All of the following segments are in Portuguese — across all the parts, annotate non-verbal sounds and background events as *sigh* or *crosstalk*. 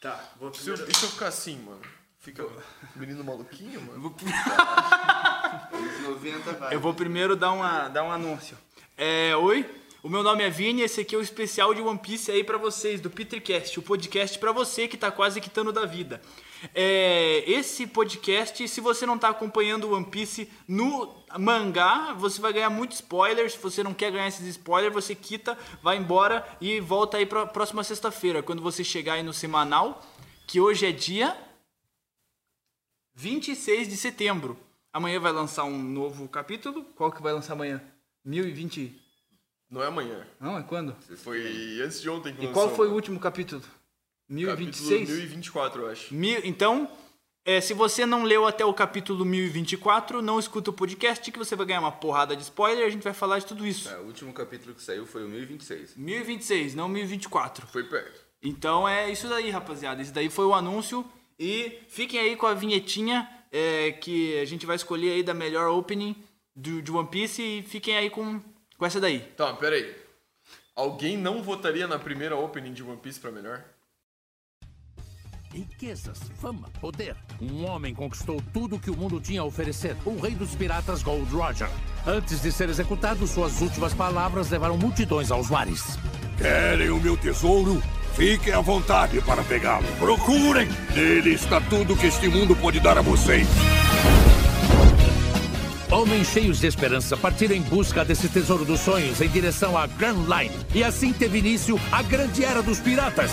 Tá, vou E se eu, primeiro... e se eu ficar assim, mano? Fica menino maluquinho, mano? vou- 90 *laughs* vai. Eu vou primeiro dar, uma, dar um anúncio. É, oi, o meu nome é Vini, esse aqui é o especial de One Piece aí pra vocês, do Petercast, o podcast pra você que tá quase quitando da vida. É, esse podcast, se você não tá acompanhando o One Piece no mangá, você vai ganhar muitos spoilers. Se você não quer ganhar esses spoilers, você quita, vai embora e volta aí pra próxima sexta-feira, quando você chegar aí no semanal, que hoje é dia 26 de setembro. Amanhã vai lançar um novo capítulo. Qual que vai lançar amanhã? 1020. Não é amanhã. Não, é quando? Foi antes de ontem que E lançou. qual foi o último capítulo? Capítulo 1026? 1024, eu acho. Mil- Então, é, se você não leu até o capítulo 1024, não escuta o podcast que você vai ganhar uma porrada de spoiler. A gente vai falar de tudo isso. É, o último capítulo que saiu foi o 1026. 1026, não 1024. Foi perto. Então é isso daí, rapaziada. Esse daí foi o anúncio. E fiquem aí com a vinhetinha é, que a gente vai escolher aí da melhor opening do, de One Piece. E fiquem aí com, com essa daí. Tá, pera aí. Alguém não votaria na primeira opening de One Piece pra melhor? Riquezas, fama, poder. Um homem conquistou tudo que o mundo tinha a oferecer. O rei dos piratas Gold Roger. Antes de ser executado, suas últimas palavras levaram multidões aos mares. Querem o meu tesouro? Fiquem à vontade para pegá-lo. Procurem! Nele está tudo que este mundo pode dar a vocês. Homens cheios de esperança partiram em busca desse tesouro dos sonhos em direção à Grand Line. E assim teve início a grande era dos piratas.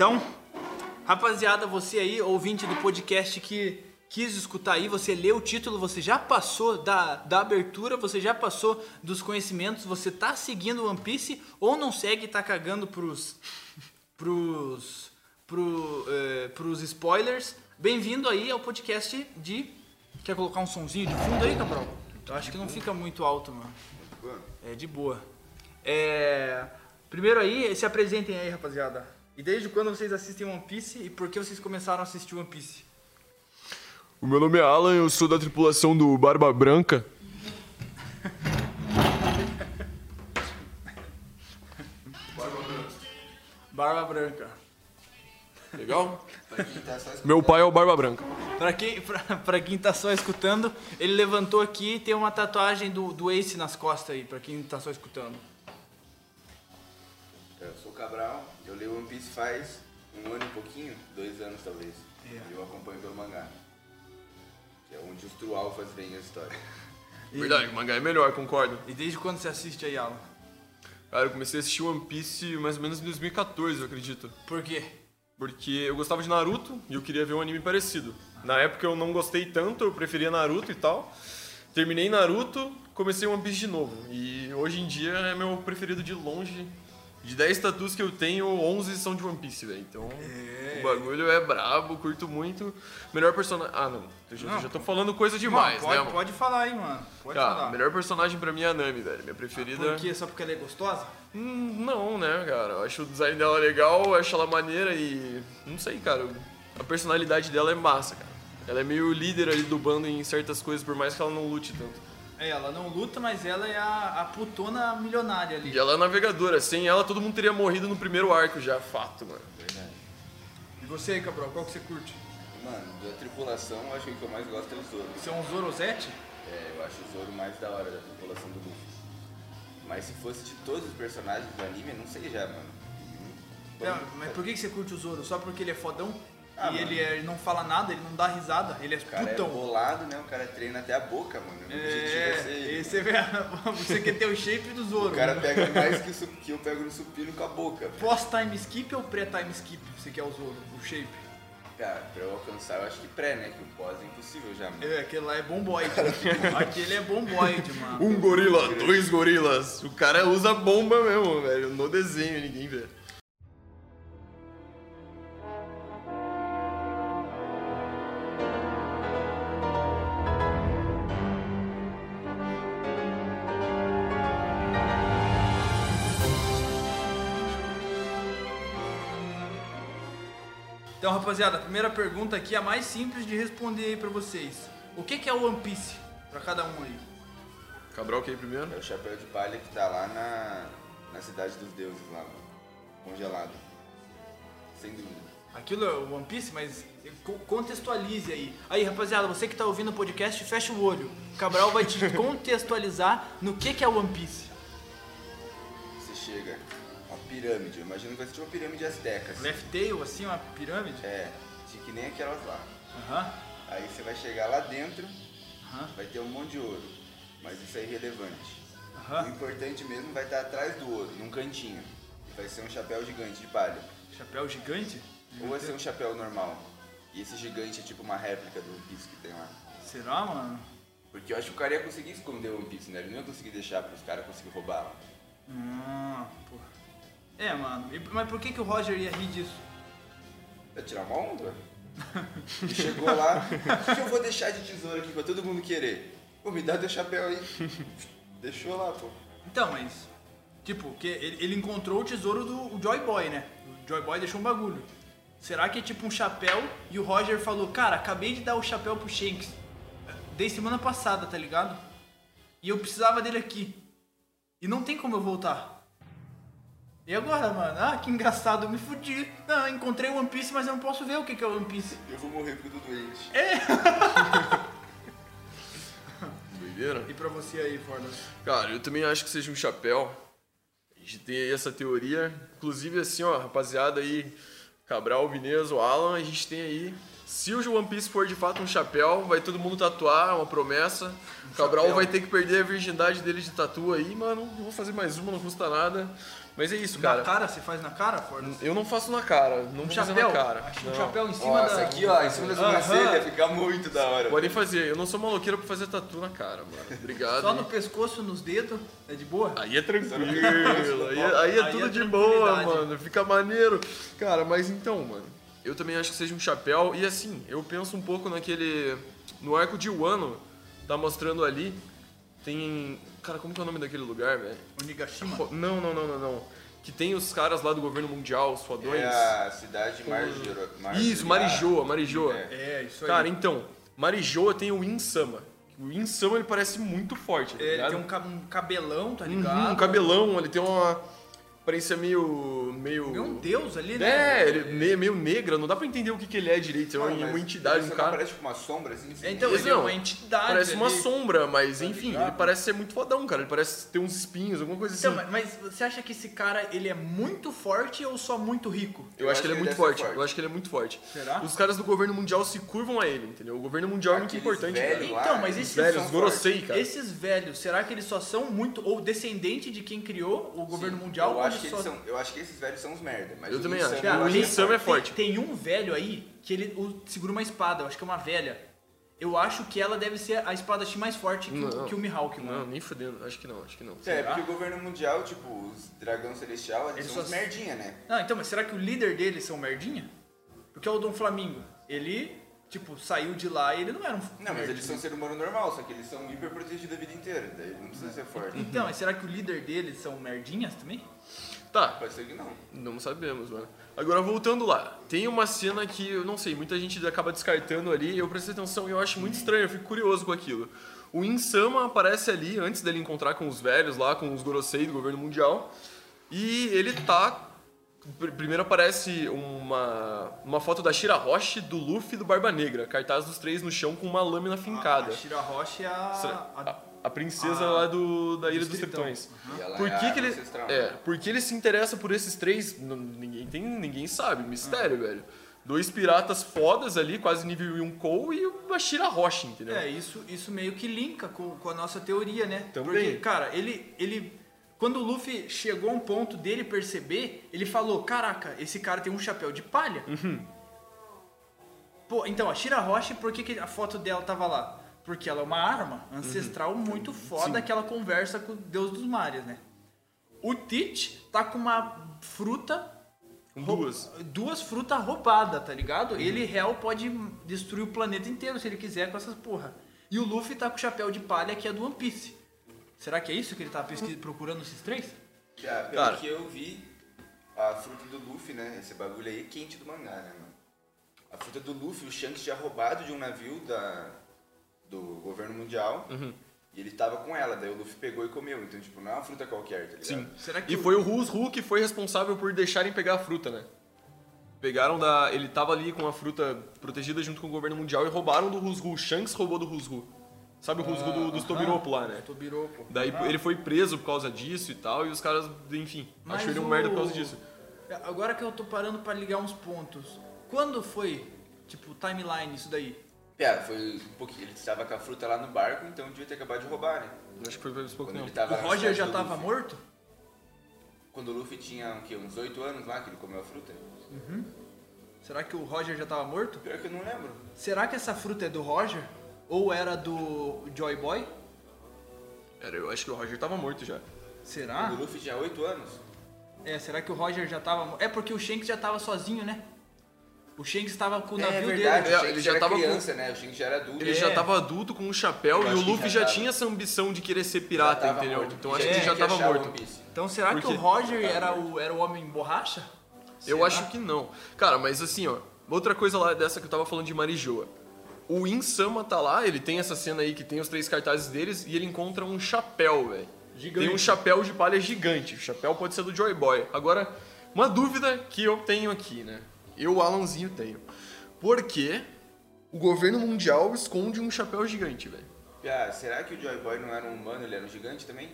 Então, rapaziada, você aí, ouvinte do podcast que quis escutar aí, você leu o título, você já passou da, da abertura, você já passou dos conhecimentos, você tá seguindo One Piece ou não segue e tá cagando pros. *laughs* pros. Pro, eh, pros spoilers. Bem-vindo aí ao podcast de. Quer colocar um sonzinho de fundo aí, Cabral? Eu acho que não fica muito alto, mano. É de boa. É, Primeiro aí, se apresentem aí, rapaziada. E desde quando vocês assistem One Piece e por que vocês começaram a assistir One Piece? O meu nome é Alan, eu sou da tripulação do Barba Branca. Barba Branca. Legal? Pra quem tá Meu pai é o Barba Branca. Pra quem, pra, pra quem tá só escutando, ele levantou aqui e tem uma tatuagem do, do Ace nas costas aí, pra quem tá só escutando. Eu sou o Cabral, eu leio One Piece faz um ano e pouquinho, dois anos talvez. E eu acompanho pelo mangá. Que é onde os True Alphas veem a história. *laughs* Verdade, o mangá é melhor, concordo. E desde quando você assiste aí, Alan? Cara, eu comecei a assistir One Piece mais ou menos em 2014, eu acredito. Por quê? Porque eu gostava de Naruto e eu queria ver um anime parecido. Na época eu não gostei tanto, eu preferia Naruto e tal. Terminei Naruto, comecei One Piece de novo. E hoje em dia é meu preferido de longe. De 10 tatuas que eu tenho, 11 são de One Piece, velho. Então, o bagulho é brabo, curto muito. Melhor personagem... Ah, não. Eu já, Não. já tô falando coisa demais, Não, pode, né, mano? pode falar aí, mano. Pode Tá, falar. melhor personagem pra mim é a Nami, velho. Minha preferida... Por quê? Só porque ela é gostosa? Hum, não, né, cara? Eu acho o design dela legal, acho ela maneira e. Não sei, cara. A personalidade dela é massa, cara. Ela é meio líder ali do bando em certas coisas, por mais que ela não lute tanto. É, ela não luta, mas ela é a, a putona milionária ali. E ela é navegadora. Sem ela, todo mundo teria morrido no primeiro arco já. Fato, mano. Verdade. E você aí, Cabral, qual que você curte? Mano, da tripulação, eu acho que o que eu mais gosto é o Zoro. Você é um Zorozete? É, eu acho o Zoro mais da hora da tripulação do Luffy. Mas se fosse de todos os personagens do anime, eu não sei já, mano. É, mas por que que você curte o Zoro? Só porque ele é fodão? Ah, e mano. ele, é- ele não fala nada, ele não dá risada, ele é O cara putão. é bolado, né? O cara treina até a boca, mano. O objetivo é É, esse é, *laughs* você quer ter o shape do Zoro. O cara pega mais *laughs* que, o que eu pego no supino com a boca. Pós-time skip ou pré-time skip você quer o Zoro, o shape? Cara, pra eu alcançar, eu acho que pré, né? Que o pós é impossível já, mano. É, aquele lá é bomboide. *laughs* Aquele é bomboide, mano. Um gorila, dois gorilas. O cara usa bomba mesmo, velho. No desenho, ninguém vê. Então, rapaziada, a primeira pergunta aqui é a mais simples de responder aí pra vocês. O que que é o One Piece? Pra cada um aí. Cabral quer ir primeiro? É o chapéu de palha que tá lá na, na cidade dos deuses, lá, mano. Congelado. Sem dúvida. Aquilo é o One Piece, mas co- contextualize aí. Aí, rapaziada, você que tá ouvindo o podcast, fecha o olho. O Cabral vai te *laughs* contextualizar no que que é o One Piece. Você chega, pirâmide. Eu imagino que vai ser tipo uma pirâmide azteca. assim. Left tail, assim, uma pirâmide? É, de que nem aquelas lá. Aham. Aí você vai chegar lá dentro, Aham. vai ter um monte de ouro. Mas isso é irrelevante. O Aham. importante mesmo vai estar atrás do ouro, num cantinho. E vai ser um chapéu gigante de palha. Chapéu gigante? Ou vai ser um chapéu normal. E esse gigante é tipo uma réplica do One Piece que tem lá. Será, mano? Porque eu acho que o cara ia conseguir esconder o One Piece, né? Ele não ia conseguir deixar para os caras conseguirem roubar lá. Ah, pô. É, mano. E- Mas por que que o Roger ia rir disso? Vai tirar uma onda? E chegou lá, o que eu vou deixar de tesouro aqui pra todo mundo querer? Pô, me dá teu chapéu aí. Deixou lá, pô. Então, mas... Tipo, que ele, ele encontrou o tesouro do o Joy Boy, né? O Joy Boy deixou um bagulho. Será que é tipo um chapéu e o Roger falou, cara, acabei de dar o chapéu pro Shanks. Dei semana passada, tá ligado? E eu precisava dele aqui. E não tem como eu voltar. E agora, mano? Ah, que engraçado, eu me fudi. Não, eu encontrei o One Piece, mas eu não posso ver o que que é o One Piece. Eu vou morrer porque eu tô doente. *laughs* Doideira? E pra você aí, Fordas? Cara, eu também acho que seja um chapéu. A gente tem aí essa teoria. Inclusive, assim, ó, rapaziada aí, Cabral, Vineso, Alan, a gente tem aí. Se o One Piece for de fato um chapéu, vai todo mundo tatuar, é uma promessa. O Cabral chapéu. vai ter que perder a virgindade dele de tatu aí, mano. Eu vou fazer mais uma, não custa nada. Mas é isso, Na cara. cara, você faz na cara, Fordas? Eu não faço na cara, não Um fazer chapéu? na cara. Acho um chapéu em cima Ó, da... essa aqui, ó, em cima da sobrancelha Aham. ia ficar muito da hora. Podem fazer, eu não sou maloqueiro pra fazer tatu na cara, mano. Obrigado. Só no pescoço, nos dedos, é de boa? Aí é tranquilo, aí é, aí é Aí tudo é de boa, mano. Fica maneiro. Cara, mas então, mano, eu também acho que seja um chapéu. E assim, eu penso um pouco naquele. No arco de Wano, tá mostrando ali. Tem. Cara, como que é o nome daquele lugar, velho? O Nigashima? Ro- Não, não, não, não, não. Que tem os caras lá do governo mundial, os fodões. É a cidade Marjoro... Isso, Marijoa, Marijoa. É. É, isso aí. Cara, então, Marijoa tem o Insama. O Insama ele parece muito forte, tá É, ele tem um, ca- cabelão, tá Uhum, ligado? um cabelão, ele tem uma aparência meio. meio. É um deus ali, né? É, ele é meio, meio negra, não dá pra entender o que, que ele é direito. É uma, mas uma entidade, um cara. Parece tipo uma sombra assim? É, então, ele é não. uma entidade Parece uma sombra, mas enfim, ligado? ele parece ser muito fodão, cara. Ele parece ter uns espinhos, alguma coisa assim. Então, mas- você acha que esse cara, ele é muito forte ou só muito rico? eu, eu acho acho que ele é muito forte. forte. Eu acho que ele é muito forte. Será? Os caras do governo mundial se curvam a ele, entendeu? O governo mundial é muito Aqueles importante, velhos cara. lá, Então, mas esses Velhos. Gorosei, cara. Esses velhos, será que eles só são muito, ou descendente de quem criou o governo Sim, mundial? Acho, que só... são, eu acho que esses velhos são uns merda. Mas Eu o também acho. Cara, O que Insama é tem- forte. Tem um velho aí que ele o- segura uma espada, eu acho que é uma velha. Eu acho que ela deve ser a espadachim mais forte que, o, Não. que o Mihawk, Não, mano. nem fudendo. Acho que não, acho que não. É, porque o governo mundial, tipo, os dragão celestial, eles, Eles são só- uns merdinha, né? Não, então, mas será que o líder deles são merdinha? Porque é o Dom Flamingo. Ele, tipo, saiu de lá e ele não era um Não, mas eles são ser humano normal, só que eles são hiper protegidos a vida inteira. Daí não precisa ser forte. Então, mas será que o líder deles são merdinhas também? Tá, Pode ser que não. Não sabemos, mano. Agora, voltando lá. Tem uma cena que, eu não sei, muita gente acaba descartando ali. Eu prestei atenção e eu acho muito estranho, eu fico curioso com aquilo. O Insama aparece ali antes dele encontrar com os velhos lá, com os Gorosei do governo mundial. E ele tá. Pr- Primeiro aparece uma, uma foto da Shira Roche, do Luffy e do Barba Negra, cartaz dos três no chão com uma lâmina fincada. A Shira Roche é a... A- A, a princesa a- lá do, da Ilha dos. Tritões. Ela Por é que, a que ele. ancestral. É, por que ele se interessa por esses três? Ninguém, tem, ninguém sabe, mistério, velho. Dois piratas fodas ali, quase nível Yonkou e uma Shira Roche, entendeu? É, isso, isso meio que linka com, com a nossa teoria, né? Também. Porque, cara, ele, ele. Quando o Luffy chegou a um ponto dele perceber, ele falou: Caraca, esse cara tem um chapéu de palha. Uhum. Pô, então, a Shira Roche, por que, que a foto dela tava lá? Porque ela é uma arma ancestral muito foda Uhum. Sim. que ela conversa com o Deus dos Mares, né? O Teach tá com uma fruta duas. duas frutas roubadas, tá ligado? Ele, real, pode destruir o planeta inteiro se ele quiser com essas porra. E o Luffy tá com o chapéu de palha que é do One Piece. Será que é isso que ele tá procurando esses três? Já, pelo Cara. que eu vi, a fruta do Luffy, né? Esse bagulho aí é quente do mangá, né, mano? A fruta do Luffy, o Shanks tinha roubado de um navio da, do governo mundial. Uhum. E ele tava com ela, daí o Luffy pegou e comeu. Então, tipo, não é uma fruta qualquer, tá ligado? Sim. Será que E o- foi o Rus Ru que foi responsável por deixarem pegar a fruta, né? Pegaram da. Ele tava ali com a fruta protegida junto com o governo mundial e roubaram do Rus Ru. Shanks roubou do Rus Ru. Sabe o Rus Ru do, dos Tobiropo lá, né? Tobiropo. Daí ele foi preso por causa disso e tal, e os caras, enfim, Mas achou ele um o- merda por causa disso. Agora que eu tô parando pra ligar uns pontos. Quando foi, tipo, timeline isso daí? Piada, foi um pouquinho. Ele estava com a fruta lá no barco, então devia ter acabado de roubar, né? Acho que foi por pouco não. O Roger já tava Luffy. morto? Quando o Luffy tinha o quê? uns 8 anos lá que ele comeu a fruta? Será que o Roger já tava morto? Pior que eu não lembro. Será que essa fruta é do Roger? Ou era do Joy Boy? Era, eu acho que o Roger tava morto já. Será? O Luffy tinha 8 anos? É, será que o Roger já tava. É porque o Shanks já tava sozinho, né? O Shanks tava com o navio é verdade, dele. o É, Shanks ele já era tava com- criança, né? O Shanks já era adulto. Ele É. já tava adulto com um chapéu Eu e o que Luffy já já, tinha essa ambição de querer ser pirata, Já entendeu? morto. Então acho Já que ele já tava morto. Então será que Porque- o Roger era o, era o homem borracha? Eu Será? acho que não. Cara, mas assim, ó, outra coisa lá dessa que eu tava falando de Marijoa. O Insama tá lá, ele tem essa cena aí que tem os três cartazes deles e ele encontra um chapéu, velho. Gigante. Tem um chapéu de palha gigante. O chapéu pode ser do Joy Boy. Agora, uma dúvida que eu tenho aqui, né? Eu, Alanzinho, tenho. Por que o governo mundial esconde um chapéu gigante, velho? Ah, será que o Joy Boy não era um humano, ele era um gigante também?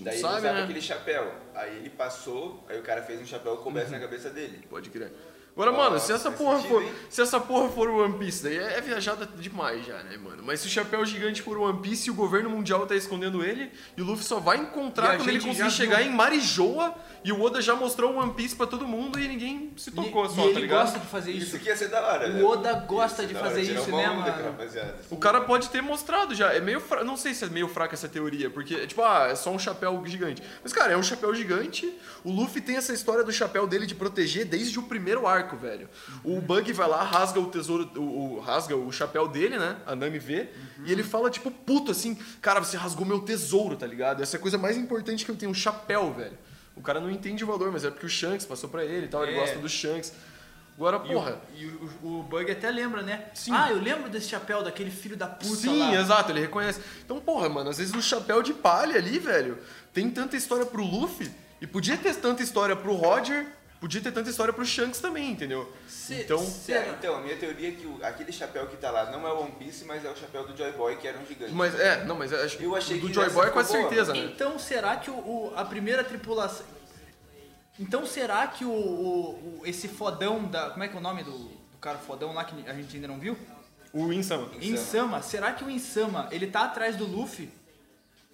Daí sabe, ele usava né? aquele chapéu. Aí ele passou, aí o cara fez um chapéu que coubesse Uhum. na cabeça dele. Pode crer. Agora, mano, se essa porra sentido, for. hein? Se essa porra for o One Piece, daí é viajada demais já, né, mano? Mas se o chapéu gigante for o One Piece e o governo mundial tá escondendo ele, e o Luffy só vai E encontrar a quando ele conseguir chegar viu. em Marijoa e o Oda já mostrou o One Piece pra todo mundo e ninguém se E, tocou e só, ele tá ligado? gosta de fazer isso. Isso que ia ser da hora. né? O Oda gosta Ia ser de fazer isso, né, mano? rapaziada. O cara pode ter mostrado já. É meio fra... Não sei se é meio fraca essa teoria, porque, tipo, ah, é só um chapéu gigante. Mas, cara, é um chapéu gigante. O Luffy tem essa história do chapéu dele de proteger desde o primeiro arco, velho. O Bug vai lá, rasga o tesouro, o, o- rasga o chapéu dele, né? A Nami vê. E ele fala, tipo, puto, assim, cara, você rasgou meu tesouro, tá ligado? Essa é a coisa mais importante que eu tenho, um chapéu, velho. O cara não entende o valor, mas é porque o Shanks passou pra ele e tal, ele É. gosta do Shanks. Agora, E o- porra. E o, o Bug até lembra, né? Sim. Ah, eu lembro desse chapéu daquele filho da puta Sim, lá. exato, ele reconhece. Então, porra, mano, às vezes o chapéu de palha ali, velho, tem tanta história pro Luffy e podia ter tanta história pro Roger, podia ter tanta história pro Shanks também, entendeu? Se- então, se- É, então, a minha teoria é que o- aquele chapéu que tá lá não é o One Piece, mas é o chapéu do Joy Boy, que era um gigante. mas é, não, mas acho Eu achei do que Joy Boy é com certeza, né? Então será que o, o- a primeira tripulação. Então será que o, o- o- esse fodão da. Como é que é o nome do, do cara fodão lá que a gente ainda não viu? O Insama. Insama. Será que o Insama ele tá atrás do Luffy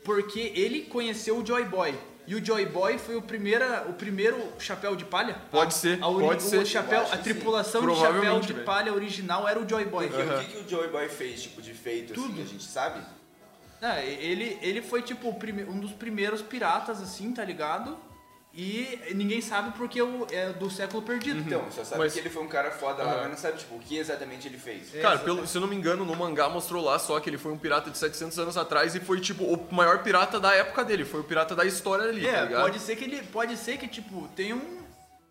porque ele conheceu o Joy Boy? E o Joy Boy foi o, primeira, o primeiro chapéu de palha? Pode ser, A ori- pode o ser. Chapéu, a tripulação de chapéu de velho. palha original era o Joy Boy. Porque o que, que o Joy Boy fez, tipo, de feito, Tudo. assim, a gente sabe? É, ele, ele foi tipo o prime- um dos primeiros piratas, assim, tá ligado? E ninguém sabe porque o- é do século perdido. Então, só sabe Mas- que ele foi um cara foda lá, Aham. mas não sabe, tipo, o que exatamente ele fez. Cara, pelo, se eu não me engano, no mangá mostrou lá só que ele foi um pirata de 700 anos atrás e foi, tipo, o maior pirata da época dele. Foi o pirata da história ali, tá É, ligado? pode ser que ele. Pode ser que, tipo, tenha um.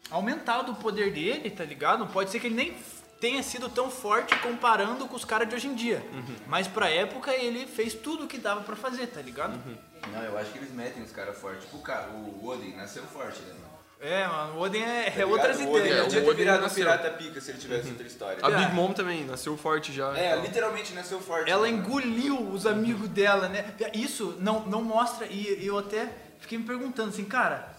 Aumentado o poder dele, tá ligado? Pode ser que ele nem tenha sido tão forte comparando com os caras de hoje em dia. Uhum. Mas pra época ele fez tudo o que dava pra fazer, tá ligado? Uhum. Não, eu acho que eles metem os caras fortes. Tipo, o, cara, o Odin nasceu forte, né, mano? É, mano, o Odin é, é Tá outras ligado? O Odin ideias. é, podia o ter Odin virado um nasceu. pirata pica se ele tivesse outra história. A É. Big Mom também nasceu forte já. É, então. literalmente nasceu forte. Ela né, engoliu os amigos dela, né? Isso não, não mostra, e eu até fiquei me perguntando assim, cara,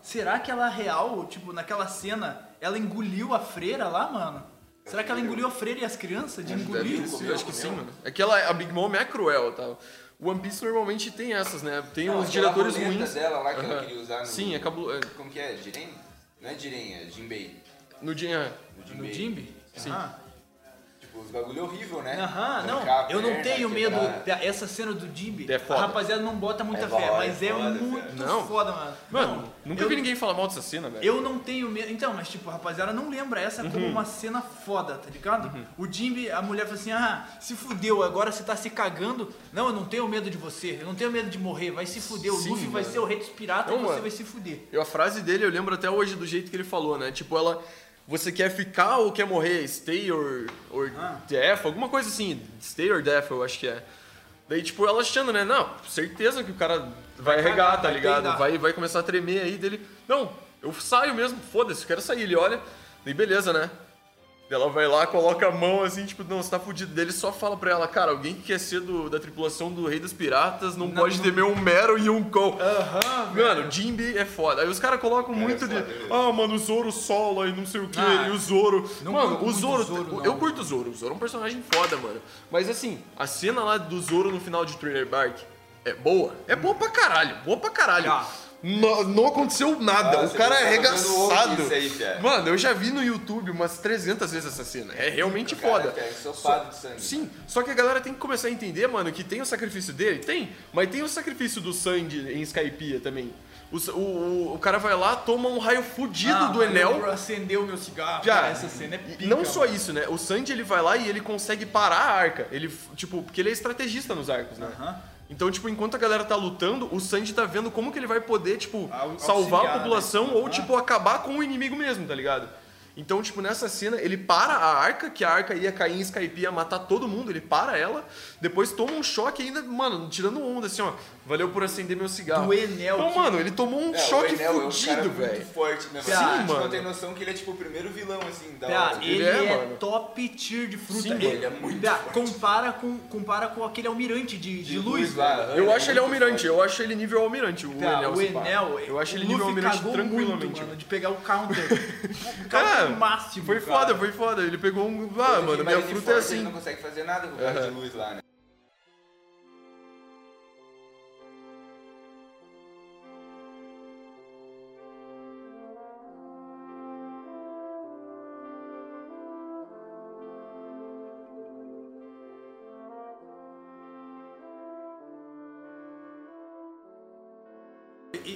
será que ela real, tipo, naquela cena, ela engoliu a freira lá, mano? Será que ela engoliu a freira e as crianças de engolir? Deve eu acho que sim, mano. É que ela, a Big Mom é cruel, tá? O One Piece normalmente tem essas, né? Tem Não, uns aquela diretores ruins. dela lá que ela Aham. queria usar no- Sim, é cabulo... é, Como que é? Jiren? Não é Jiren, é Jinbei. No dia. No No Jinbei. Sim. Ah. Tipo, os bagulho horrível, né? Aham, não, eu não tenho medo. quebrar. Essa cena do Jimby, É foda. a rapaziada não bota muita É fé, foda, mas é é foda, muito Não. foda, mano. Mano, Não, nunca eu, vi ninguém falar mal dessa cena, velho. Eu não tenho medo. Então, mas tipo, a rapaziada não lembra essa Uhum. como uma cena foda, tá ligado? O Jimby, a mulher fala assim: ah, se fudeu, agora você tá se cagando. Não, eu não tenho medo de você, eu não tenho medo de morrer, vai se fuder. O Sim, Luffy vai mano. ser o rei dos piratas Não, e você mano. vai se fuder. Eu, a frase dele eu lembro até hoje do jeito que ele falou, né? Tipo, ela. Você quer ficar ou quer morrer? Stay or, or Ah. death? Alguma coisa assim. Stay or death, eu acho que é. Daí, tipo, ela achando, né? Não, certeza que o cara vai, cagar, arregar, tá vai ligado? Vai, vai começar a tremer aí dele. Não, eu saio mesmo, foda-se, eu quero sair. Ele olha, daí beleza, né? Ela vai lá, coloca a mão assim, tipo, não, você tá fudido dele, só fala pra ela, cara, alguém que quer ser do, da tripulação do Rei dos Piratas não, Não, pode não- temer um Mero e um Cole. Aham, Mano, Jimby é foda. Aí os caras colocam muito de. foda mesmo. Ah, mano, o Zoro sola e não sei o que, Ah, e o Zoro. não mano, o muito Zoro. Zoro, eu não. curto o Zoro. O Zoro é um personagem foda, mano. Mas assim, a cena lá do Zoro no final de Thriller Bark é boa. É boa pra caralho. Boa pra caralho. Ah. Não, não aconteceu nada. Ah, o cara é tá fazendo arregaçado. Aí. Mano, eu já vi no YouTube umas 300 vezes essa cena. É realmente Cara, foda. é ensopado de sangue. Sim, só que a galera tem que começar a entender, mano, que tem o sacrifício dele, tem, mas tem o sacrifício do Sandy em Skypiea também. O, o, o- cara vai lá, toma um raio fudido Ah, do Enel. Eu acendeu meu cigarro. Já, cara, essa cena é e pica. não só mano. isso, né? O Sandy ele vai lá e ele consegue parar a arca. Ele, tipo, porque ele é estrategista nos arcos, né? Aham. Então, tipo, enquanto a galera tá lutando, o Sandy tá vendo como que ele vai poder, tipo, Au- salvar auxiliar, a população né? ou, Ah. tipo, acabar com o inimigo mesmo, tá ligado? Então, tipo, nessa cena, ele para a arca, que a arca ia cair em Skype, ia matar todo mundo, ele para ela, depois toma um choque ainda, mano, tirando onda, assim, ó, valeu por acender meu cigarro. Do Enel, Então, que- mano, ele tomou um É, choque o Enel é um cara fudido, muito velho. forte, né, Sim, mano? Mano. não tem noção que ele é tipo o primeiro vilão, assim, da hora. ele, Ele é, é, top tier de fruta. Sim, ele é muito Tá, forte. compara com, compara com aquele almirante de, de, luz, lá. velho. Eu acho ele almirante, forte. eu acho ele nível almirante, o Tá, Enel. o pá. Enel, Eu acho ele o nível almirante tranquilamente. Muito, mano, de pegar o counter. *laughs* o Cara, counter máximo. Foi cara. foda, foi foda. Ele pegou um. Ah, mano, minha fruta é Ele assim. não consegue fazer nada com o cara de luz lá, né?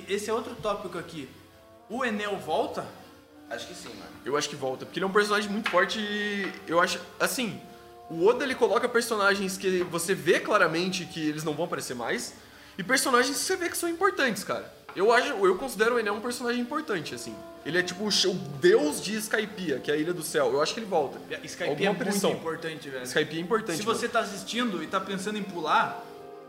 Esse é outro tópico aqui. O Enel volta? Acho que sim, mano. Eu acho que volta, porque ele é um personagem muito forte e eu acho. Assim, o Oda ele coloca personagens que você vê claramente que eles não vão aparecer mais e personagens que você vê que são importantes, cara. Eu acho, eu considero o Enel um personagem importante, assim. Ele é tipo o, deus de Skypiea, que é a Ilha do Céu. Eu acho que ele volta. Skype Alguma é muito importante, velho. Skypiea é importante. Se mano. você tá assistindo e tá pensando em pular,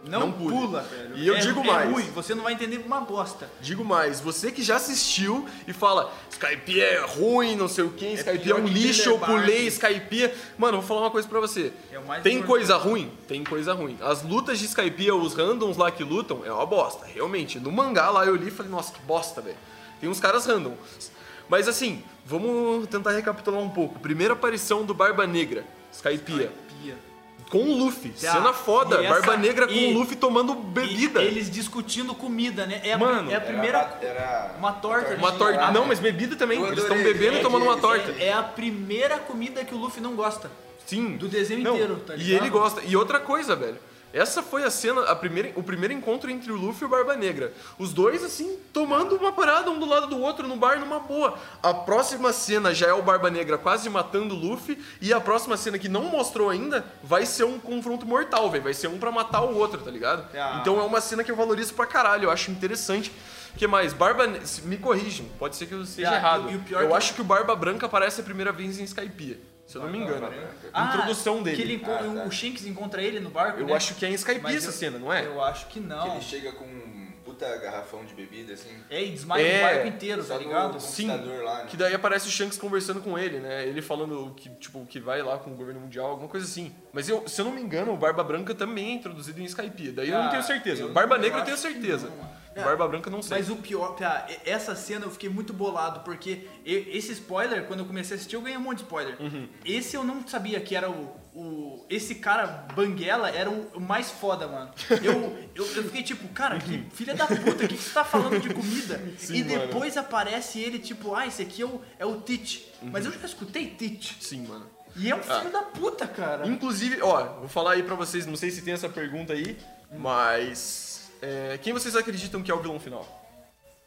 não, Não pule. pula, velho. E eu É- digo é mais. ruim, você não vai entender uma bosta. Digo mais, você que já assistiu e fala Skype é ruim, não sei o que, Skype é, um lixo, eu pulei Skype. Mano, vou falar uma coisa pra você. É Tem importante. coisa ruim? Tem coisa ruim. As lutas de Skype, os randoms lá que lutam, é uma bosta, realmente. No mangá lá eu li e falei, nossa, que bosta, velho. Tem uns caras randoms. Mas assim, vamos tentar recapitular um pouco. Primeira aparição do Barba Negra, Skypiea. Pia. Com o Luffy. Tá. Cena foda. E essa- Barba Negra com e- o Luffy tomando bebida. E eles discutindo comida, né? É a, Mano, é a primeira. Era, era Uma torta. Uma torta. Não, mas bebida também. Eles estão bebendo e tomando uma é, torta. É, a primeira comida que o Luffy não gosta. Sim. Do desenho Não, inteiro, tá E ligado? ele gosta. E outra coisa, velho. Essa foi a cena, a primeira, o primeiro encontro entre o Luffy e o Barba Negra. Os dois, assim, tomando uma parada um do lado do outro no bar numa boa. A próxima cena já é o Barba Negra quase matando o Luffy. E a próxima cena que não mostrou ainda vai ser um confronto mortal, velho. Vai ser um pra matar o outro, tá ligado? Ah. Então é uma cena que eu valorizo pra caralho. Eu acho interessante. O que mais? Barba. Ne- Me corrijam, pode ser que eu esteja Ah, errado. e o pior eu que- acho que o Barba Branca aparece a primeira vez em Skypiea. Se eu não me engano. Ah, Introdução Que ele dele. enco- Ah, tá. o Shanks encontra ele no barco, Eu né? acho que é em Skype essa cena, não é? Eu acho que Que não. ele chega com um puta garrafão de bebida, assim. É, e desmaia É, o barco inteiro, tá do ligado? Sim, lá, né? que daí aparece o Shanks conversando com ele, né? Ele falando que, tipo, que vai lá com o governo mundial, alguma coisa assim. Mas eu, se eu não me engano, o Barba Branca também é introduzido em Skype. Daí eu não Ah, tenho certeza. Barba Negra eu tenho que certeza. não, mano. Barba Branca não sei. Mas o pior, tá, essa cena eu fiquei muito bolado, porque esse spoiler, quando eu comecei a assistir, eu ganhei um monte de spoiler. Uhum. Esse eu não sabia que era o. o esse cara, Banguela, era o, o mais foda, mano. Eu, eu, eu fiquei tipo, cara, que filha da puta, o que, que você tá falando de comida? *laughs* Sim, e mano. depois aparece ele, tipo, ah, esse aqui é o, é o Tite. Uhum. Mas eu já escutei Tite. Sim, mano. E é um Ah. filho da puta, cara. Inclusive, ó, vou falar aí pra vocês, não sei se tem essa pergunta aí, mas. É, quem vocês acreditam que é o vilão final?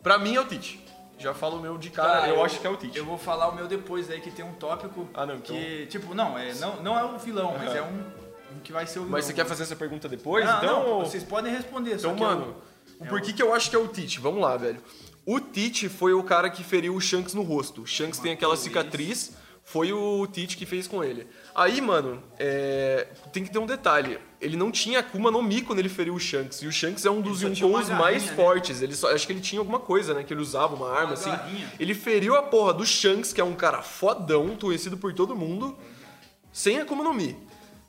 Pra mim é o Tite. Já falo o meu de cara, Tá, eu, acho que é o Tite. Eu vou falar o meu depois aí, que tem um tópico Ah, não, então- que, tipo, não, é, não, não é o vilão, mas Aham. é um, um que vai ser o vilão. Mas você quer fazer essa pergunta depois? Ah, então. não, ou- vocês podem responder, Então, eu- mano, o por que que eu acho que é o Tite? Vamos lá, velho. O Tite foi o cara que feriu o Shanks no rosto. O Shanks tem aquela cicatriz, foi o Tite que fez com ele. Aí, mano, é, tem que ter um detalhe. Ele não tinha Akuma no Mi quando ele feriu o Shanks. E o Shanks é um dos uma Yonkous mais né? fortes. Ele só, acho que ele tinha alguma coisa, né? Que ele usava, uma arma, assim. garrinha. Ele feriu a porra do Shanks, que é um cara fodão, conhecido por todo mundo, sem Akuma no Mi.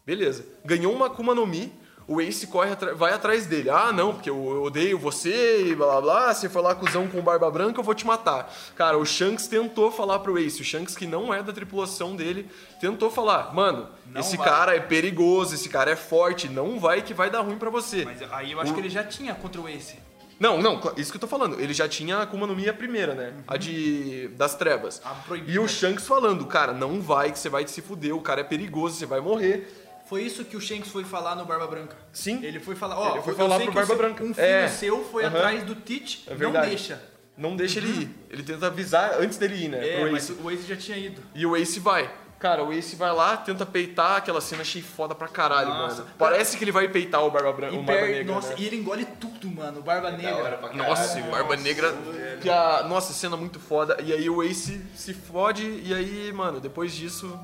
Beleza. Ganhou uma Akuma no Mi. O Ace corre vai atrás dele. Ah, não, porque eu, odeio você e blá blá blá. Você foi lá cuzão com barba branca, eu vou te matar. Cara, o Shanks tentou falar pro Ace. O Shanks, que não é da tripulação dele, tentou falar: Mano, Não esse vai. cara é perigoso, esse cara é forte, não vai que vai dar ruim pra você. Mas aí eu acho O- que ele já tinha contra o Ace. Não, não, isso que eu tô falando. Ele já tinha a Akuma no Mi a primeira, né? A de. das trevas. E o Shanks falando, cara, não vai, que você vai se fuder, o cara é perigoso, você vai morrer. Foi isso que o Shanks foi falar no Barba Branca. Sim. Ele foi falar, ó, Ele foi falar pro Barba Branca. Um filho É. seu foi Aham. atrás do Tite, É não deixa. Não deixa ele ir. Ele tenta avisar antes dele ir, né? É, pro mas Ace. o Ace já tinha ido. E o Ace vai. Cara, o Ace vai lá, tenta peitar aquela cena, achei foda pra caralho, Nossa. mano. Parece que ele vai peitar o Barba Branca, E, o Barba per- Negra. nossa, né? e ele engole tudo, mano. O Barba hora Negra. pra caralho. Nossa, o Barba Negra. Que a, nossa, cena muito foda. E aí o Ace se fode, e aí, mano, depois disso.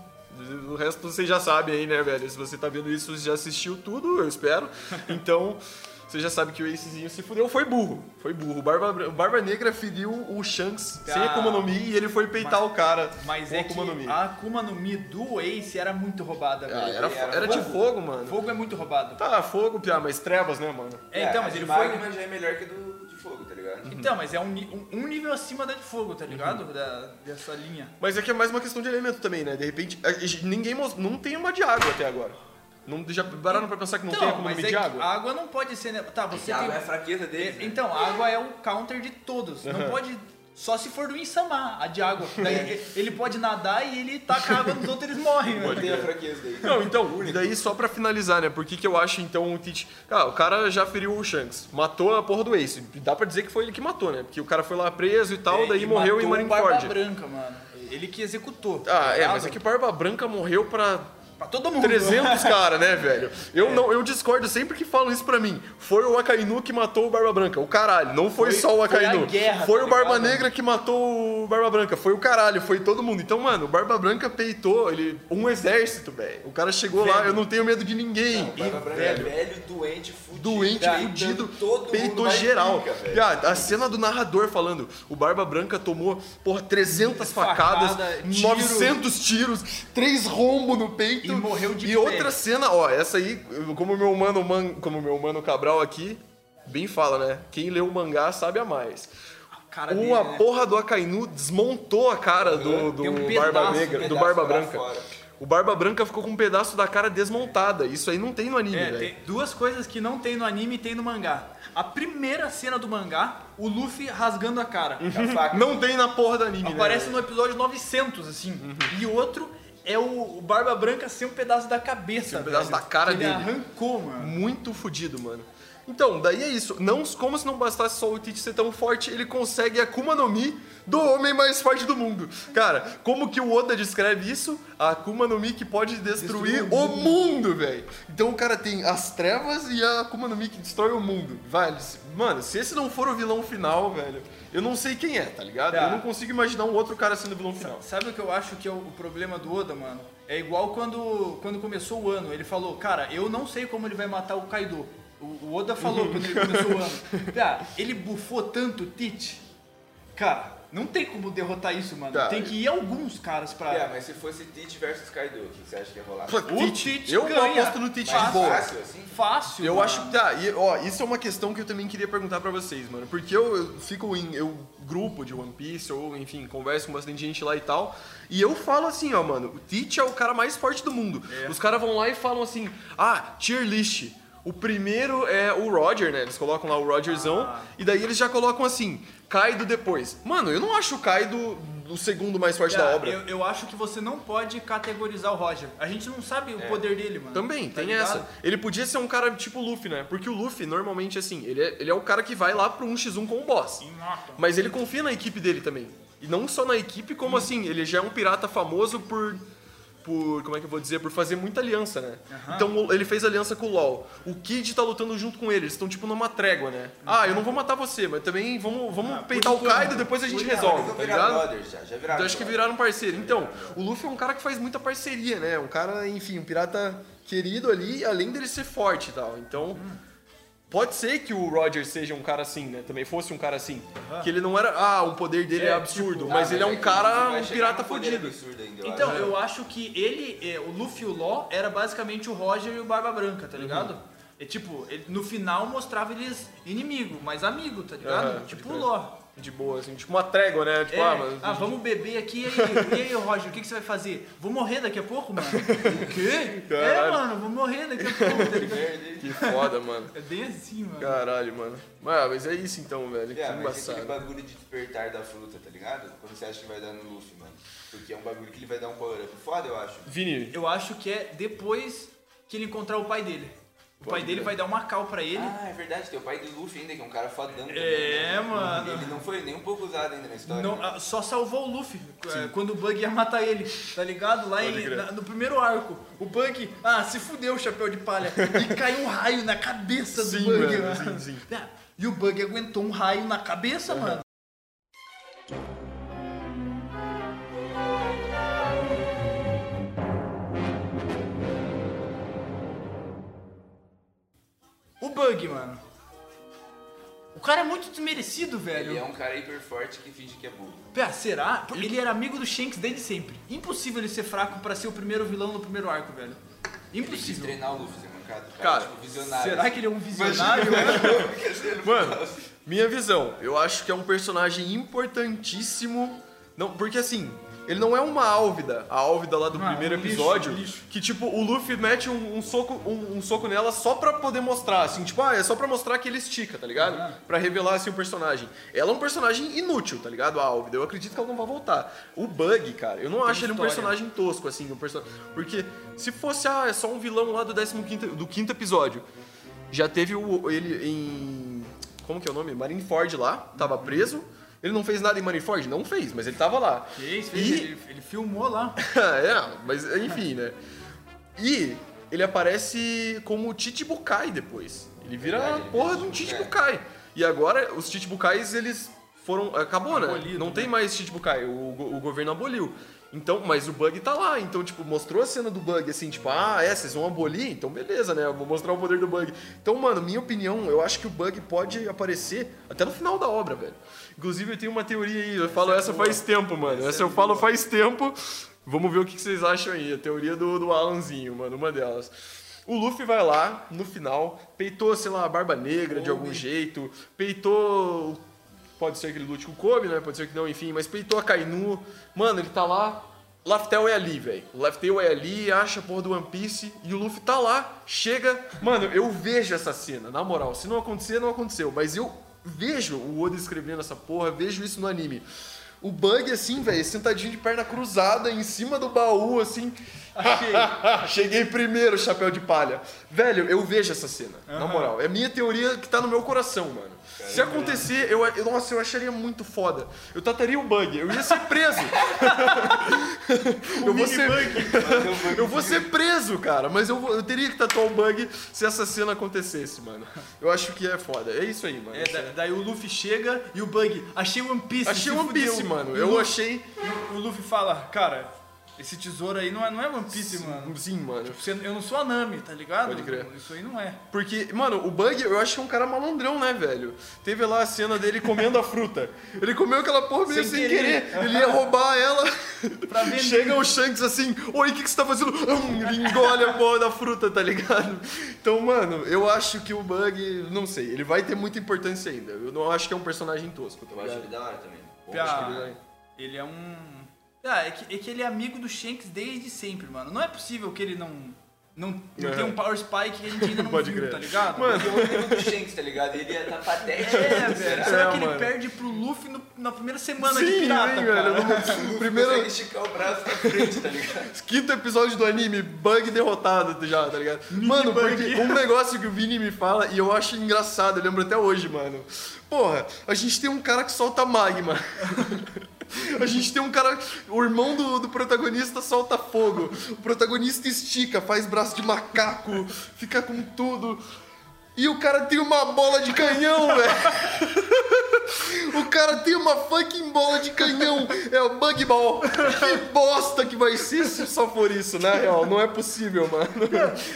O resto você já sabe aí, né, velho? Se você tá vendo isso, você já assistiu tudo, eu espero. *laughs* Então, você já sabe que o Acezinho se fudeu. Foi burro. Foi burro. O Barba, o Barba Negra feriu o Shanks sem Ah. Akuma no Mi e ele foi peitar o cara Mas com é Akuma no Mi. a Akuma no Mi do Ace era muito roubada, Ah, velho. era, fo- era de fogo, mano. Fogo é muito roubado. Tá, fogo, piá, mas trevas, né, mano? É, então, mas a ele foi. Magma já é melhor que do ligado? Então, mas é um, um- um nível acima da de fogo, tá ligado? Uhum. Da, dessa linha. Mas é que é mais uma questão de elemento também, né? De repente, a- a- ninguém não tem uma de água até agora. Não, já pararam pra pensar que não tem Então, no mas Mi é de água? a água não pode ser. né? Tá, você a tem. água é a fraqueza deles, né? Então, a água é o counter de todos. Não pode. Só se for do Insama, a de água. *laughs* Daí ele- pode nadar e ele taca água nos outros, eles morrem, né? Tem a fraqueza daí. Não, então, e daí só pra finalizar, né? Por que, que eu acho então o Tite. Ah, o cara já feriu o Shanks, matou a porra do Ace. Dá pra dizer que foi ele que matou, né? Porque o cara foi lá preso e tal, daí É, E morreu em o Barba Marineford. Branca, mano. Ele que executou. Ah, é, tá mas é que Barba Branca morreu pra Pra todo mundo. 300 *laughs* cara, né, velho? Eu não, eu discordo sempre que falam isso pra mim. Foi o Akainu que matou o Barba Branca. O caralho, não foi, Foi- só o foi a Akainu. guerra, foi tá o Barba? Negra que matou o Barba Branca. Foi o caralho, foi todo mundo. Então, mano, o Barba Branca peitou ele um exército, velho. O cara chegou lá, eu não tenho medo de ninguém. O Barba Branca é velho, doente, fudido. Doente, fudido, todo mundo peitou geral. velho. A cena do narrador falando, o Barba Branca tomou, porra, 300 facadas, Facada, tiro. 900 tiros, três rombos no peito. E morreu de E outra cena, ó, essa aí, como meu mano, man, como meu mano Cabral aqui, bem fala, né? Quem leu o mangá sabe a mais. Cara dele, Uma né? porra do Akainu desmontou a cara do, do um Barba Negra, do Barba Branca. fora. O Barba Branca ficou com um pedaço da cara desmontada. Isso aí não tem no anime, É, velho. tem duas coisas que não tem no anime e tem no mangá. A primeira cena do mangá, o Luffy rasgando a cara. A faca. Não tem na porra do anime, Aparece né? no episódio 900, assim. E outro é o, Barba Branca sem um pedaço da cabeça, Sem um pedaço velho, da cara ele dele. arrancou, mano. Muito fudido, mano. Então, daí é isso. Não, como se não bastasse só o Tite ser tão forte, ele consegue a Akuma no Mi do homem mais forte do mundo. Cara, como que o Oda descreve isso? A Akuma no Mi que pode destruir, o mundo, velho. Então o cara tem as trevas e a Akuma no Mi que destrói o mundo. Vai, mano, se esse não for o vilão final, velho, eu não sei quem é, tá ligado? Tá. Eu não consigo imaginar um outro cara sendo o vilão final. Sabe o que eu acho que é o, o problema do Oda, mano? É igual quando, quando começou o ano. Ele falou, cara, eu não sei como ele vai matar o Kaido. O, o Oda falou quando ele começou o ano. Cara, ele bufou tanto o Tite. Cara, não tem como derrotar isso, mano. Tá. Tem que ir alguns caras pra. É, mas se fosse Tite versus Kaido, o que você acha que ia rolar? Pô, O Tite, Tite eu ganha. aposto no Tite de boa. fácil, assim? Fácil. Eu mano. acho que tá, e, ó, isso é uma questão que eu também queria perguntar pra vocês, mano. Porque eu, eu fico em eu, grupo de One Piece, ou enfim, converso com bastante gente lá e tal. E eu falo assim, ó, mano, o Teach é o cara mais forte do mundo. Os caras vão lá e falam assim, ah, tier list. O primeiro é o Roger, né? Eles colocam lá o Rogerzão. E daí eles já colocam assim, Kaido depois. Mano, eu não acho o Kaido o segundo mais forte da Cara, obra. Eu, eu acho que você não pode categorizar o Roger. A gente não sabe o poder dele, mano. Também, Tá tem ligado? essa. Ele podia ser um cara tipo Luffy, né? Porque o Luffy, normalmente, assim, ele é, ele é o cara que vai lá pro 1x1 com o boss. Mas ele confia na equipe dele também. E não só na equipe, como assim, ele já é um pirata famoso por. Por. Como é que eu vou dizer? Por fazer muita aliança, né? Então o- ele fez aliança com o LOL. O Kid tá lutando junto com ele. Eles estão tipo numa trégua, né? Ah, eu não vou matar você, mas também vamos, vamos peitar o Kaido depois a gente resolve, tá ligado? brothers já, já viraram. Então acho que viraram parceiro. Então, o Luffy é um cara que faz muita parceria, né? Um cara, enfim, um pirata querido ali, além dele ser forte e tal. Então, pode ser que o Roger seja um cara assim, né? Também fosse um cara assim. Que ele não era, ah, o poder dele é, É, absurdo, tipo, mas Ah, ele é um cara, um pirata fodido. absurdo ainda, eu Então, acho. eu acho que ele, é, o Luffy e o Law era basicamente o Roger e o Barba Branca, tá ligado? Uhum. É tipo, ele- no final mostrava eles inimigo, mas amigo, tá ligado? Aham, tipo o. Law. De boa, assim, tipo uma trégua, né? Tipo, É, ah, mas ah, vamos beber aqui, e aí, e aí *laughs* Roger, o que, que você vai fazer? Vou morrer daqui a pouco, mano? *laughs* O quê? É, Caralho. mano, vou morrer daqui a pouco, tá ligado? que foda, mano. É bem assim, mano. Caralho, mano. Ah, mas é isso então, velho. Que É, mas tem aquele embaçado. bagulho de despertar da fruta, tá ligado? Quando você acha que vai dar no Luffy, mano. Porque é um bagulho que ele vai dar um power up foda, eu acho. Vini, Eu acho que é depois que ele encontrar o pai dele. O pai dele vai dar uma cal pra ele. Ah, é verdade, tem o pai do Luffy ainda, que é um cara fodão também. É, né? mano. Ele não foi nem um pouco usado ainda na história. Não, né? só salvou o Luffy é, quando o Bug ia matar ele, tá ligado? Lá em- na- no primeiro arco. O Bug, ah, se fudeu o chapéu de palha. E *laughs* caiu um raio na cabeça do Sim, Bug. mano, mano. sim, sim. *laughs* É, E o Bug aguentou um raio na cabeça, mano. Bug, mano. O cara é muito desmerecido, velho. Ele é um cara hiper forte que finge que é burro. Pera, será? Ele era amigo do Shanks desde sempre. Impossível ele ser fraco pra ser o primeiro vilão no primeiro arco, velho. Ele Impossível. treinar o Luffy, ser mancado. O Cara, tipo, visionário. Será que ele é um visionário? *laughs* *laughs* Mano, minha visão, eu acho que é um personagem importantíssimo. Não, porque assim, ele não é uma Álvida, a Álvida lá do Ah, primeiro um episódio, lixo. que tipo, o Luffy mete um, um soco, um, um soco nela só pra poder mostrar, assim, tipo, ah, é só pra mostrar que ele estica, tá ligado? Ah. Pra revelar assim o personagem. Ela é um personagem inútil, tá ligado? A Álvida, eu acredito que ela não vai voltar. O Bug, cara, eu não acho ele um história. personagem tosco, assim, um person... porque se fosse, ah, é só um vilão lá do 15 do quinto episódio, já teve o, ele em. Como que é o nome? Marineford lá, tava preso. Ele não fez nada em Marineford? Não fez, mas ele tava lá. Fez, fez, E- ele, ele filmou lá. *laughs* é, mas enfim, né? E ele aparece como Chichibukai depois. Ele vira a Verdade, porra de um Chichibukai. Chichibukai. E agora os Chichibukais, eles foram. Acabou, né? Abolido, Não né? tem mais Chichibukai. O, o governo aboliu. Então, mas o Bug tá lá. Então, tipo, mostrou a cena do Bug assim, tipo, ah, é, vocês vão abolir? Então, beleza, né? Eu vou mostrar o poder do Bug. Então, mano, minha opinião, eu acho que o Bug pode aparecer até no final da obra, velho. Inclusive, eu tenho uma teoria aí. Eu falo essa faz tempo, mano. Essa eu falo faz tempo. Vamos ver o que vocês acham aí. A teoria do, do Alanzinho, mano, uma delas. O Luffy vai lá, no final, peitou, sei lá, a barba negra de algum jeito, peitou. Pode ser que ele lute com o Kobe, né? Pode ser que não, enfim, mas peitou a Kainu. Mano, ele tá lá. Laftel é ali, velho. Laftel é ali, acha a porra do One Piece e o Luffy tá lá, chega. Mano, eu vejo essa cena, na moral. Se não acontecer, não aconteceu. Mas eu vejo o Oda escrevendo essa porra, vejo isso no anime. o Bug, assim, velho, sentadinho de perna cruzada, em cima do baú, assim. *laughs* Cheguei primeiro, chapéu de palha. Velho, eu vejo essa cena, na moral. É minha teoria que tá no meu coração, mano. Se acontecer, eu, eu- nossa, eu acharia muito foda. Eu tataria o bug, eu ia ser preso. *laughs* eu, vou ser, eu vou ser preso, cara. Mas eu, vou- eu teria que tatuar o bug se essa cena acontecesse, mano. Eu acho que é foda. É isso aí, mano. É, da- daí o Luffy chega e o Bug, achei One Piece. Achei One Piece, fudeu." mano. Eu o Luffy- achei. e o Luffy fala, cara, esse tesouro aí não é, não é One Piece, mano. Sim, mano. Você- Eu não sou a Nami, tá ligado? Pode crer. Isso aí não é. Porque, mano, o Bug, eu acho que é um cara malandrão, né, velho? Teve lá a cena dele comendo a fruta. Ele comeu aquela porra meio sem, Sem querer. querer. Ele ia roubar ela. Pra vender. Chega o Shanks assim, oi, o que, que você tá fazendo? Hum, Ele engole a porra da fruta, tá ligado? Então, mano, eu acho que o Bug, não sei, ele vai ter muita importância ainda. Eu não acho que é um personagem tosco, tá Eu acho ligado? ele da hora também. Pia, acho que ele- vai. ele é um. Ah, é que, é que ele é amigo do Shanks desde sempre, mano. Não é possível que ele não. Não, não É. tenha um Power Spike que a gente ainda não *laughs* Pode viu, crer. tá ligado? Mano, Eu lembro do Shanks, tá ligado? Ele ia tá patético. É, velho. Será É, que ele mano. perde pro Luffy no- na primeira semana Sim, de pirata, hein, cara? velho? Primeiro, Consegue esticar o braço pra frente, tá ligado? *laughs* Quinto episódio do anime, Bug derrotado já, tá ligado? Mano, Bug. porque um negócio que o Vini me fala e eu acho engraçado, eu lembro até hoje, mano. Porra, a gente tem um cara que solta magma. *laughs* A gente tem um cara. O irmão do, do protagonista solta fogo. O protagonista estica, faz braço de macaco, fica com tudo. E o cara tem uma bola de canhão, *laughs* velho. O cara tem uma fucking bola de canhão. É o Bug Ball. Que bosta que vai ser se só for isso, na real. Não é possível, mano.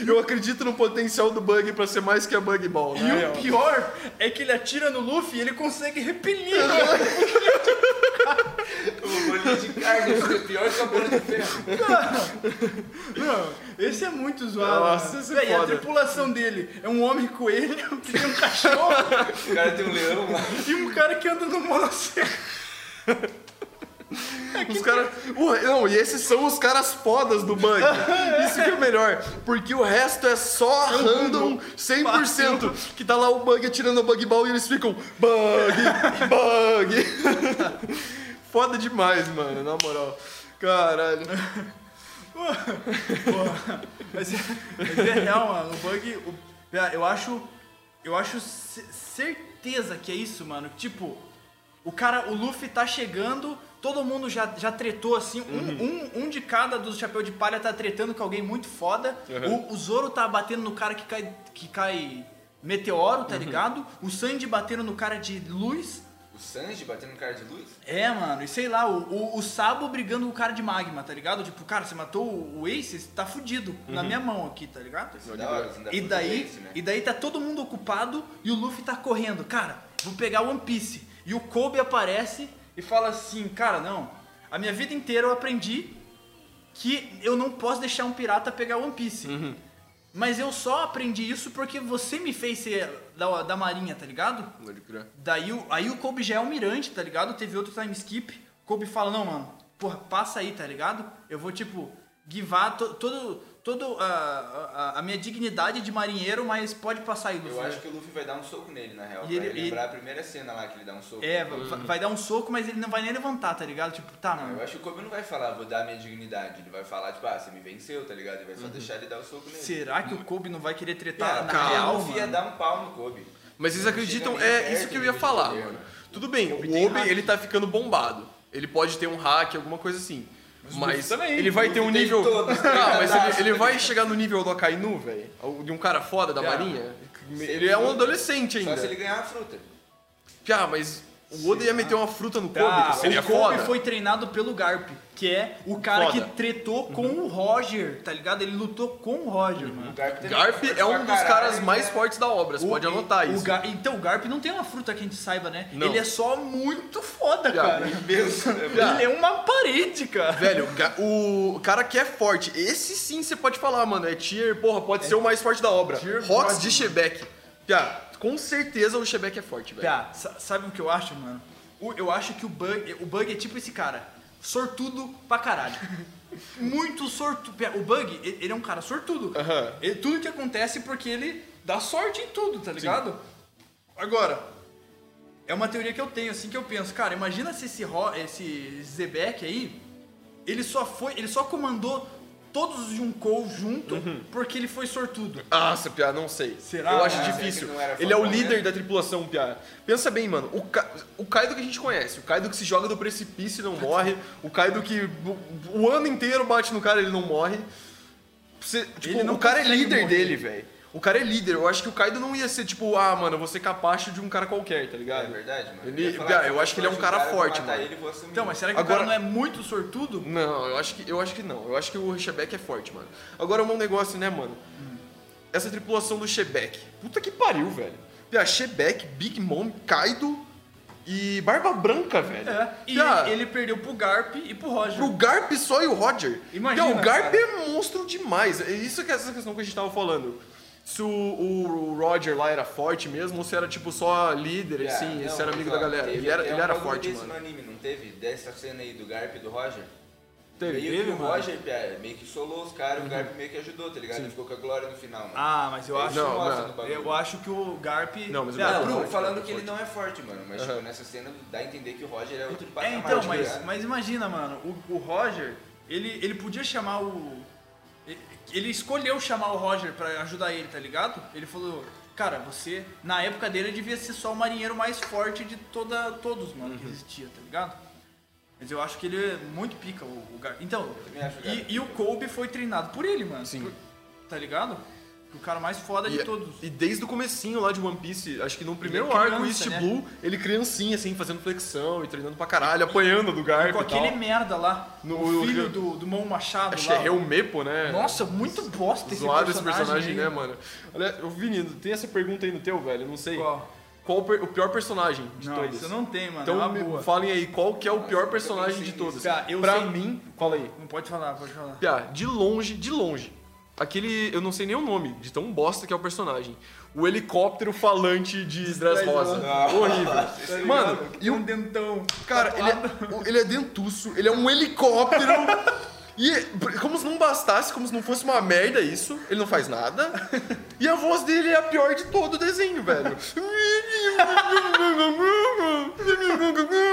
Eu acredito no potencial do Bug pra ser mais que a Bug Ball, E real. o pior é que ele atira no Luffy e ele consegue repelir. *laughs* O bolinho de carne é pior que a bola de ferro. Não, esse é muito zoado. Nossa, esse é Véi, e a tripulação dele é um homem coelho que tem um cachorro O cara tem um leão lá. e um cara que anda no monociclo. *laughs* Os caras. Não, e esses são os caras fodas do Bug. *laughs* Isso que é o melhor. Porque o resto é só random 100%. Que tá lá o Bug atirando a Bug Ball e eles ficam Bug, Bug. *laughs* Foda demais, mano, na moral. Caralho. Mas, é- mas é real, mano. O bug. o- eu acho. Eu acho ce- certeza que é isso, mano. Tipo, o cara, o Luffy tá chegando, todo mundo já, já tretou assim. Um, um, um de cada dos chapéu de palha tá tretando com alguém muito foda. O, o Zoro tá batendo no cara que cai, que cai meteoro, tá ligado? O Sandy batendo no cara de luz. O Sanji batendo no cara de luz? É, mano, e sei lá, o, o, o Sabo brigando com o cara de magma, tá ligado? Tipo, cara, você matou o o Ace, você tá fudido na minha mão aqui, tá ligado? Da hora, da E daí, Fluminense, né? e daí tá todo mundo ocupado e o Luffy tá correndo. Cara, vou pegar o One Piece. E o Kobe aparece e fala assim, cara, não. A minha vida inteira eu aprendi que eu não posso deixar um pirata pegar One Piece. Uhum. Mas eu só aprendi isso porque você me fez ser da, da marinha, tá ligado? Pode crer. Daí o, aí o Kobe já é almirante, tá ligado? Teve outro time skip. Kobe fala, não, mano, porra, passa aí, tá ligado? Eu vou, tipo, guivar to, todo, todo a, a, a minha dignidade de marinheiro, mas pode passar aí, Luffy. Eu acho que o Luffy vai dar um soco nele, na real. E ele- lembrar a primeira cena lá que ele dá um soco. É, vai, vai dar um soco, mas ele não vai nem levantar, tá ligado? Tipo, tá, Não, mano. eu acho que o Kobe não vai falar, vou dar a minha dignidade. Ele vai falar, tipo, ah, você me venceu, tá ligado? Ele vai só deixar ele dar o soco nele. Será que o Kobe não vai querer tretar Cara, na calma, real, o Luffy ia dar um pau no Kobe. Mas vocês Não acreditam, é perto isso que eu ia falar, poder, mano. Tudo bem, Kobe o tem Obi, hack. ele tá ficando bombado. Ele pode ter um hack, alguma coisa assim. Mas também. ele vai ter um nível. todos, Ah, mas ele, ele vai chegar no nível do Akainu, velho? De um cara foda da Já. marinha? Ele é um adolescente Só ainda. se ele ganhar a fruta. Ah, mas o Oda ia meter uma fruta no Kobe, Ah, seria o Kobe foda. foi treinado pelo Garp, que é o cara Foda. que tretou com o Roger, tá ligado? Ele lutou com o Roger, mano. O Garp, Garp é um dos caralho, caras né? mais fortes da obra, você pode O- anotar o isso. Gar- Então, o Garp não tem uma fruta que a gente saiba, né? Não. Ele é só muito foda, Já, cara. *laughs* Já. Ele é uma parede, cara. Velho, o cara que é forte, esse sim você pode falar, mano. É tier, porra, pode ser o mais forte da obra. Tier God, de Shebeck. Piá, com certeza o Shebeck é forte, velho. Sa- sabe o que eu acho, mano? Eu acho que o Bug, o Bug é tipo esse cara. Sortudo pra caralho. *laughs* Muito sortudo. O Bug, ele é um cara sortudo. Ele- tudo que acontece porque ele dá sorte em tudo, tá ligado? Agora, é uma teoria que eu tenho, assim, que eu penso, cara, imagina se esse, esse Zebek aí, ele só foi, ele só comandou todos os Junkou junto porque ele foi sortudo. Nossa, Pia, não sei. Será? Eu acho Ah, difícil. Ele é o líder mesmo? da tripulação, Pia. Pensa bem, mano. O, Ka... o Kaido que a gente conhece, o Kaido que se joga do precipício e não morre, o Kaido que o, o ano inteiro bate no cara e ele não morre. Você- tipo, Ele não o cara é líder morrer. dele, velho. O cara é líder. Eu acho que o Kaido não ia ser tipo, ah, mano, eu vou ser capacho de um cara qualquer, tá É ligado? verdade, mano. Ele- Pia, que eu acho que ele é um cara eu forte, mano. Ele. Então, mas será que Agora- o cara não é muito sortudo? Não, eu acho que eu acho que não. Eu acho que o Shebeck é forte, mano. Agora um negócio, né, mano? Essa tripulação do Shebeck. Puta que pariu, velho. Pia, Shebeck, Big Mom, Kaido e Barba Branca, velho. É. E Pia, ele, ele perdeu pro Garp e pro Roger. pro Garp só e o Roger. Imagina, Pia, o Garp cara. é monstro demais. É Isso que é essa questão que a gente tava falando. Se o, o Roger lá era forte mesmo, ou se era tipo só líder, Yeah, assim, não, se era amigo ó, da galera. teve ele era, ele um era forte, mano. no anime, não teve? Dessa cena aí do Garp e do Roger? Teve. Meio Teve, que o mano. Roger Pia, meio que solou os caras, o Garp meio que ajudou, tá ligado? Ele ficou com a glória no final, mano. Ah, mas eu acho, Não, não. eu acho que o Garp... Não, mas o É, Garp Não, é não forte, falando que ele não é forte, mano. Mas Aham. tipo, nessa cena dá a entender que o Roger é outro É, patamar, então, tá mas, mas imagina, mano, o, o Roger, ele, ele podia chamar o. ele- escolheu chamar o Roger pra ajudar ele, tá ligado? Ele falou, cara, você. Na época dele devia ser só o marinheiro mais forte de toda, todos, mano, Uhum. que existia, tá ligado? Mas eu acho que ele é muito pica, o, o Gar. Então, e, e o Kobe foi treinado por ele, mano. Sim. Por- tá ligado? O cara mais foda de E, todos. e desde o comecinho lá de One Piece, acho que no primeiro é arco criança, East né? Blue, ele criancinha, assim, fazendo flexão e treinando pra caralho, apanhando do Garp Com e aquele merda lá, No- o filho do, do Mão Machado Acho que lá. é Helmepo, né? Nossa, muito bosta esse Zoado personagem, esse personagem, aí, né, mano? Olha, ô Vini, tem essa pergunta aí no teu, velho? Eu não sei. Qual? Qual o, o pior personagem de Não, todos? isso não tem, mano. é Então me boa. falem aí, qual que é o pior personagem de todos? Eu pra sei. mim, fala aí. Não pode falar, pode falar. Piá, de longe, de longe. Aquele, eu não sei nem o nome, de tão bosta que é o personagem. O helicóptero falante de Dress Rosa. Horrível. Mano, e um dentão. Cara, ele é, ele é dentuço, ele é um helicóptero. *laughs* E como se não bastasse, como se não fosse uma merda isso, ele não faz nada. E a voz dele é a pior de todo o desenho, velho.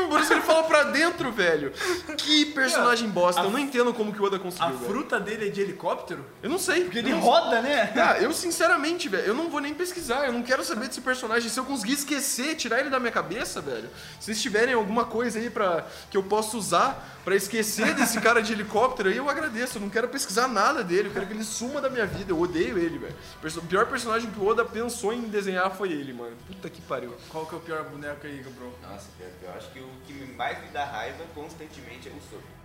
Por isso ele fala pra dentro, velho. Que personagem bosta. Eu não entendo como que o Oda A conseguiu, velho. fruta dele é de helicóptero? Eu não sei. Porque ele não- roda, né? ah, eu sinceramente, velho, eu não vou nem pesquisar, eu não quero saber desse personagem. Se eu conseguir esquecer, tirar ele da minha cabeça, velho. Se vocês tiverem alguma coisa aí pra, que eu possa usar pra esquecer desse cara de helicóptero aí, eu agradeço. Eu não quero pesquisar nada dele, eu quero que ele suma da minha vida. Eu odeio ele, velho. O pior personagem que o Oda pensou em desenhar foi ele, mano. Puta que pariu. Qual que é o pior boneco aí, bro? Nossa, eu acho que o que mais me dá raiva constantemente é o Sop.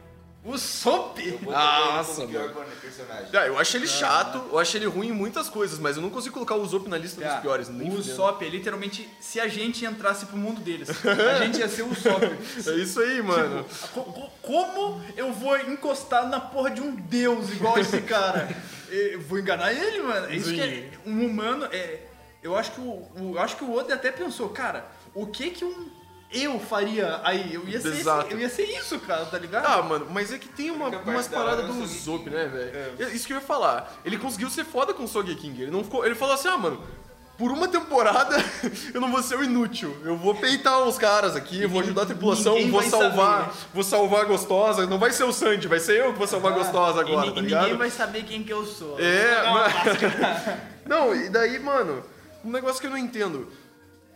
O Sop! Nossa, ele como pior mano. personagem. Ah, eu acho ele chato, eu acho ele ruim em muitas coisas, mas eu não consigo colocar o Zop na lista dos Cara, piores. Nem o. Sop é literalmente se a gente entrasse pro mundo deles. *laughs* A gente ia ser o Sop. É isso aí, mano. Co- co- Como eu vou encostar na porra de um deus igual esse cara? Eu vou enganar ele, mano. É isso que é um humano. É, eu acho que o, o- eu acho que o Oda até pensou, cara, o que que um eu faria aí? Eu ia ser, esse- eu ia ser isso, cara, tá ligado? Ah, mano, mas é que tem uma, umas paradas é do. Zop, né, velho? Isso que eu ia falar. Ele conseguiu ser foda com o Sogeking. Ele não ficou. Ele falou assim, ah, mano. Por uma temporada *laughs* eu não vou ser o inútil. Eu vou peitar os caras aqui, eu vou ajudar a tripulação, ninguém vou salvar, saber. vou salvar a gostosa. Não vai ser o Sandy, vai ser eu que vou salvar a gostosa Ah, E agora, ni- tá e ligado? ninguém vai saber quem que eu sou. É, uma *laughs* mas-. Não, e daí, mano, um negócio que eu não entendo.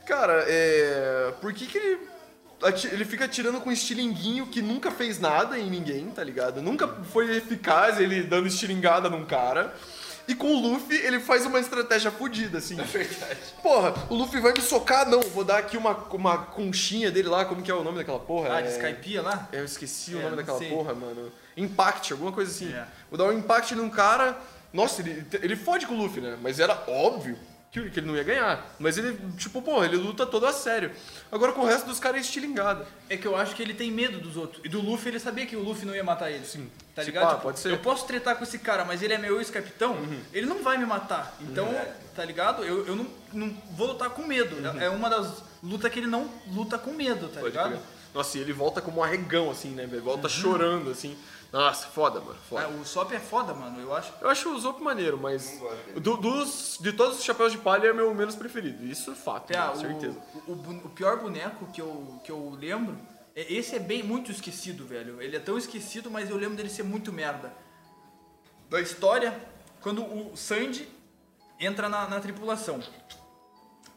Cara, é. Por que que ele. Ele fica atirando com estilinguinho que nunca fez nada em ninguém, tá ligado? Nunca foi eficaz ele dando estilingada num cara. E com o Luffy, ele faz uma estratégia fodida, assim. É verdade. Porra, o Luffy vai me socar? Não, vou dar aqui uma, uma conchinha dele lá, como que é o nome daquela porra? Ah, de É- Skypiea lá? eu esqueci o É, nome não daquela sei. porra, mano. Impact, alguma coisa assim. É. Vou dar um impact num cara. Nossa, ele, ele fode com o Luffy, né? Mas era óbvio que, ele não ia ganhar. Mas ele, tipo, porra, ele luta todo a sério. Agora com o resto dos caras é estilingada. É que eu acho que ele tem medo dos outros. E do Luffy, ele sabia que o Luffy não ia matar ele. Sim. Tá ligado? pá, Tipo, pode ser. Eu posso tretar com esse cara, mas ele é meu ex-capitão, ele não vai me matar. Então, tá ligado? Eu, eu não, não vou lutar com medo. É- É uma das lutas que ele não luta com medo, tá Pode ligado? Nossa, e ele volta como um arregão, assim, né? Volta chorando, assim. Nossa, foda, mano. Foda. Ah, o Sop é foda, mano, eu acho. Eu acho o Zop maneiro, mas. Não gosto dele. do- dos, de todos os chapéus de palha é meu menos preferido. Isso é fato, Ah, com certeza. O, o, o pior boneco que eu, que eu lembro, é- esse é bem muito esquecido, velho. Ele é tão esquecido, mas eu lembro dele ser muito merda. Da história, quando o Sandy entra na, na tripulação.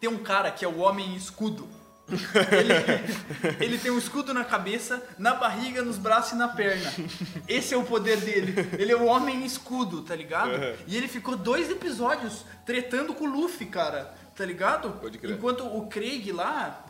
Tem um cara que é o Homem Escudo. Ele, ele tem um escudo na cabeça, na barriga, nos braços e na perna. Esse é o poder dele. Ele é o Homem Escudo, tá ligado? E ele ficou dois episódios tretando com o Luffy, cara. Tá ligado? Pode crer. Enquanto o Craig lá.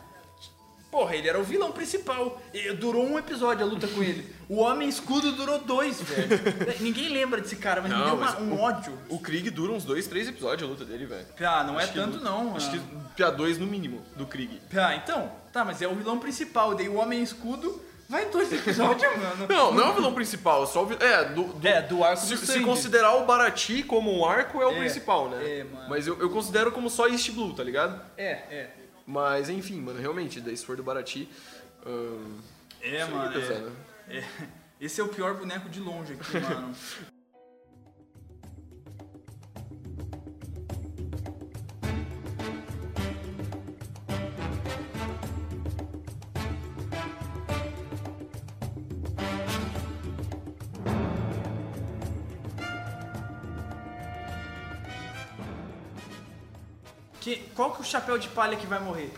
Porra, ele era o vilão principal. E durou um episódio a luta com ele. O Homem Escudo durou dois, velho. *laughs* Ninguém lembra desse cara, mas me Não, deu uma- mas um o- ódio. O Krieg dura uns dois, três episódios a luta dele, velho. Ah, não é Acho que tanto du- não. Acho ah. que PA2 no mínimo do Krieg. Ah, então. Tá, mas é o vilão principal. Daí o Homem Escudo vai dois *laughs* episódios, mano. Não, não é o vilão principal, só o vilão. É, do, do- É, do arco se, do se considerar o Barati como um arco, é o É, principal, né? é, mano. Mas eu, eu considero como só East Blue, tá ligado? É, é. Mas enfim, mano, realmente, daí se for do Barati. É, mano. é. É. Esse é o pior boneco de longe aqui, mano. *laughs* Que, qual que é o chapéu de palha que vai morrer?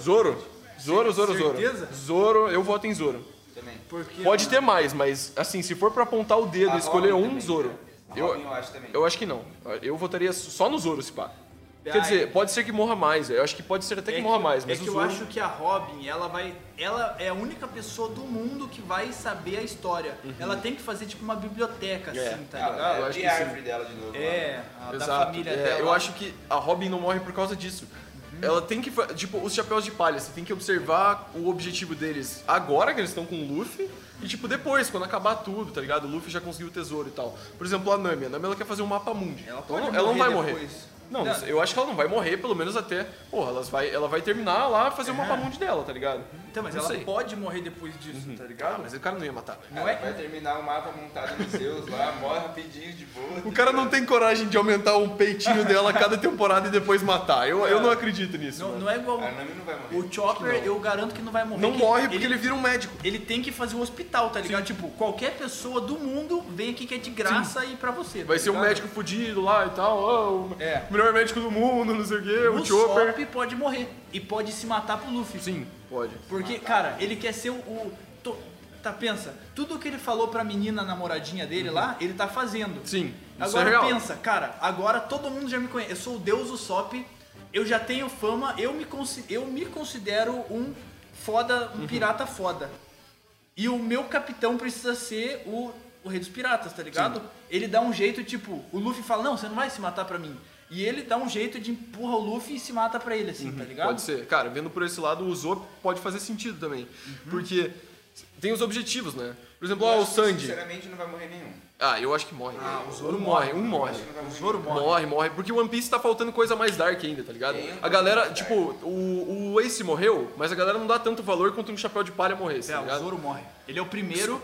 Zoro. Zoro, Zoro, Zoro. Certeza? Zoro, eu voto em Zoro. Também. Porque, Pode mano, ter mais, mas assim, se for pra apontar o dedo e escolher Robin um, também, Zoro. A Eu, Robin eu acho também. eu acho que não. Eu votaria só no Zoro, se pá. Quer Ah, dizer, é. pode ser que morra mais. Eu acho que pode ser até que é morra que- mais, mas é que eu Zoro... acho que a Robin, ela vai. Ela é a única pessoa do mundo que vai saber a história. Ela tem que fazer tipo uma biblioteca, Uhum. É. assim, tá Ah, ligado? eu é acho que sim. árvore dela de novo. É, a da Exato. família É, dela. Eu acho que a Robin não morre por causa disso. Ela tem que. Tipo, os chapéus de palha, você tem que observar o objetivo deles agora que eles estão com o Luffy. E tipo, depois, quando acabar tudo, tá ligado? O Luffy já conseguiu o tesouro e tal. Por exemplo, a Nami. A Nami ela quer fazer um mapa mundi. Ela Então, pode ela não vai morrer morrer. Não, Não. eu acho que ela não vai morrer, pelo menos até. Porra, elas vai, ela vai terminar lá fazer o mapa mundi dela, tá ligado? Então, mas Não ela sei. Uhum. pode morrer depois disso, tá ligado? Mas o cara não ia matar. Não Ela é? vai terminar o mapa montado nos Zeus lá, morre rapidinho de boa. O cara não tem coragem de aumentar o peitinho dela a cada temporada e depois matar. Eu, eu não acredito nisso. Não, não é igual. A Nami não vai morrer. O Chopper, eu garanto que não vai morrer. Não morre porque ele vira um médico. Ele tem que fazer um hospital, tá ligado? Tipo, qualquer pessoa do mundo vem aqui que é de graça e pra você. tá Vai ser um médico fudido lá e tal. ó, o É. melhor médico do mundo, não sei o quê, O o Chopper. Sop pode morrer e pode se matar pro Luffy. Sim, pode. Porque, cara, ele quer ser o. o- to- tá, pensa, tudo que ele falou pra menina namoradinha dele lá, ele tá fazendo. Sim, isso Agora é real. pensa, cara, agora todo mundo já me conhece. Eu sou o deus do Sop, eu já tenho fama, eu me, consi- eu me considero um foda, um pirata foda. E o meu capitão precisa ser o, o rei dos piratas, tá ligado? Ele dá um jeito, tipo, o Luffy fala, não, você não vai se matar pra mim. E ele dá um jeito de empurra o Luffy e se mata pra ele, assim, tá ligado? Uhum. Pode ser. Cara, vendo por esse lado, o Zop pode fazer sentido também. Uhum. Porque tem os objetivos, né? Por exemplo, Eu ah, o Sandy. Sinceramente, não vai morrer nenhum. Ah, eu acho que morre. Ah, o Zoro um morre, um morre. O morrer Zoro morre. Morre, morre. Porque o One Piece tá faltando coisa mais dark ainda, tá ligado? Tem A galera, tipo, o, o Ace morreu, mas a galera não dá tanto valor quanto um chapéu de palha morresse, É, tá o ligado? Zoro morre. Ele é o primeiro.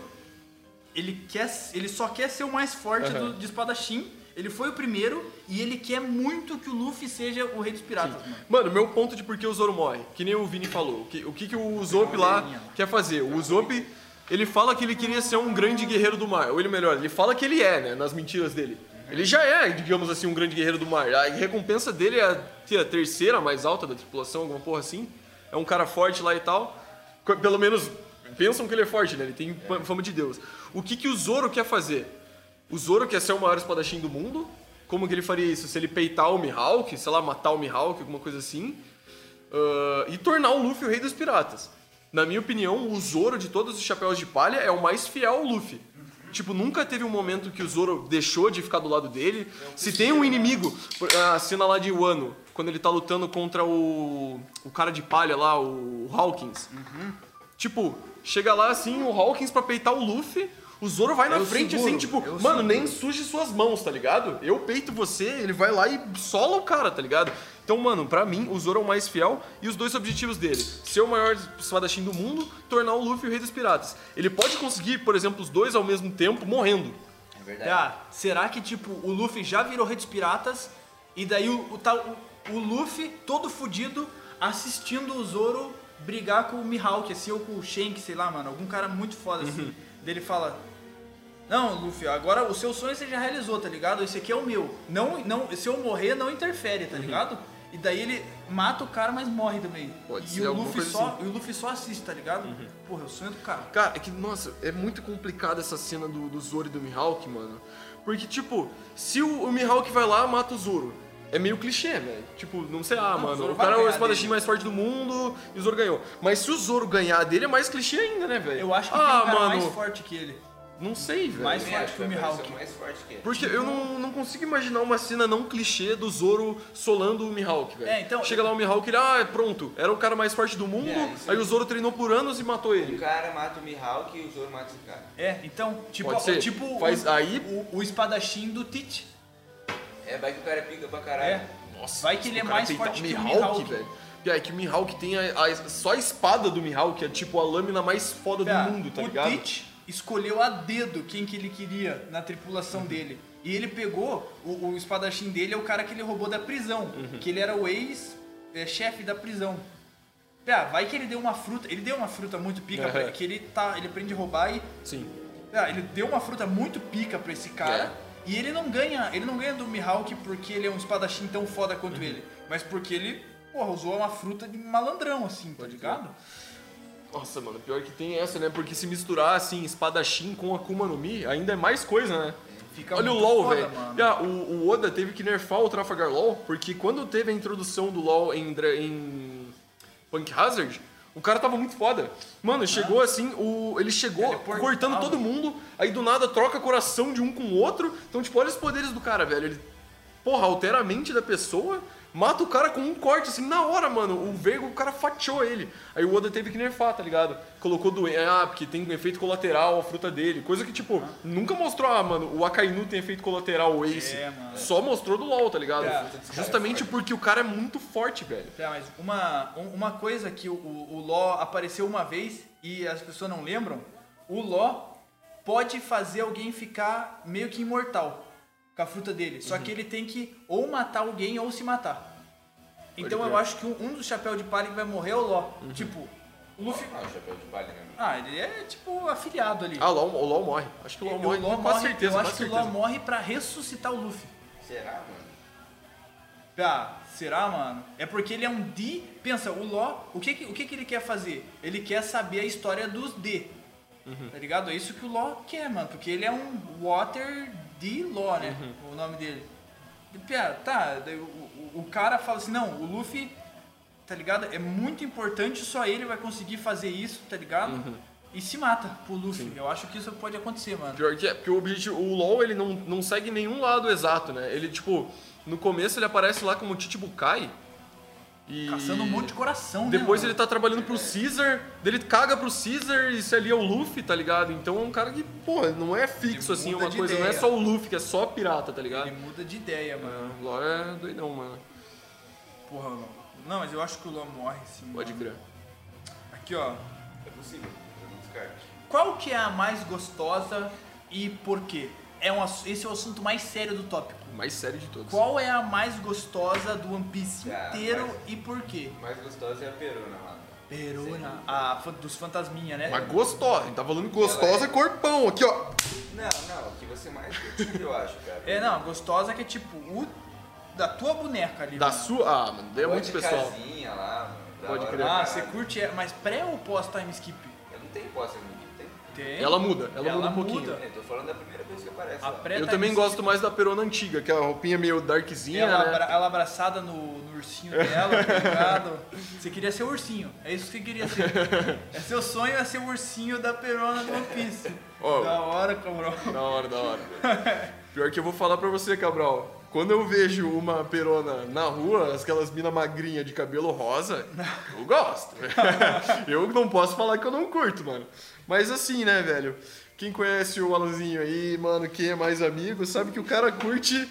Ele, quer, ele só quer ser o mais forte Aham. do, de espadachim. Ele foi o primeiro e ele quer muito que o Luffy seja o rei dos piratas, mano. Mano, meu ponto de por que o Zoro morre, que nem o Vini falou. O que, o que, que o Zop lá quer fazer? O Zop, ele fala que ele queria ser um grande guerreiro do mar. Ou ele melhor, ele fala que ele é, né? Nas mentiras dele. Ele já é, digamos assim, um grande guerreiro do mar. A recompensa dele é a, que, a terceira mais alta da tripulação, alguma porra assim. É um cara forte lá e tal. Pelo menos pensam que ele é forte, né? Ele tem fa- fama de Deus. O que, que o Zoro quer fazer? O Zoro quer ser o maior espadachim do mundo. Como que ele faria isso? Se ele peitar o Mihawk, sei lá, matar o Mihawk, alguma coisa assim. Ah, e tornar o Luffy o rei dos piratas. Na minha opinião, o Zoro de todos os chapéus de palha é o mais fiel ao Luffy. Tipo, nunca teve um momento que o Zoro deixou de ficar do lado dele. Se tem um inimigo, a cena lá de Wano, quando ele tá lutando contra o, o cara de palha lá, o Hawkins. Tipo, chega lá assim, o Hawkins pra peitar o Luffy, o Zoro vai na Eu frente seguro, assim, tipo, eu mano, seguro. nem suje suas mãos, tá ligado? Eu peito você, ele vai lá e sola o cara, tá ligado? Então, mano, pra mim, o Zoro é o mais fiel e os dois objetivos dele: ser o maior espadachim do mundo, tornar o Luffy o rei dos piratas. Ele pode conseguir, por exemplo, os dois ao mesmo tempo morrendo. É verdade. Ah, será que, tipo, o Luffy já virou rei dos piratas e daí o, o, tal- o, o Luffy, todo fudido, assistindo o Zoro brigar com o Mihawk, assim, ou com o Shank, sei lá, mano, algum cara muito foda, assim. Uhum. Daí ele fala... Não, Luffy, agora o seu sonho você já realizou, tá ligado? Esse aqui é o meu. Não, não, se eu morrer, não interfere, Uhum. tá ligado? E daí ele mata o cara, mas morre também. Pode e ser o Luffy só, assim. e o Luffy só assiste, tá ligado? Porra, é o sonho do cara. Cara, é que, nossa, é muito complicado essa cena do, do Zoro e do Mihawk, mano. Porque, tipo, se o, o Mihawk vai lá, mata o Zoro. É meio clichê, velho. Tipo, não sei, ah, Não, o mano, o vai cara é o espadachim mais forte do mundo e o Zoro ganhou. Mas se o Zoro ganhar dele, é mais clichê ainda, né, velho? Eu acho que ah, tem um cara mano, mais forte que ele. Não sei, velho. Mais forte que o Mihawk. mais forte que ele. Porque eu não, não consigo imaginar uma cena não clichê do Zoro solando o Mihawk, velho. É, então- Chega lá o Mihawk e ele, ah, pronto, era o cara mais forte do mundo, É, aí o Zoro treinou por anos e matou O ele. cara mata o Mihawk e o Zoro mata esse cara. É, então, tipo, Pode ser. tipo Faz o, aí- o, o espadachim do Tite. É, vai que o cara é pica pra caralho. É. Nossa, Vai que ele é o mais forte o que o Mihawk, Mihawk. velho. Aí que o Mihawk tem a, a- só a espada do Mihawk, é tipo a lâmina mais foda Cara, do mundo, tá o ligado? Tite escolheu a dedo quem que ele queria na tripulação dele. E ele pegou, o, o espadachim dele é o cara que ele roubou da prisão. Uhum. Que ele era o ex-chefe da prisão. Vai que ele deu uma fruta, ele deu uma fruta muito pica, pra- Aham. que ele tá, ele aprende a roubar e Sim. Ah, ele deu uma fruta muito pica pra esse cara. É. E ele não ganha, ele não ganha do Mihawk porque ele é um espadachim tão foda quanto Uhum. ele, mas porque ele, porra, usou uma fruta de malandrão assim, tá ligado? Nossa, mano, pior que tem essa, né? Porque se misturar, assim, espadachim com Akuma no Mi, ainda é mais coisa, né? Fica Olha o LoL, velho. Já, O, o Oda teve que nerfar o Trafalgar LoL, porque quando teve a introdução do LoL em, em Punk Hazard, o cara tava muito foda. Mano, chegou assim, o, ele chegou cortando todo mundo, aí do nada troca coração de um com o outro. Então, tipo, olha os poderes do cara, velho. Ele, porra, altera a mente da pessoa, mata o cara com um corte, assim, na hora, mano. O Vergo, o cara fatiou ele. Aí o Oda teve que nerfar, tá ligado? Colocou doença, ah, porque tem um efeito colateral a fruta dele. Coisa que, tipo, nunca mostrou, ah, mano, o Akainu tem efeito colateral, o Ace. É, mano. Só mostrou do LoL, tá ligado? É, Justamente porque o cara é muito forte, velho. Tá, mas uma, um- uma coisa que o, o, o Ló apareceu uma vez e as pessoas não lembram, o Ló pode fazer alguém ficar meio que imortal com a fruta dele. Só Uhum. que ele tem que ou matar alguém ou se matar. Então crer. eu acho que um, um dos chapéus de palha que vai morrer é o Ló. Uhum. Tipo, o Luffy. Ah, o chapéu de palha, né? Ah, ele é tipo afiliado ali. Ah, o LoL, o LoL morre. Acho que o O morre Ló com morre- certeza, eu acho que o certeza. Ló morre pra ressuscitar o Luffy. Será, mano? Ah, será, mano? É porque ele é um D. Pensa, o Ló, o que, que- o que, que ele quer fazer? Ele quer saber a história dos D. Uhum. Tá ligado? É isso que o Ló quer, mano. Porque ele é um Water D Law, né? Uhum. O nome dele. Pia, tá, daí o, o, o cara fala assim: não, o Luffy, tá ligado? É muito importante, só ele vai conseguir fazer isso, tá ligado? Uhum. E se mata pro Luffy. Eu acho que isso pode acontecer, mano. Pior que é, porque o objetivo, o LoL ele não, não segue nenhum lado exato, né? Ele, tipo, no começo ele aparece lá como Chichibukai. E Caçando um monte de coração, né? Depois mano? ele tá trabalhando pro Caesar, ele caga pro Caesar e isso ali é o Luffy, tá ligado? Então é um cara que, pô, não é fixo Ele assim, uma coisa, não é ideia. só o Luffy, que é só pirata, tá ligado? Ele muda de ideia, mano. É, o LoL é doidão, mano. Porra, não. Não, mas eu acho que o Ló morre sim. Pode mano. crer. Aqui, ó. É possível. Eu não descarte. Qual que é a mais gostosa e por quê? É um, esse é o assunto mais sério do tópico. O mais sério de todos. Qual é a mais gostosa do One Piece Ah, inteiro mas- e por quê? Mais gostoso é a perona, mano. Perona, a fan- dos fantasminha, né? Mas gostosa, a gente tá falando gostosa, é- corpão, aqui ó. Não, não, o que você mais curte, eu acho, cara. É, não, gostosa que é tipo o da tua boneca ali. Da mano. sua. Ah, mano, daí é Gosto muito de pessoal. casinha lá, mano. Da Pode hora crer. pra Ah, caralho. você curte, é- mas pré ou pós time skip? Eu não tenho posse no tem? Tem. Ela muda, ela, Ela muda um pouquinho. muda. É, tô falando da primeira que aparece A pré Eu time também gosto mais da perona antiga, que é a roupinha meio darkzinha, Ela, né? ela abraçada no, no ursinho dela, tá ligado? Você queria ser o ursinho, é isso que você queria ser. É seu sonho é ser o ursinho da perona do One Piece. Ó. Da hora, cabrão. Da hora, da hora. Pior que eu vou falar pra você, Cabral. Quando eu vejo uma perona na rua, aquelas mina magrinha de cabelo rosa, eu gosto. *laughs* eu não posso falar que eu não curto, mano. Mas assim, né, velho? Quem conhece o Alanzinho aí, mano, quem é mais amigo, sabe que o cara curte,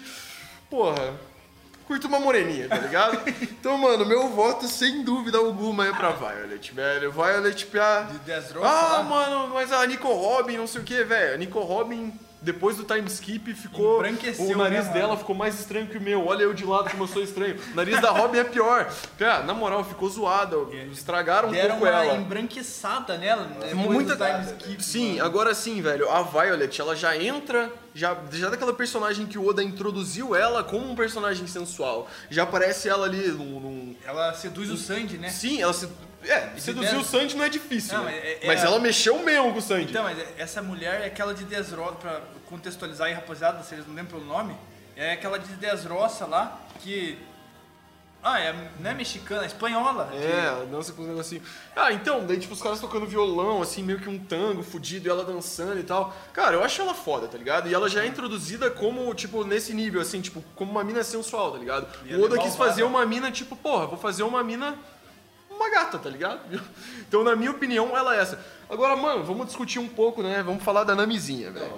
porra, curto uma moreninha, tá ligado? *laughs* Então, mano, meu voto, sem dúvida alguma, é pra Violet, velho. Violet, pra... De Dressrosa Ah, lá. mano, mas a Nico Robin, não sei o que, velho. A Nico Robin, depois do time skip, ficou. O nariz né, mano? dela ficou mais estranho que o meu. Olha eu de lado como eu sou estranho. O nariz da Robin é pior. Cara, na moral, ficou zoada. Estragaram um Deram pouco uma ela. embranquiçada nela. Depois Muita time skip. Sim, agora sim, velho. A Violet, ela já entra. Já, já daquela personagem que o Oda introduziu ela como um personagem sensual. Já aparece ela ali num- num, Ela seduz o Sandy, né? Sim, ela se. É, seduzir o Sandy não é difícil. Não, né? é- é- mas é- ela mexeu mesmo com o Sandy. Então, mas essa mulher é aquela de Desroça, pra contextualizar aí, rapaziada, se eles não lembram pelo nome, é aquela de Desroça lá, que... Ah, é, não é mexicana, é espanhola. É, dança com os negocinhos. Ah, então, daí tipo os caras tocando violão, assim, meio que um tango fudido, e ela dançando e tal. Cara, eu acho ela foda, tá ligado? E ela já é introduzida como, tipo, nesse nível, assim, tipo, como uma mina sensual, tá ligado? E O é Oda quis fazer uma mina, tipo, porra, vou fazer uma mina. Uma gata, tá ligado? *laughs* Então, na minha opinião, ela é essa. Agora, mano, vamos discutir um pouco, né? Vamos falar da Namizinha, velho.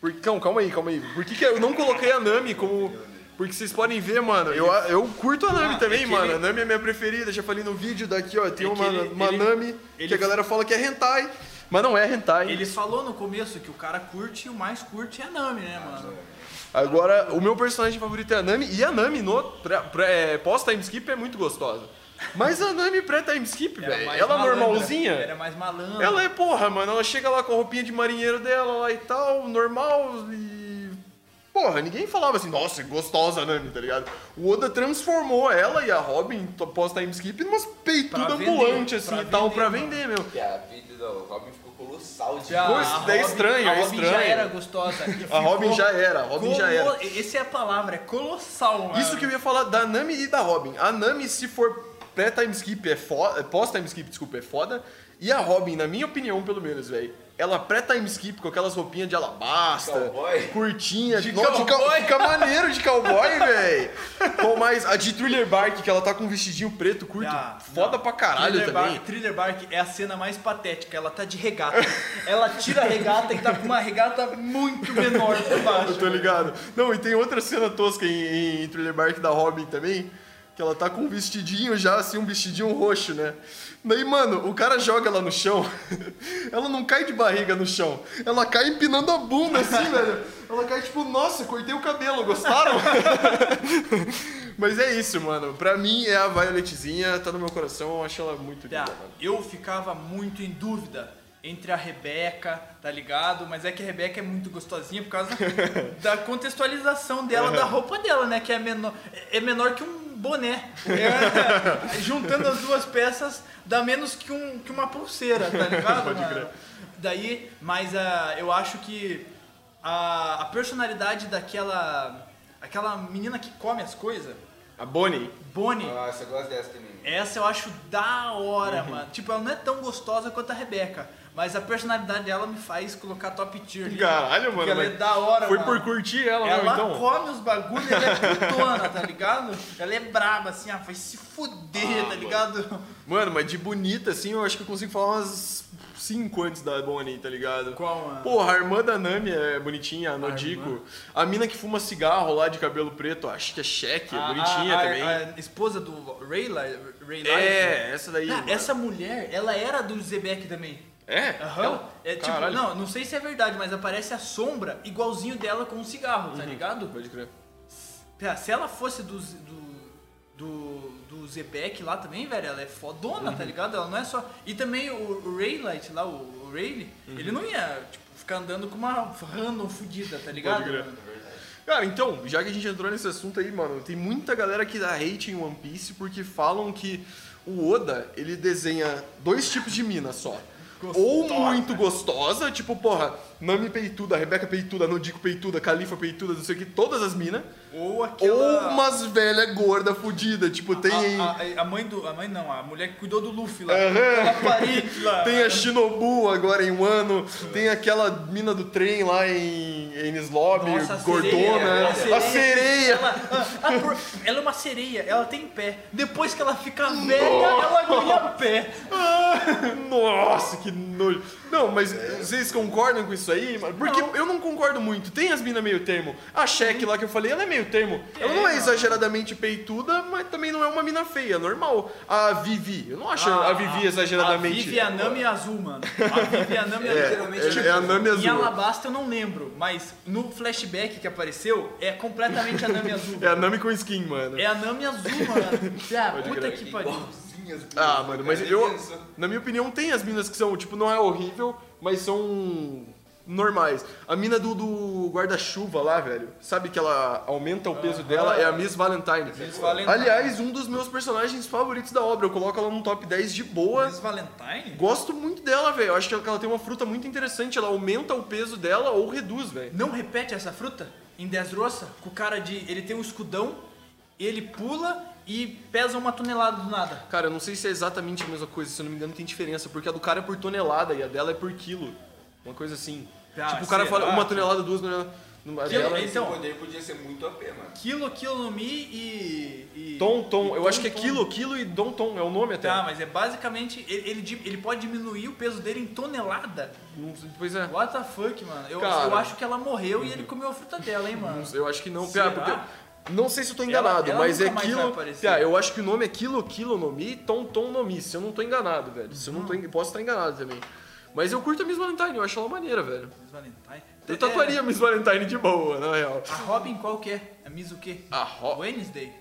Por... Calma, calma aí, calma aí. Por que, que eu não coloquei a Nami como. Porque vocês podem ver, mano, eu, eu curto a Nami Ah, também, é mano. ele- A Nami é minha preferida, já falei no vídeo daqui, ó. Tem É uma, ele- uma ele- Nami que a galera fala que é hentai, mas não é hentai. Ele falou no começo que o cara curte e o mais curte é a Nami, né, mano? Agora, o meu personagem favorito é a Nami, e a Nami no pré- pré- pós-time skip é muito gostosa. Mas a Nami pré-time skip, velho, ela malandra, normalzinha. Era mais malandra. Ela é porra, mano. Ela chega lá com a roupinha de marinheiro dela lá e tal, normal e. Porra, ninguém falava assim, nossa, gostosa a Nami, tá ligado? O Oda transformou ela e a Robin, pós-time skip, numas peitudas Pra vender, ambulantes assim e tal, pra vender, meu. Que a vida do Robin ficou colossal de Já, Pois, a daí é Robin- estranho, a é Robin já estranho. era gostosa. e *laughs* A Robin já era, a Robin já era. Essa é a palavra, é colossal, mano. Isso que eu ia falar da Nami e da Robin. A Nami, se for pré-time skip, é foda. Pós-time skip, desculpa, é foda. E a Robin, na minha opinião, pelo menos, velho. Ela pré-time skip com aquelas roupinhas de alabasta, Cowboy? curtinha, De de cowboy? Fica maneiro de cowboy, velho. Com mais a de Thriller Bark, que ela tá com um vestidinho preto, curto. Ah, foda não. pra caralho Thriller também. Bark, Thriller Bark é a cena mais patética. Ela tá de regata. ela tira a regata e tá com uma regata muito menor por baixo. *laughs* Eu tô ligado. Não, e tem outra cena tosca em, em Thriller Bark da Robin também, que ela tá com um vestidinho já, assim, um vestidinho roxo, né? Daí, mano, o cara joga ela no chão, *laughs* ela não cai de barriga no chão, ela cai empinando a bunda, assim, *laughs* velho. Ela cai tipo, nossa, cortei o cabelo, gostaram? *laughs* Mas é isso, mano. Pra mim é a Violetzinha, tá no meu coração, eu acho ela muito linda, Tá, mano. eu ficava muito em dúvida entre a Rebeca, tá ligado? Mas é que a Rebeca é muito gostosinha por causa da contextualização dela, da roupa dela, né? Que é menor, é menor que um boné. É, *laughs* juntando as duas peças, dá menos que, um, que uma pulseira, tá ligado? Pode crer. Daí, mas ah, eu acho que a, a personalidade daquela aquela menina que come as coisas, A Bonnie. Bonnie, Nossa, eu gosto dessa também. essa eu acho da hora, Uhum. mano. Tipo, ela não é tão gostosa quanto a Rebeca. Mas a personalidade dela me faz colocar top tier. ali, Caralho, Porque mano. ela é da hora, Foi mano. por curtir ela, Ela então? come os bagulhos ela é putona, tá ligado? Ela é braba, assim, ah, vai se fuder, Ah, tá ligado? Mano, mas de bonita, assim, eu acho que eu consigo falar umas cinco antes da Bonnie, tá ligado? Qual, mano? Porra, a irmã da Nami é bonitinha, a Nodiko. A mina que fuma cigarro lá de cabelo preto, acho que é Shaq, é A- bonitinha a, a- também. A esposa do Ray, Li- Ray é, Life. essa daí. Ah, essa mulher, ela era do Zebek também. É? Aham. Ela? É tipo, Caralho. não, não sei se é verdade, mas aparece a sombra igualzinho dela com um cigarro, Uhum. tá ligado? Pode crer. Se ela fosse do, do, do, do Zebek lá também, velho, ela é fodona, Uhum. tá ligado? Ela não é só. E também o, o Raylight lá, o, o Rayleigh, Uhum. ele não ia, tipo, ficar andando com uma random fudida, tá ligado? crer. Cara, então, já que a gente entrou nesse assunto aí, mano, tem muita galera que dá hate em One Piece porque falam que o Oda, ele desenha dois tipos de mina só. Ou muito gostosa, tipo, porra, Nami peituda, Rebeca peituda, Nodiko peituda, Califa peituda, não sei o que, todas as minas. Ou aquela. Ou umas velha gorda fudida, tipo, tem. A, a- a mãe do. A mãe não, a mulher que cuidou do Luffy lá. Tem a Shinobu agora em Wano, tem aquela mina do trem lá em Enies Lobby, Nossa, a gordona, sereia, a sereia. Ela, a- a por- ela é uma sereia, ela tem pé. Depois que ela fica velha, ela ganha pé. Nossa, que nojo. Não, mas vocês concordam com isso aí? Porque eu não concordo muito. Tem as minas meio termo. A Shaq lá que eu falei, ela é meio termo. Ela não é exageradamente peituda, mas também não é uma mina feia, é normal. A Vivi, eu não acho a, Vivi exageradamente. A Vivi é a Nami azul, mano. A Vivi é a Nami É, azul. é, é a Nami Em azul. Alabasta eu não lembro, mas no flashback que apareceu, é completamente a Nami *laughs* azul. É a Nami com skin, mano. É a Nami azul, mano. Ah, puta que pariu. Ah, mano, mas cara, eu, na minha opinião, tem as minas que são, tipo, não é horrível, mas são normais. A mina do, do guarda-chuva lá, velho, sabe que ela aumenta o peso dela? É a Miss Valentine. Miss Valentine. Aliás, um dos meus personagens favoritos da obra. Eu coloco ela no top 10 de boa. Miss Valentine? Gosto muito dela, velho. Eu acho que ela tem uma fruta muito interessante. Ela aumenta o peso dela ou reduz, velho. Não repete essa fruta? Em Dressrosa, com o cara de. Ele tem um escudão, ele pula e pesa uma tonelada do nada. Cara, eu não sei se é exatamente a mesma coisa. Se eu não me engano, tem diferença. Porque a do cara é por tonelada e a dela é por quilo. Uma coisa assim. Ah, tipo, o cara será? fala uma tonelada, duas toneladas. Quilo- então- poder podia ser muito mano. Quilo, quilo no Mi e. e Tom, tom. Eu e acho que é tom. quilo, quilo e dom, tom. É o nome até. Tá, mas é basicamente. Ele, ele, ele pode diminuir o peso dele em tonelada. Pois é. What the fuck, mano? Eu, Cara. eu acho que ela morreu e ele comeu a fruta dela, hein, mano? Eu acho que não. Será? Porque... Não sei se eu tô Ela- enganado, ela mas nunca é quilo. Piá, eu acho que o nome é quilo, quilo no mi, tom, tom no mi. Se eu não tô enganado, velho. Se eu não tô en- Posso estar enganado também. Mas eu curto a Miss Valentine, eu acho ela maneira, velho. Miss Valentine. Eu tatuaria a Miss Valentine de boa, na real. É, a Robin qual que é? A Miss o quê? A, Ro- Wednesday?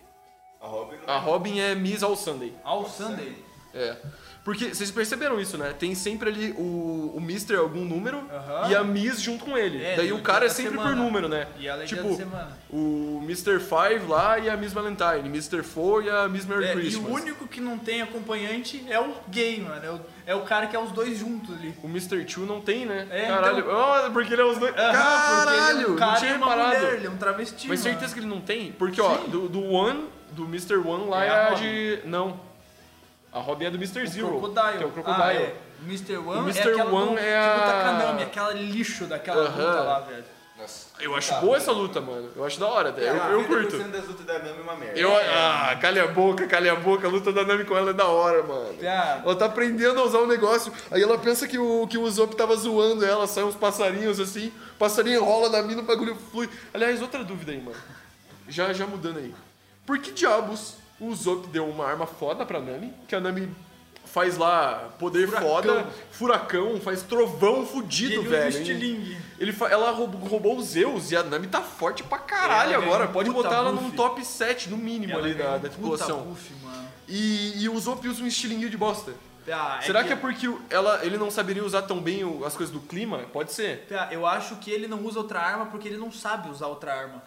A Robin a Robin é Miss All Sunday. All Sunday? É. Porque vocês perceberam isso, né? Tem sempre ali o, o Mr. algum número Aham. e a Miss junto com ele. É, Daí o cara é sempre semana. por número, né? E ela é dia tipo, o Mr. Five lá e a Miss Valentine, Mr. Four e a Miss Merry É, e Christmas. o único que não tem acompanhante é o gay, mano. É o, é o cara que é os dois juntos ali. O Mr. Two não tem, né? É, Caralho. então- Ah, porque ele é os dois. Aham, Caralho, é um cara não tinha e reparado. mulher, ele é um travesti, Mas mano. certeza que ele não tem? Porque, ó, do, do One, do Mr. One lá É é, a a de. Não. A Robin é do Mr. O Zero. Crocodile. Que é o Crocodile. Ah, é. Mr. One O é Mr. aquela One do, é que a- luta Kanami, aquela lixo daquela Aham. luta lá, velho. Nossa. Eu acho Tá. boa essa luta, mano. Eu acho da hora. até. Eu, eu curto. 90% das lutas da Nami é uma merda. Eu, ah, calha a boca, calha a boca. A luta da Nami com ela é da hora, mano. Ah, Ela tá aprendendo a usar o negócio. Aí ela pensa que o, que o Zop tava zoando ela, sai uns passarinhos assim, passarinho rola na mina, o bagulho flui. Aliás, outra dúvida aí, mano. Já, já mudando aí. Por que diabos o Zop deu uma arma foda pra Nami? Que a Nami faz lá poder Furacão. foda, furacão, faz trovão fudido, ele velho. o. Ele ela roubou, roubou os Zeus e a Nami tá forte pra caralho Ela agora. ganhou um Pode botar ela buff. num top 7, no mínimo, Ela ali ganhou da, da tripulação. buff. E, e o Zop usa um estilinguinho de bosta. Ah, Será que é porque o- ela, ele não saberia usar tão bem o- as coisas do clima? Pode ser. Tá, Eu acho que ele não usa outra arma porque ele não sabe usar outra arma.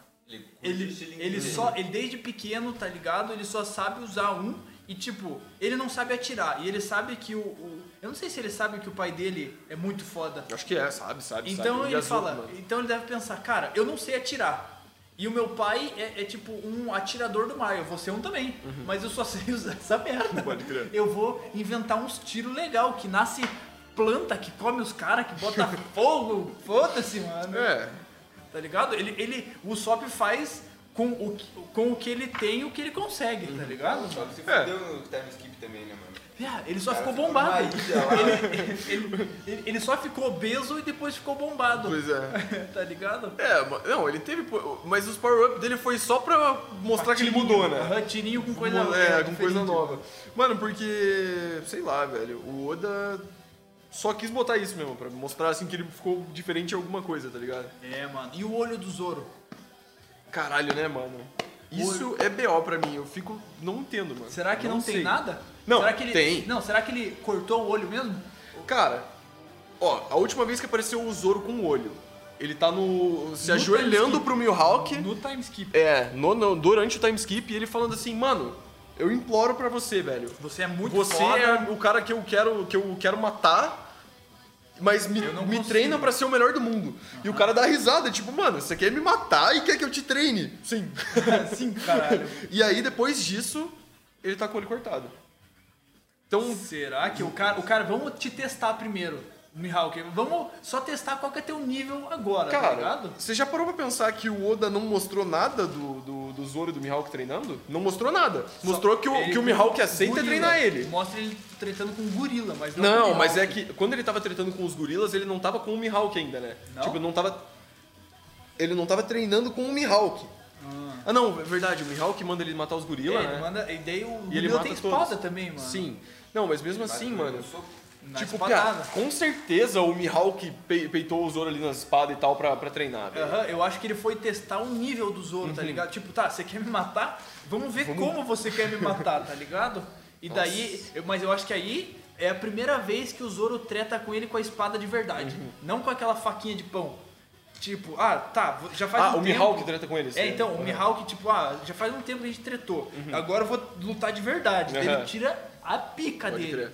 Ele, ele só, ele desde pequeno, tá ligado? Ele só sabe usar um e tipo, ele não sabe atirar. E ele sabe que o, o- eu não sei se ele sabe que o pai dele é muito foda. Acho que é, sabe, sabe. Então sabe. ele fala, mano. então ele deve pensar, cara, eu não sei atirar. E o meu pai é, é tipo um atirador do mar, eu vou ser um também. Mas eu só *laughs* sei usar essa merda. Uhum. Pode crer. Eu vou inventar uns tiros legal, que nasce planta, que come os caras, que bota *laughs* fogo. Foda-se, mano. É, Tá ligado? Ele, ele, o Sop faz com o, que- com o que ele tem e o que ele consegue, Uhum. tá ligado? Só que se É. fudeu no time skip também, né, mano? Ah, ele só Cara, ficou bombado. Ele, ele- ele- ele só ficou obeso e depois ficou bombado. pois é. *laughs* tá ligado? É, não, ele teve. Mas os power-up dele foi só pra mostrar que ele mudou, né? Aham, tirinho com coisa é, com diferente. coisa nova. Mano, porque. Sei lá, velho. O Oda só quis botar isso mesmo, pra mostrar assim que ele ficou diferente em alguma coisa, tá ligado? É, mano. E o olho do Zoro? Caralho, né, mano? Isso é BO pra mim, eu fico. Não entendo, mano. Será que não, tem sei. nada? Não, será que ele, tem. Não, será que ele cortou o olho mesmo? Cara, ó, a última vez que apareceu o Zoro com o olho, ele tá no. se No ajoelhando pro Mihawk. No time skip. É, no, no- durante o time skip, e ele falando assim, mano, eu imploro pra você, velho. Você é muito Você foda. é o cara que eu quero, que eu quero matar, mas me, me consigo. treina pra ser o melhor do mundo. E o cara dá risada, tipo, mano, você quer me matar e quer que eu te treine? Sim. *laughs* Sim, caralho. e aí, depois disso, ele tá com o olho cortado. Então, Será que o cara. O cara, vamos te testar primeiro, Mihawk. Vamos só testar qual que é teu nível agora, tá cara, ligado? você já parou pra pensar que o Oda não mostrou nada do, do, do Zoro e do Mihawk treinando? Não mostrou nada. Mostrou que o, Ele que o Mihawk aceita gorila. treinar ele. Mostra ele tretando com um gorila, mas não Não, o mas é que quando ele tava tretando com os gorilas, ele não tava com o Mihawk ainda, né? Não? Tipo, não tava. Ele não tava treinando com o Mihawk. Ah, não, é verdade, o Mihawk manda ele matar os É, gorila, ele né? manda, e daí o E ele mata tem espada todos. também, mano. Sim. Não, mas mesmo assim, mano. Na Tipo, espadada. cara, com certeza o Mihawk pe- peitou o Zoro ali na espada e tal pra, pra treinar. Aham, eu acho que ele foi testar o nível do Zoro, Uhum. tá ligado? Tipo, tá, você quer me matar? Vamos ver como você quer me matar, tá ligado? E daí, eu- mas eu acho que aí é a primeira vez que o Zoro treta com ele com a espada de verdade, Uhum. não com aquela faquinha de pão. Tipo, ah, tá, já faz Ah, um o tempo... Mihawk treta com ele. É, então, o. Mihawk, tipo, ah, já faz um tempo que a gente tretou. Agora eu vou lutar de verdade. Daí Uhum. Ele tira a pica Pode dele. crer.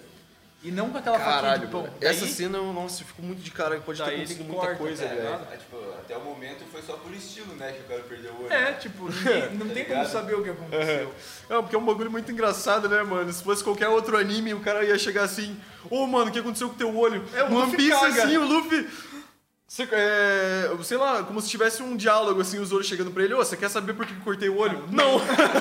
E não com aquela faquinha Caralho, de pão. Daí, Essa cena, eu- nossa, eu fico muito de cara, pode ter acontecido muita corta, coisa, tá velho. É, tipo, até o momento foi só por estilo, né? Que o cara perdeu o olho. É, tipo, *laughs* ninguém- não tem como ligado? saber o que aconteceu. Não, porque é um bagulho muito engraçado, né, mano? Se fosse qualquer outro anime, o cara ia chegar assim, ô, mano, o que aconteceu com teu olho? É, o no One Piece, assim, o Luffy... Você, é, sei lá, como se tivesse um diálogo, assim, o Zoro chegando pra ele, ô, você quer saber por que cortei o olho? Não!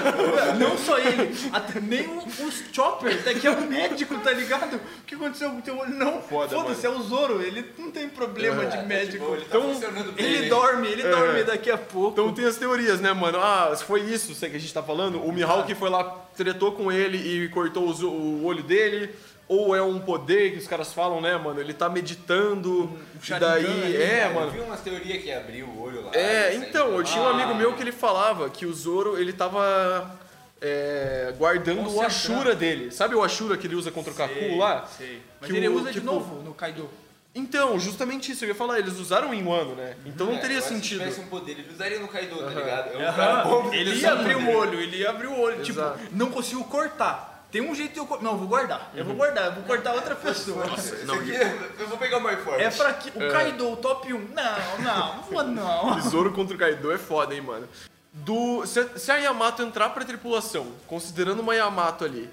*laughs* Não só ele, até nem o- os Chopper, tá, que é o médico, tá ligado? O que aconteceu com o teu olho? Não, Foda, foda-se, é o Zoro, ele não tem problema de É, médico. tipo, ele tá Então, funcionando bem. ele né? dorme, ele dorme daqui a pouco. Então tem as teorias, né, mano? Ah, se foi isso sei que a gente tá falando, o Mihawk foi lá, tretou com ele e cortou o, o olho dele, ou é um poder que os caras falam, né, mano? Ele tá meditando, e daí... ali, é, Eu mano. vi umas teorias que abriu o olho lá. É, então, eu tinha um amigo meu que ele falava que o Zoro, ele tava é, guardando o Concentrando. Ashura dele. Sabe o Ashura que ele usa contra o Kaku lá? Sei. Mas Que ele o- usa de tipo- novo no Kaido. Então, justamente isso, eu ia falar, eles usaram em Wano, né? Então não É, teria eu sentido. Se tivesse um poder, ele usaria no Kaido, tá ligado? É um Aham, cara bom. ele Sim, ia abrir o olho, ele ia abrir o olho. Exato. Tipo, não consigo cortar. Tem um jeito de eu cortar. Não, eu vou guardar. Eu vou guardar, eu vou cortar outra pessoa. Esse aqui, eu vou pegar o mais forte. É pra que. O Kaido, o top 1. Não, não, vou não. *laughs* Zoro contra o Kaido é foda, hein, mano. Do, se, se a Yamato entrar pra tripulação, considerando uma Yamato ali,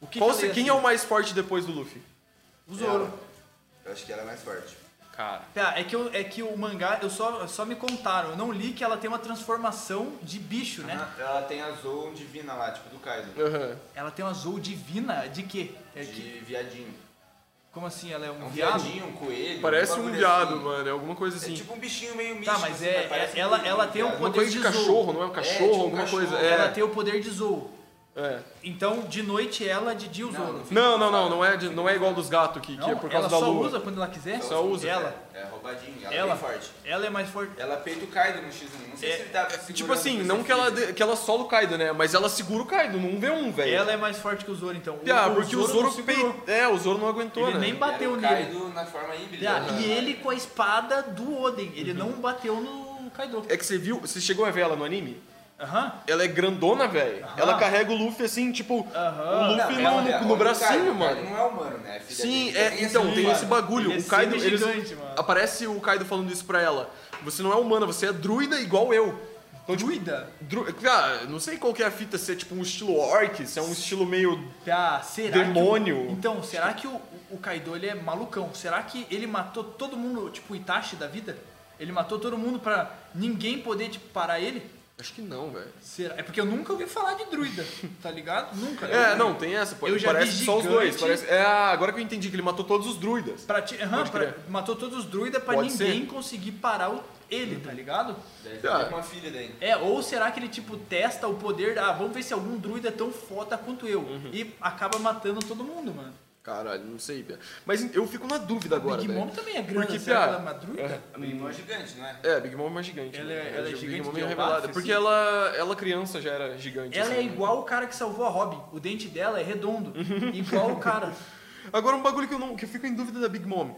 O que qual que se- quem ser? é o mais forte depois do Luffy? O Zoro. Eu acho que ela é mais forte. Cara. Tá, é que, eu, é que o mangá, eu só, só me contaram, eu não li que ela tem uma transformação de bicho, né? Ah, Ela tem a Zou divina lá, tipo do Kaido. Aham. Ela tem uma Zou divina de quê? É De que, viadinho. como assim? Ela é É um um viado? viadinho, um coelho. Parece um bagulho viado, assim. mano. É alguma coisa assim. É tipo um bichinho meio místico. Tá, mas assim, é, parece é- um ela, coelho, ela tem o viado. Uma poder coisa de de cachorro, não é um cachorro, tipo um alguma cachorro. coisa. É. Ela tem o poder de Zou. É. Então, de noite ela, de dia o Não, Zoro. fim Não, não, não, não é, de- não é igual dos gatos que, que é por causa ela da só lua. usa quando ela quiser? Só usa. Ela. É, roubadinho. Ela, Ela. é bem forte. Ela é mais forte. Ela peita o Kaido no X1. Não sei É, se ele tá Tipo assim, não que ela, que ela sola o Kaido, né? Mas ela segura o Kaido, não vê um, velho. Ela é mais forte que o Zoro, então. Ah, porque o Zoro não segurou. pei... É, o Zoro não aguentou, Ele né? nem bateu o nele. Kaido na forma híbrida. Ah, né? E ele com a espada do Oden. Ele não bateu no Kaido. É que você viu, você chegou a ver ela no anime? Aham. Ela é grandona, velho. Ela carrega o Luffy assim, tipo, Aham. o Não, Luffy ela no, é- no, no o bracinho, mano. Kaido não é humano, né? A filha Sim, dele é, também então, tem mano. esse bagulho. Ele é o Kaido, eles, semi-gigante, mano. aparece o Kaido falando isso pra ela. Você não é humana, você é druida igual eu. Então, tipo, Druida? dru... Cara, não sei qual que é a fita, se é tipo um estilo orc, se é um estilo meio... Tá, será Demônio. Que o... Então, será que o, o Kaido ele é malucão? Será que ele matou todo mundo, tipo o Itachi da vida? Ele matou todo mundo pra ninguém poder, tipo, parar ele? Acho que não, velho. Será? É porque eu nunca ouvi falar de druida, tá ligado? Nunca. É, não, tem essa. pô, Eu já parece vi só os dois. Parece... É, agora que eu entendi que ele matou todos os druidas. Pra ti- aham, Pode pra- matou todos os druidas pra Pode ninguém ser. conseguir parar o, ele, tá ligado? Deve Ah. ter uma filha daí. É, ou será que ele, tipo, testa o poder, ah, vamos ver se algum druida é tão foda quanto eu. Uhum. E acaba matando todo mundo, mano. Caralho, não sei, Pia. Mas eu fico na dúvida agora, Big. Mom também é grande, Porque, será Pia, é uma druida? A Big Mom é gigante, não é? É, Big Mom é mais gigante. Ela né? é- ela é Big gigante Mom de é revelada. Porque assim? ela, ela criança já era gigante. Ela assim, é né? igual o cara que salvou a Robin. O dente dela é redondo. *laughs* igual o cara. Agora um bagulho que eu, não, que eu fico em dúvida da Big Mom.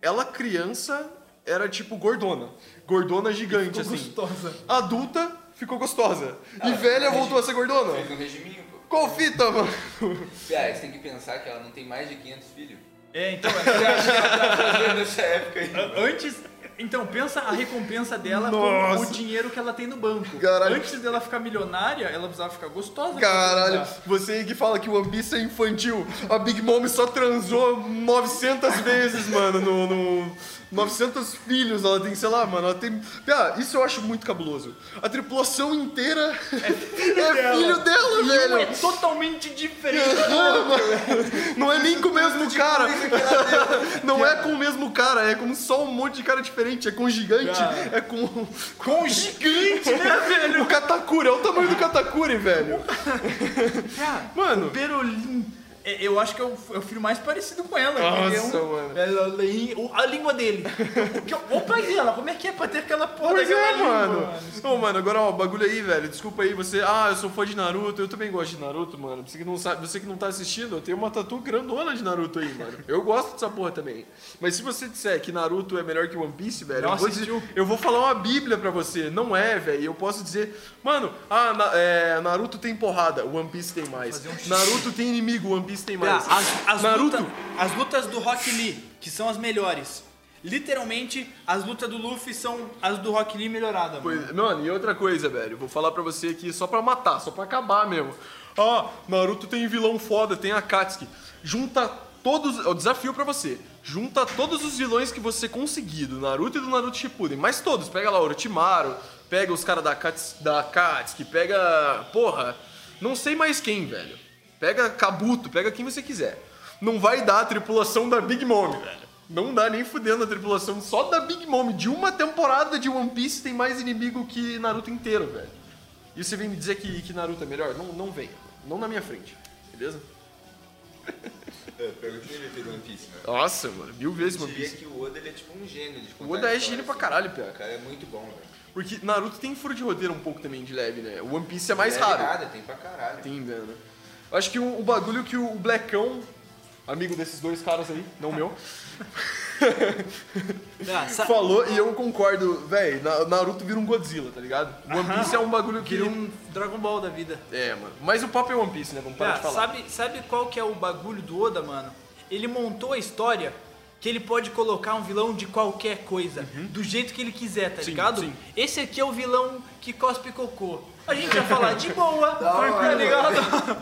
Ela criança era tipo gordona. Gordona gigante, Ficou assim. gostosa. Adulta ficou gostosa. E Ah, velha regi- voltou a ser gordona. Fez um regiminho, pô. Qual fita, mano? Pia, você tem que pensar que ela não tem mais de 500 filhos. É, então, *laughs* é, Fazendo nessa época aí. antes. Então, pensa a recompensa dela com Nossa. o dinheiro que ela tem no banco. Caralho. Antes dela ficar milionária, ela precisava ficar gostosa. Caralho, você que fala que o One Piece é infantil, a Big Mom só transou 900 vezes, mano, no, no 900 filhos ela tem, sei lá, mano, ela tem... Ah, isso eu acho muito cabuloso. A tripulação inteira é filho *laughs* dela, Um é velho. totalmente diferente. Não é nem com o mesmo cara. *laughs* Não é com o mesmo cara, é com só um monte de cara diferente. É com gigante, é com. Com gigante, né, *laughs* velho? O Katakuri, é o tamanho do Katakuri, velho. Mano. o. é, Eu acho que é o, é o filho mais parecido com ela. Nossa, um- mano. é a, lei- o- a língua dele. Porque, o pai dela, como é que é pra ter aquela porra Pois daquela é, língua, mano. Ô, mano, agora, ó, bagulho aí, velho. Desculpa aí, você. Ah, eu sou fã de Naruto. Eu também gosto de Naruto, mano. Você que não sabe, você que não tá assistindo, eu tenho uma tatu grandona de Naruto aí, mano. Eu gosto dessa porra também. Mas se você disser que Naruto é melhor que One Piece, velho, eu vou, dizer, eu vou falar uma bíblia pra você. Não é, velho. Eu posso dizer, mano, ah, Na- é, Naruto tem porrada, One Piece tem mais. Um Naruto tem inimigo, One Piece tem Ah, mais. As, as, Naruto. luta- as lutas do Rock Lee, que são as melhores. Literalmente, as lutas do Luffy são as do Rock Lee melhoradas, mano. Pois, mano, e outra coisa, velho, vou falar pra você aqui só pra matar, só pra acabar mesmo. Ah, Naruto tem vilão foda, tem a Katsuki. Junta todos, é o desafio pra você. Junta todos os vilões que você conseguir do Naruto e do Naruto Shippuden, mas todos, pega lá o Orochimaru, pega os caras da, Kats, da Katsuki, pega, porra, não sei mais quem, velho. Pega Kabuto, pega quem você quiser. Não vai dar a tripulação da Big Mom, velho. Não dá nem fudendo a tripulação só da Big Mom. De uma temporada de One Piece tem mais inimigo que Naruto inteiro, velho. E você vem me dizer que, que Naruto é melhor? Não, não venha. Não na minha frente. Beleza? *laughs* É, pergunta ele ter One Piece, mano. Nossa, mano. Mil vezes Eu One diria Piece. que o Oda ele é tipo um gênio de O Oda é gênio pra assim. caralho, Pia. O cara é muito bom, velho. Porque Naruto tem furo de roteiro um pouco também de leve, né? O One Piece é mais raro. nada, tem pra caralho. Tem, velho. Acho que o, o bagulho que o Blackão, amigo desses dois caras aí, não meu, *laughs* Ah, sa- falou e eu concordo, velho. Naruto vira um Godzilla, tá ligado? One Piece é um bagulho que. Queria um Dragon Ball da vida. É, mano. Mas o papo é One Piece, né? Vamos parar Ah, de falar. sabe, sabe qual que é o bagulho do Oda, mano? Ele montou a história que ele pode colocar um vilão de qualquer coisa, do jeito que ele quiser, tá Sim, ligado? sim. Esse aqui é o vilão que cospe cocô. A gente vai falar de boa, tá ligado?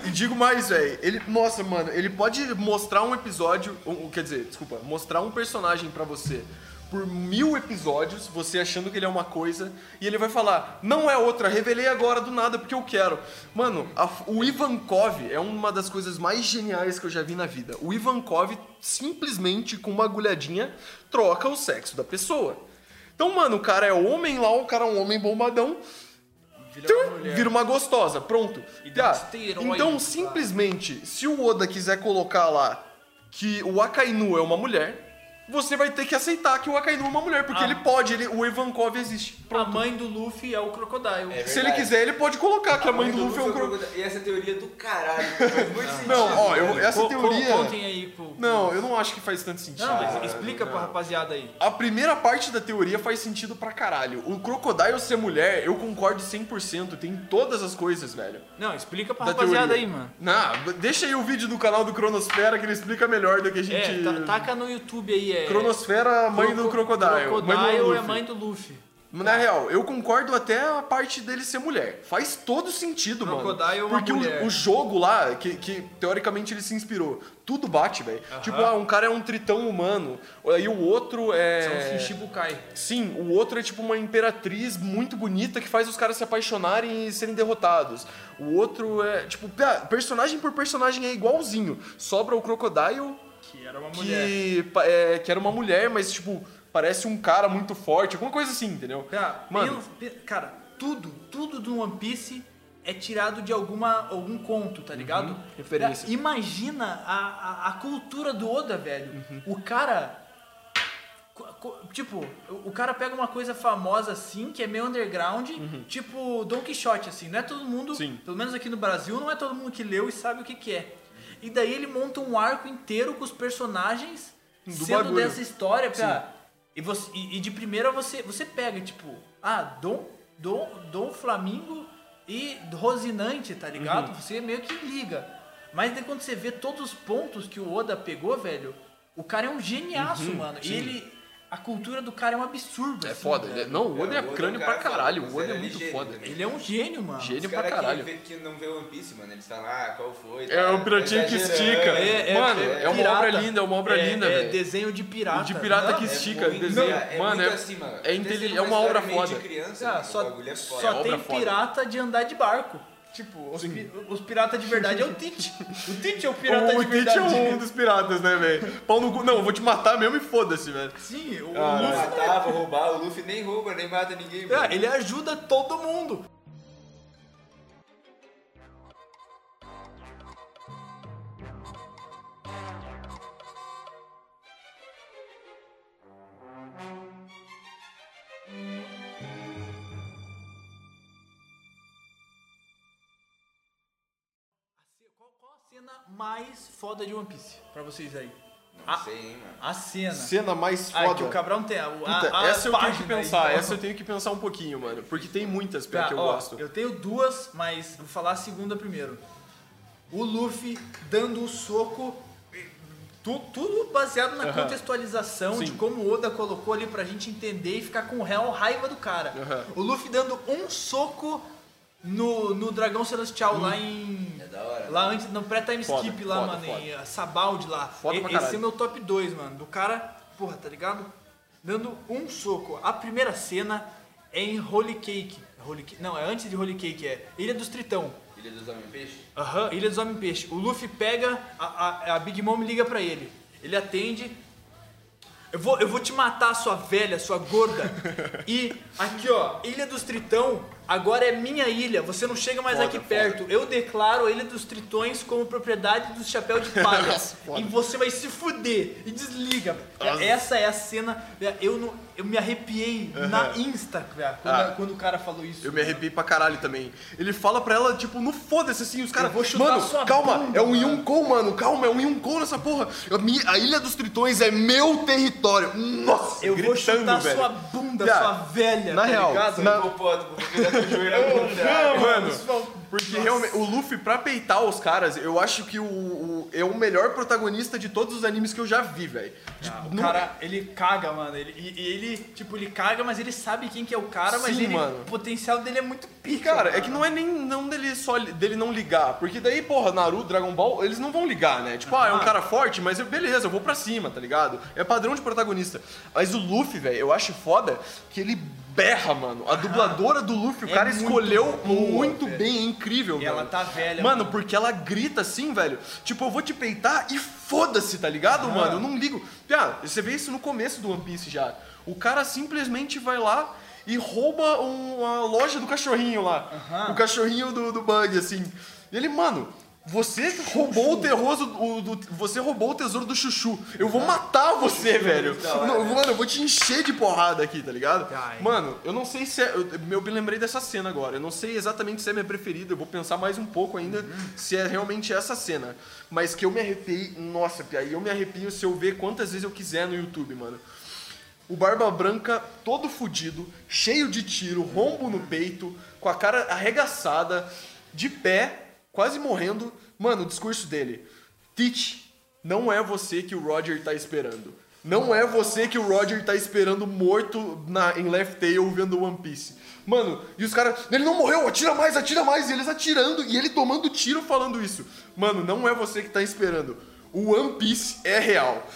E digo mais, velho. Ele, nossa, mano, ele pode mostrar um episódio, um, quer dizer, desculpa, mostrar um personagem pra você por mil episódios, você achando que ele é uma coisa, e ele vai falar, não é outra, revelei agora do nada porque eu quero. Mano, a- o Ivankov é uma das coisas mais geniais que eu já vi na vida. O Ivankov simplesmente com uma agulhadinha troca o sexo da pessoa. Então, mano, o cara é homem lá, o cara é um homem bombadão, Tum, vira uma gostosa, pronto. E dá esteroide, Então, claro. simplesmente, se o Oda quiser colocar lá que o Akainu é uma mulher, você vai ter que aceitar que o Akainu é uma mulher, porque Ah. ele pode, ele, o Ivankov existe. A mãe do Luffy é o Crocodile. É Se ele quiser, ele pode colocar que a mãe do Luffy é um cro... crocodilo. E essa teoria do caralho. *laughs* Faz muito sentido. Não, ó, eu, essa Co- co- teoria... Contem aí pro... Não, eu não acho que faz tanto sentido. Não, mas explica pra rapaziada aí. A primeira parte da teoria faz sentido pra caralho. O Crocodile ser mulher, eu concordo 100%. Tem todas as coisas, velho. Não, explica pra da rapaziada teoria. aí, mano. Não, deixa aí o vídeo do canal do Cronosfera que ele explica melhor do que a gente. É, ta- taca no YouTube aí, é... Cronosfera, mãe do Croco- Crocodile. Crocodile mãe do é mãe do Luffy. Na real, eu concordo até a parte dele ser mulher. Faz todo sentido, Crocodile mano. é uma Porque o-. O, jogo lá, que, que teoricamente ele se inspirou, tudo bate, velho. Tipo, ah, um cara é um tritão humano, aí o outro é. São os Shichibukai. Sim, o outro é tipo uma imperatriz muito bonita que faz os caras se apaixonarem e serem derrotados. O outro é, tipo, personagem por personagem é igualzinho. Sobra o Crocodile, Que era uma mulher. que, é, que era uma mulher, mas tipo, parece um cara muito forte, alguma coisa assim, entendeu? Cara, Mano. pensa- pe- cara, tudo, tudo do One Piece é tirado de alguma, algum conto, tá ligado? referência. Cara, imagina a, a, a cultura do Oda, velho. Uhum. O cara. Tipo, o cara pega uma coisa famosa assim, que é meio underground, tipo Don Quixote, assim. Não é todo mundo, Uhum. Sim. pelo menos aqui no Brasil, não é todo mundo que leu e sabe o que, que é. E daí ele monta um arco inteiro com os personagens Do sendo bagulho. dessa história pra. E, você, e, e de primeira você, você pega, tipo, ah, Dom, Dom, Dom Flamingo e Rosinante, tá ligado? Uhum. Você meio que liga. Mas daí quando você vê todos os pontos que o Oda pegou, velho, o cara é um geniaço, mano. E Uhum. sim. ele. A cultura do cara é um absurdo. É assim, foda. velho. ele é- não, o Oda é, É, é crânio um pra caralho. O Oda é ele muito gênio foda. também. Ele é um gênio, mano. Gênio Os pra caralho. que, que não vê One Piece, mano, eles falam, ah, qual foi? É o piratinha que Exagerando. estica. É, é- Mano, é é, uma pirata. obra linda, é uma obra É- linda, é velho. desenho de pirata. De pirata Não, que É estica, desenho. é mano, muito é, é, é uma obra meio foda. De criança, Ah, só é foda. só tem pirata de andar de barco. Tipo, os, pi- os piratas de verdade é o Tite. O Tite é o pirata o de Tite verdade. é um dos piratas, né, velho? Pau no cu. Não, eu vou te matar mesmo e foda-se, velho. Sim, o Ah, Luffy. Matar, vou roubar, o Luffy nem rouba, nem mata ninguém. É, ele ajuda todo mundo. Mais foda de One Piece pra vocês aí? Não sei, hein, mano. A cena. Cena mais Ah, foda. que o Cabrão tem. A, a, Puta, a essa eu tenho que página aí, pensar, então. essa eu tenho que pensar um pouquinho, mano. Porque tem muitas Tá, que eu ó, gosto. Eu tenho duas, mas vou falar a segunda primeiro. O Luffy dando o soco. tu- tudo baseado na Aham. contextualização de Sim. como o Oda colocou ali pra gente entender e ficar com real raiva do cara. Aham. O Luffy dando um soco no, no Dragão Celestial lá em. É da hora. Lá antes, no pré-time skip lá, foda, mano, foda. em Sabaldi lá. Foda E- pra Esse é meu top 2, mano. Do cara, porra, tá ligado? Dando um soco. A primeira cena é em Holy Cake. Holy Cake- Não, é antes de Holy Cake, é Ilha dos Tritão. Ilha dos Homem-Peixe? Aham, Ilha dos Homem-Peixe. O Luffy pega, a, a, a Big Mom liga pra ele. Ele atende. Eu vou, eu vou te matar, sua velha, sua gorda. *laughs* E aqui, ó, Ilha dos Tritão agora é minha ilha. Você não chega mais Foda, aqui foda. perto. Eu declaro a Ilha dos Tritões como propriedade do Chapéu de Palha. *laughs* E você vai se fuder. E desliga. Nossa. Essa é a cena. Eu, não, eu me arrepiei na Insta, velho, quando, Ah. quando o cara falou isso. Eu me arrepiei pra caralho também. Ele fala pra ela, tipo, no foda-se assim, os caras. Vou Mano, sua calma, bunda, é um mano." Yonkou, mano, calma, é um Yonkou nessa porra. A, minha- a Ilha dos Tritões é meu território. Nossa, Eu vou gritando, chutar velho. sua bunda, Viado, sua velha. na tá real, ligado? na- Vou pô, vou joelho ao contrário. Mano, porque realmente, o Luffy, pra peitar os caras, eu acho que o, o- é o melhor protagonista de todos os animes que eu já vi, velho. De- Ah, O não- cara, ele caga, mano. Ele, e, e ele, tipo, ele caga, mas ele sabe quem que é o cara, mas Sim, ele, mano. o potencial dele é muito pica. Cara, é que não é nem não dele só dele não ligar, porque daí, porra, Naruto, Dragon Ball, eles não vão ligar, né? Tipo, ah, é um cara forte, mas eu, beleza, eu vou pra cima, tá ligado? É padrão de protagonista. Mas o Luffy, velho, eu acho foda que ele berra, mano. A dubladora do Luffy, o É cara muito escolheu boa, muito velho. bem, é incrível, E ela mano. tá velha, Mano, mano. porque ela grita assim, velho. Tipo, eu vou te peitar e foda-se, tá ligado, mano? Eu não ligo. Piá, você vê isso no começo do One Piece já. O cara simplesmente vai lá e rouba um- a loja do cachorrinho lá. O cachorrinho do, do Bug, assim. E ele, mano. Você roubou o terroso, o, do, você roubou o tesouro do Chuchu. Eu vou matar você, velho. Não, mano, eu vou te encher de porrada aqui, tá ligado? Mano, eu não sei se é. Eu, eu me lembrei dessa cena agora. Eu não sei exatamente se é minha preferida. Eu vou pensar mais um pouco ainda se é realmente essa cena. Mas que eu me arrepiei. Nossa, Pia, e eu me arrepio se eu ver quantas vezes eu quiser no YouTube, mano. O Barba Branca todo fudido, cheio de tiro, rombo no peito, com a cara arregaçada, de pé, quase morrendo. Mano, o discurso dele. Teach, não é você que o Roger tá esperando. Não é você que o Roger tá esperando morto na, em Left Tail vendo One Piece. Mano, e os caras, ele não morreu, atira mais, atira mais, e eles atirando, e ele tomando tiro falando isso. Mano, não é você que tá esperando. O One Piece é real.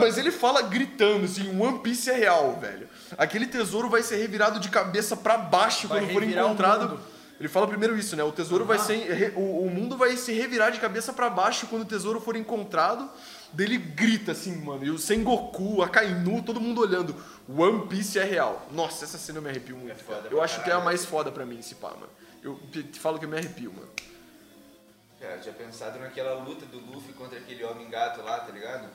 Mas ele fala gritando assim, o One Piece é real, velho. Aquele tesouro vai ser revirado de cabeça pra baixo Vai quando for encontrado. Ele fala primeiro isso, né? O tesouro vai ser. re- O, o mundo vai se revirar de cabeça pra baixo quando o tesouro for encontrado. Daí ele grita assim, mano. E o Sengoku, a Kainu, todo mundo olhando. One Piece é real. Nossa, essa cena eu me arrepio muito. foda cara. pra Eu acho que é a caralho. mais foda pra mim, esse pá, mano. Eu te falo que eu me arrepio, mano. Cara, eu tinha pensado naquela luta do Luffy contra aquele homem-gato lá, tá ligado?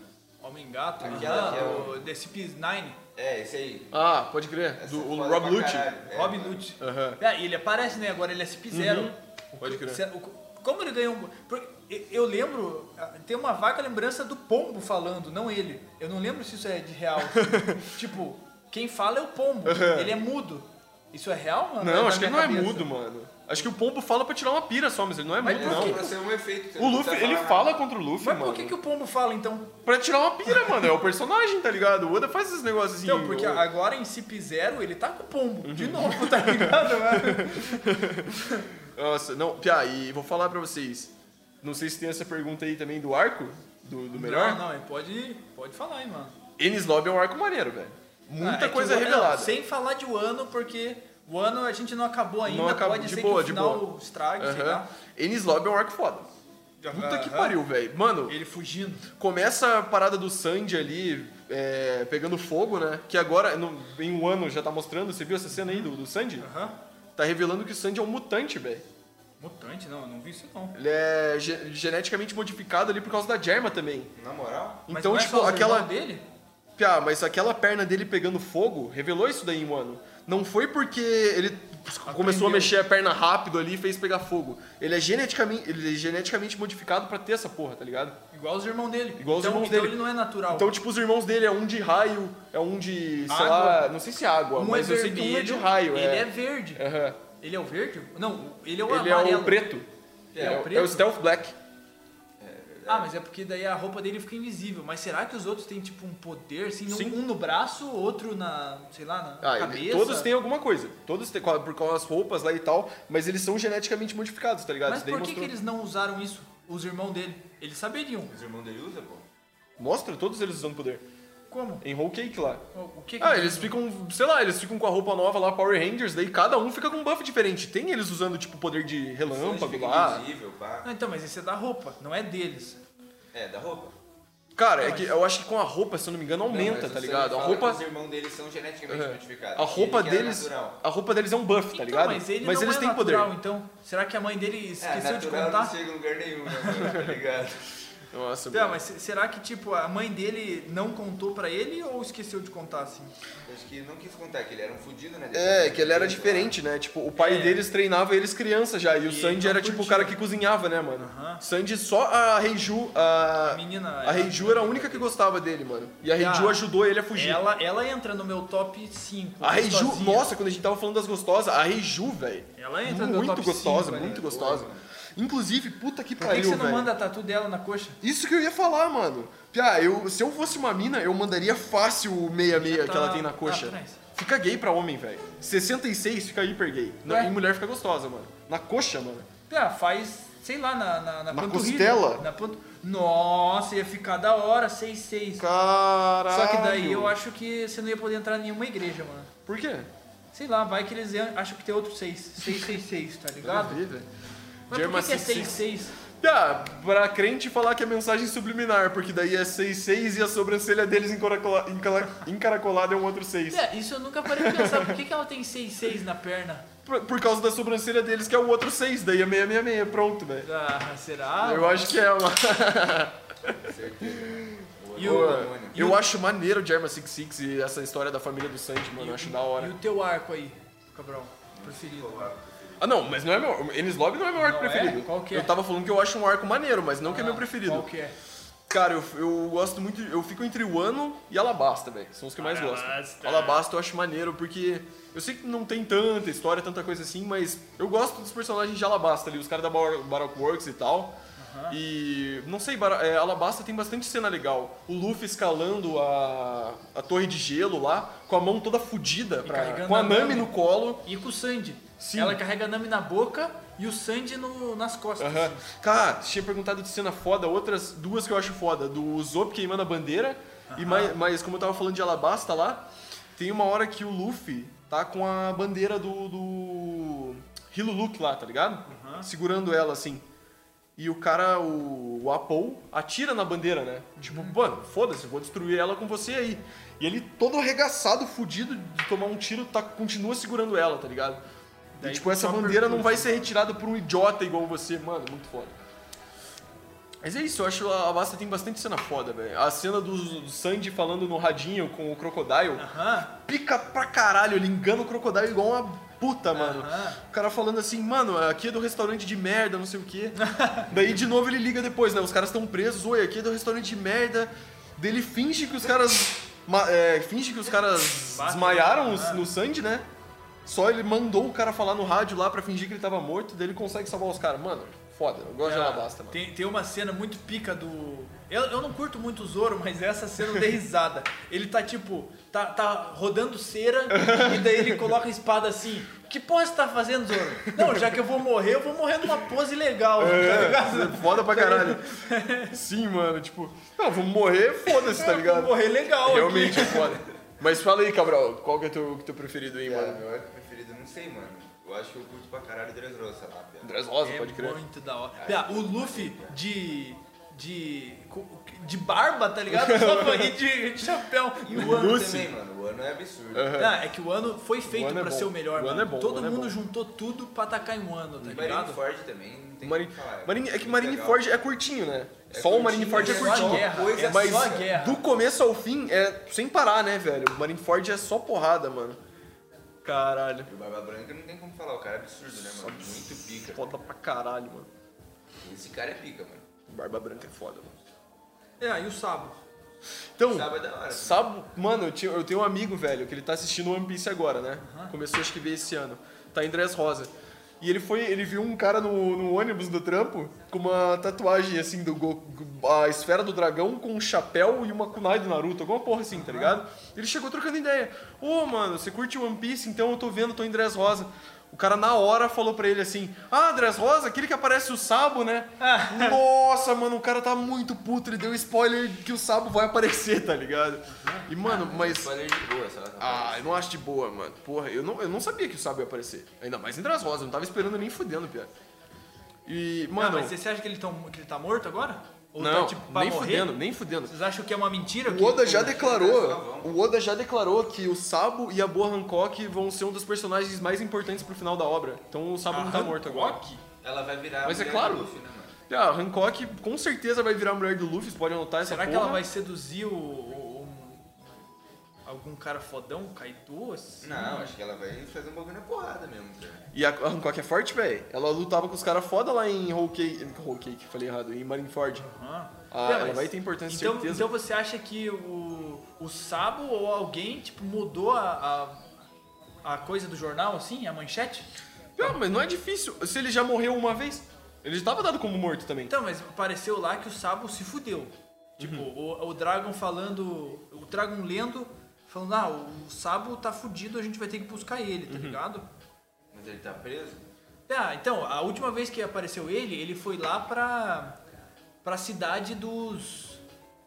Homem-gato, Aquela que é o- do DCP-9, É, esse aí. Ah, pode crer. Essa Do é o Rob Lucci. É, mano. Hood. Aham. É, ele aparece, né? Agora ele é CP0. Uhum. Pode crer. Como ele ganhou. um- porque eu- lembro, ah, tem uma vaga lembrança do Pombo falando, não ele. Eu não lembro se isso é de real. *laughs* tipo, quem fala é o Pombo. Ele é mudo. Isso é real, mano? Não, da acho que ele não é cabeça? mudo, mano. Acho que o Pombo fala pra tirar uma pira só, mas ele não é Mas mudo, não. Pra ser um efeito. O Luffy, ele fala contra o Luffy, Mas mano. por que, que o Pombo fala então? Pra tirar uma pira, mano. É o personagem, tá ligado? O Oda faz esses negócios. Então, porque o- agora em CP0 ele tá com o Pombo. Uhum. De novo, tá ligado, *laughs* mano? Nossa, não, Pia, e vou falar pra vocês. Não sei se tem essa pergunta aí também do arco, do, do melhor. Não, não, pode, pode falar aí, mano. Enis Lobby é um arco maneiro, velho. Ah, Muita é que coisa o- revelada. não, sem falar de Wano, porque O ano a gente não acabou ainda, Não acabou, pode de ser boa, que o final boa. estrague, sei Aham. lá. Enis Lobby é um arco foda. Puta que Aham. pariu, velho. Mano, Ele fugindo. começa a parada do Sandy ali, é, pegando fogo, né? Que agora, no- em um ano, já tá mostrando. Você viu essa cena aí do, do Sandy? Aham. Tá revelando que o Sandy é um mutante, velho. Mutante, não, eu não vi isso não. Ele é ge- geneticamente modificado ali por causa da Germa também. Na moral? Mas Então, não é tipo, só os aquela. dele? Piá, mas aquela perna dele pegando fogo revelou isso daí em um ano. Não foi porque ele começou a mexer a perna rápido ali e fez pegar fogo. Ele é geneticamente, ele é geneticamente modificado pra ter essa porra, tá ligado? Igual os irmãos dele. Igual os então, irmãos então dele. ele não é natural. Então, tipo, os irmãos dele é um de raio, é um de, sei Água. lá, não sei se é água, um mas é eu sei que um é de raio. ele é, é, verde. Aham. Ele é o verde? Não, ele é o Ele é amarelo. o preto. É, É, o- preto? é o Stealth Black. Ah, mas é porque daí a roupa dele fica invisível. Mas será que os outros têm tipo um poder, assim, Sim. um no braço, outro na, sei lá, na Ah, ele- cabeça? todos têm alguma coisa. Todos têm, por causa das roupas lá e tal, mas eles são geneticamente modificados, tá ligado? Mas por que, que mostrou. eles não usaram isso? Os irmãos dele. Eles saberiam. Os irmãos dele usam, pô. Mostra todos eles usando poder. Como? Em Whole Cake lá. O que que Ah, eles ficam, sei lá, eles ficam com a roupa nova lá, Power Rangers, daí cada um fica com um buff diferente. Tem eles usando, tipo, poder de relâmpago lá. invisível, pá. Não, então, mas esse é da roupa, não é deles. É, da roupa. Cara, é que eu acho que com a roupa, se eu não me engano, aumenta, Não, tá ligado? A roupa. Os irmãos dele são geneticamente Aham. modificados. A roupa era deles. A roupa deles é um buff, tá então, ligado? mas ele mas não eles é têm natural, poder. então. Será que a mãe dele É, esqueceu de natural contar? não chega em lugar nenhum, né? Tá ligado? *laughs* Nossa, Tá, mas se- será que, tipo, a mãe dele não contou pra ele ou esqueceu de contar, assim? Acho que não quis contar que ele era um fudido, né? É, que ele era diferente, né? Tipo, o pai É. deles treinava eles criança já. E o E Sandy era tipo o cara que cozinhava, né, mano? Aham. Sandy só a Reiju. A, A menina, A ela- Reiju era a única que gostava dele, mano. E a a- Reiju ajudou ele a fugir. Ela, ela entra no meu top 5. A Reiju, nossa, quando a gente tava falando das gostosas, a Reiju, velho. Ela entra no meu Muito top gostosa, 5, muito velho. gostosa. Inclusive, puta que Por que, que pariu, você não velho. manda a tatu dela na coxa? Isso que eu ia falar, mano. Piá, eu, se eu fosse uma mina, eu mandaria fácil o 66 que ela tem na coxa. Atrás. Fica gay pra homem, velho. 66 fica hiper gay. Não, e mulher fica gostosa, mano. Na coxa, mano. Ah, faz, sei lá, na, na, na, Na costela? Na pantu... Nossa, ia ficar da hora, 6-6. Caralho. Só que daí eu acho que você não ia poder entrar em nenhuma igreja, mano. Por quê? Sei lá, vai que eles acham que tem outro 6. 666, tá ligado? Nada a ver, velho. Mas Germa por que, que é 66? 66? Ah, pra crente falar que é mensagem subliminar, porque daí é 66 e a sobrancelha deles encaracola- encala- encaracolada é um outro 6. É, isso eu nunca parei de pensar. Por que, que ela tem 66 na perna? Por, por causa da sobrancelha deles, que é o outro 6, daí é 666, pronto, velho. Ah, será? Eu acho que é uma. E Pô, o, e eu o- acho maneiro o Germa 66 e essa história da família do Sandy, mano. e Eu acho da hora. E o teu arco aí, Cabral? Preferido. Ah, não, mas não é meu. Enes Lobby não é meu arco Não é? preferido. Qual que é? Eu tava falando que eu acho um arco maneiro, mas não que é meu Ah, preferido. Qual que é? Cara, eu, eu gosto muito. Eu fico entre o Ano e Alabasta, velho. São os que eu mais gosto. Alabasta. Eu acho maneiro porque. Eu sei que não tem tanta história, tanta coisa assim, mas eu gosto dos personagens de Alabasta ali, os caras da Bar- Baroque Works e tal. E não sei, é, Alabasta tem bastante cena legal. O Luffy escalando a, a torre de gelo lá, com a mão toda fodida, com a Nami. no colo. E com o Sandy. Sim. Ela carrega a Nami na boca e o Sandy no, nas costas. Aham. assim. Cara, tinha perguntado de cena foda, outras duas que eu acho foda. Do Zop queimando a bandeira. E mais, mais, como eu tava falando de Alabasta lá, tem uma hora que o Luffy tá com a bandeira do. do. Hiluluk lá, tá ligado? Segurando ela assim. E o cara, o, o Apple, atira na bandeira, né? Tipo, mano, foda-se, vou destruir ela com você aí. E ele todo arregaçado, fudido de tomar um tiro, tá, continua segurando ela, tá ligado? E, tipo, essa bandeira não vai ser retirada por um idiota igual você, mano, muito foda. Mas é isso, eu acho a Basta tem bastante cena foda, velho. A cena do, do Sandy falando no radinho com o Crocodile, Aham. pica pra caralho, ele engana o Crocodile igual uma puta, mano. Aham. O cara falando assim, mano, aqui é do restaurante de merda, não sei o quê. *laughs* Daí de novo ele liga depois, né? Os caras estão presos, oi, aqui é do restaurante de merda. Daí ele finge que os caras. é, finge que os caras desmaiaram Ah. no Sandy, né? Só ele mandou o cara falar no rádio lá pra fingir que ele tava morto, daí ele consegue salvar os caras. Mano, foda, eu gosto de Ah, Alabasta, mano. Tem, tem uma cena muito pica do. Eu, eu não curto muito o Zoro, mas essa cena eu dei risada. Ele tá tipo, tá, tá rodando cera e daí ele coloca a espada assim. Que porra você tá fazendo, Zoro? Não, já que eu vou morrer, eu vou morrer numa pose legal, tá ligado? É, foda pra caralho. *laughs* Sim, mano, tipo, não, vamos morrer, foda-se, tá Eu ligado? vou morrer legal. aqui. Realmente é foda. Mas fala aí, Cabral, qual que é teu, teu preferido aí, Cara, mano? Sei, mano. Eu acho que eu curto pra caralho Dressrosa lá, velho. Dressrosa, É pode crer. muito da hora. Pia, o Luffy de. de. de barba, tá ligado? Só pra de, de chapéu. E o ano Lucy. também, mano. O ano é absurdo. Não, é que o ano foi feito ano é pra bom. ser o melhor, O ano mano. é bom, o Todo ano é mundo bom. juntou tudo pra atacar em um ano, tá ligado? Marineford também, não tem o falar. Marine- é que Marineford é curtinho, né? É só o curtinho, Marineford é é só curtinho. guerra, coisa é mas só guerra. do começo ao fim é sem parar, né, velho? O Marineford é só porrada, mano. Caralho. E o Barba Branca não tem como falar, o cara é absurdo, né, mano? Muito pica. Foda pra caralho, mano. Esse cara é pica, mano. Barba Branca é foda, mano. É, e o Sabo? Então, Sábado é da hora. sabe, mano, eu, tinha- eu tenho um amigo, velho, que ele tá assistindo One Piece agora, né? Começou acho que ver esse ano. Tá em Dress Rosa. E ele foi, ele viu um cara no, no ônibus do trampo com uma tatuagem assim do Go- a esfera do dragão com um chapéu e uma kunai do Naruto, alguma porra assim, tá ligado? Ele chegou trocando ideia. Ô, mano, você curte One Piece? Então eu tô vendo, tô em Dress Rosa. O cara na hora falou pra ele assim: Ah, Dress Rosa, aquele que aparece o Sabo, né? Nossa, mano, o cara tá muito puto. Ele deu spoiler que o Sabo vai aparecer, tá ligado? E, mano, mas. Spoiler de boa, só. Ah, eu não acho de boa, mano. Porra, eu não, eu não sabia que o Sabo ia aparecer. Ainda mais em Dress Rosa, eu não tava esperando nem fudendo, piada. E, Não, mano. mas você acha que ele, tão, que ele tá morto agora? Ou não, tá, tipo, nem morrer? fudendo, nem fudendo. Vocês acham que é uma mentira? O que- Oda já que declarou, o Oda já declarou que o Sabo e a Boa Hancock vão ser um dos personagens mais importantes pro final da obra. Então o Sabo A não tá morto agora. Hancock? Ela vai virar Mas a é mulher claro. do Luffy, né, mano? Ah, a Hancock com certeza vai virar a mulher do Luffy, vocês podem anotar essa Será que porra. ela vai seduzir o, o- algum cara fodão, um Kaido? assim? Não, acho que ela vai fazer um bagulho na porrada mesmo, cara. E a Hancock é forte, velho. Ela lutava com os caras foda lá em Whole Cake, Whole Cake, falei errado, em Marineford. Ah. Ah, Não, ela mas- vai ter importância, então, certeza. Então você acha que o, o Sabo ou alguém, tipo, mudou a, a, a coisa do jornal, assim, a manchete? Ah, mas não é difícil. Se ele já morreu uma vez, ele já tava dado como morto também. Então, mas apareceu lá que o Sabo se fudeu. Tipo, Uhum. o, o Dragon falando. O Dragon lendo, falando, ah, o Sabo tá fudido, a gente vai ter que buscar ele, Uhum. tá ligado? Mas ele tá preso? Ah, então, a última vez que apareceu ele, ele foi lá pra. pra cidade dos.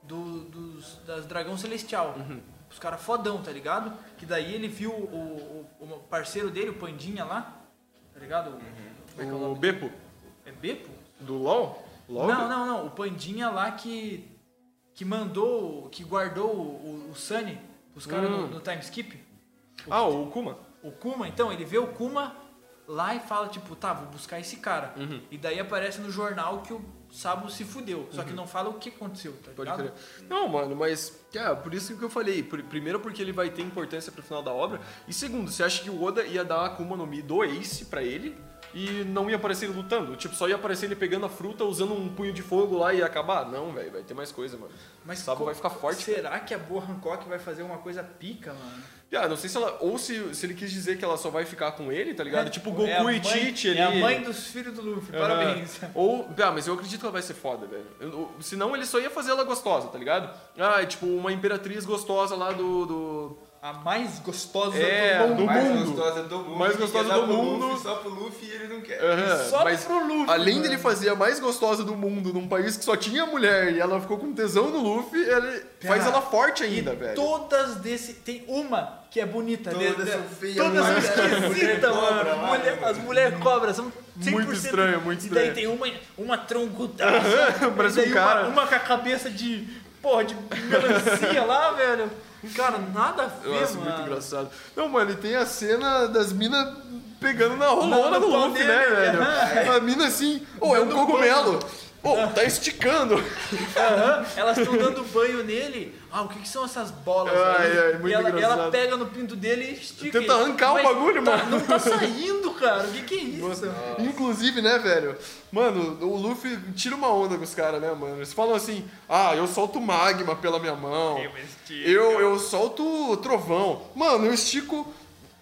do- dos. das Dragão Celestial. Uhum. Os caras fodão, tá ligado? Que daí ele viu o, o, o parceiro dele, o Pandinha lá, tá ligado? Como é que é o O? Beppo, É Beppo? do LoL? LoL? Não, não, não. O Pandinha lá que. que mandou. que guardou o, o Sunny, os caras no, Hum. no time skip. Ah, o Kuma. O Kuma, então, ele vê o Kuma lá e fala, tipo, tá, vou buscar esse cara. Uhum. E daí aparece no jornal que o Sabo se fudeu. Só que não fala o que aconteceu, tá Uhum. Pode ligado? crer. Não, mano, mas. É, por isso que eu falei. Primeiro, porque ele vai ter importância pro final da obra. E segundo, você acha que o Oda ia dar a Akuma no Mi do Ace pra ele e não ia aparecer ele lutando? Tipo, só ia aparecer ele pegando a fruta, usando um punho de fogo lá e ia acabar? Não, velho, vai ter mais coisa, mano. Mas o Sabo vai ficar forte. Será que a boa Hancock vai fazer uma coisa pica, mano? Ah, não sei se ela. Ou se, se ele quis dizer que ela só vai ficar com ele, tá ligado? tipo Goku é e Tite ali. É a mãe dos filhos do Luffy, Aham. parabéns. Ou, ah, mas eu acredito que ela vai ser foda, velho. Senão ele só ia fazer ela gostosa, tá ligado? Ah, é tipo uma imperatriz gostosa lá do. do... A mais gostosa É, do mundo. do mais mundo. gostosa do mundo. Mais gostosa do mundo. Luffy, só pro Luffy e ele não quer. Aham, Só mas pro Luffy, Além mano. dele fazer a mais gostosa do mundo num país que só tinha mulher e ela ficou com tesão no Luffy, ele faz Cara, ela forte E ainda, velho. todas desse. Tem uma que é bonita. Todas né? são feias, Todas são esquisitas, mano. Mulher- as mulheres cobras são 100% Muito estranho, muito E daí estranho. tem uma, uma troncudaça. *laughs* Parece e um cara. Uma, uma com a cabeça de. Porra, de melancia lá, velho. Cara, nada a ver, Nossa, mano. muito engraçado. Não, mano, e tem a cena das minas pegando na rolona do Luffy, né, velho? A mina assim, ô, é um cogumelo. Ô, tá esticando. Aham, Elas estão dando banho nele. Ah, o que, que são essas bolas Ai, aí? ai, muito e ela, engraçado. ela pega no pinto dele e estica. Tenta arrancar o bagulho, tá- mano. Não tá saindo, cara. O que, que é isso? Inclusive, né, velho? Mano, o Luffy tira uma onda com os caras, né, mano? Eles falam assim, ah, eu solto magma pela minha mão. Eu, eu solto trovão. Mano, eu estico.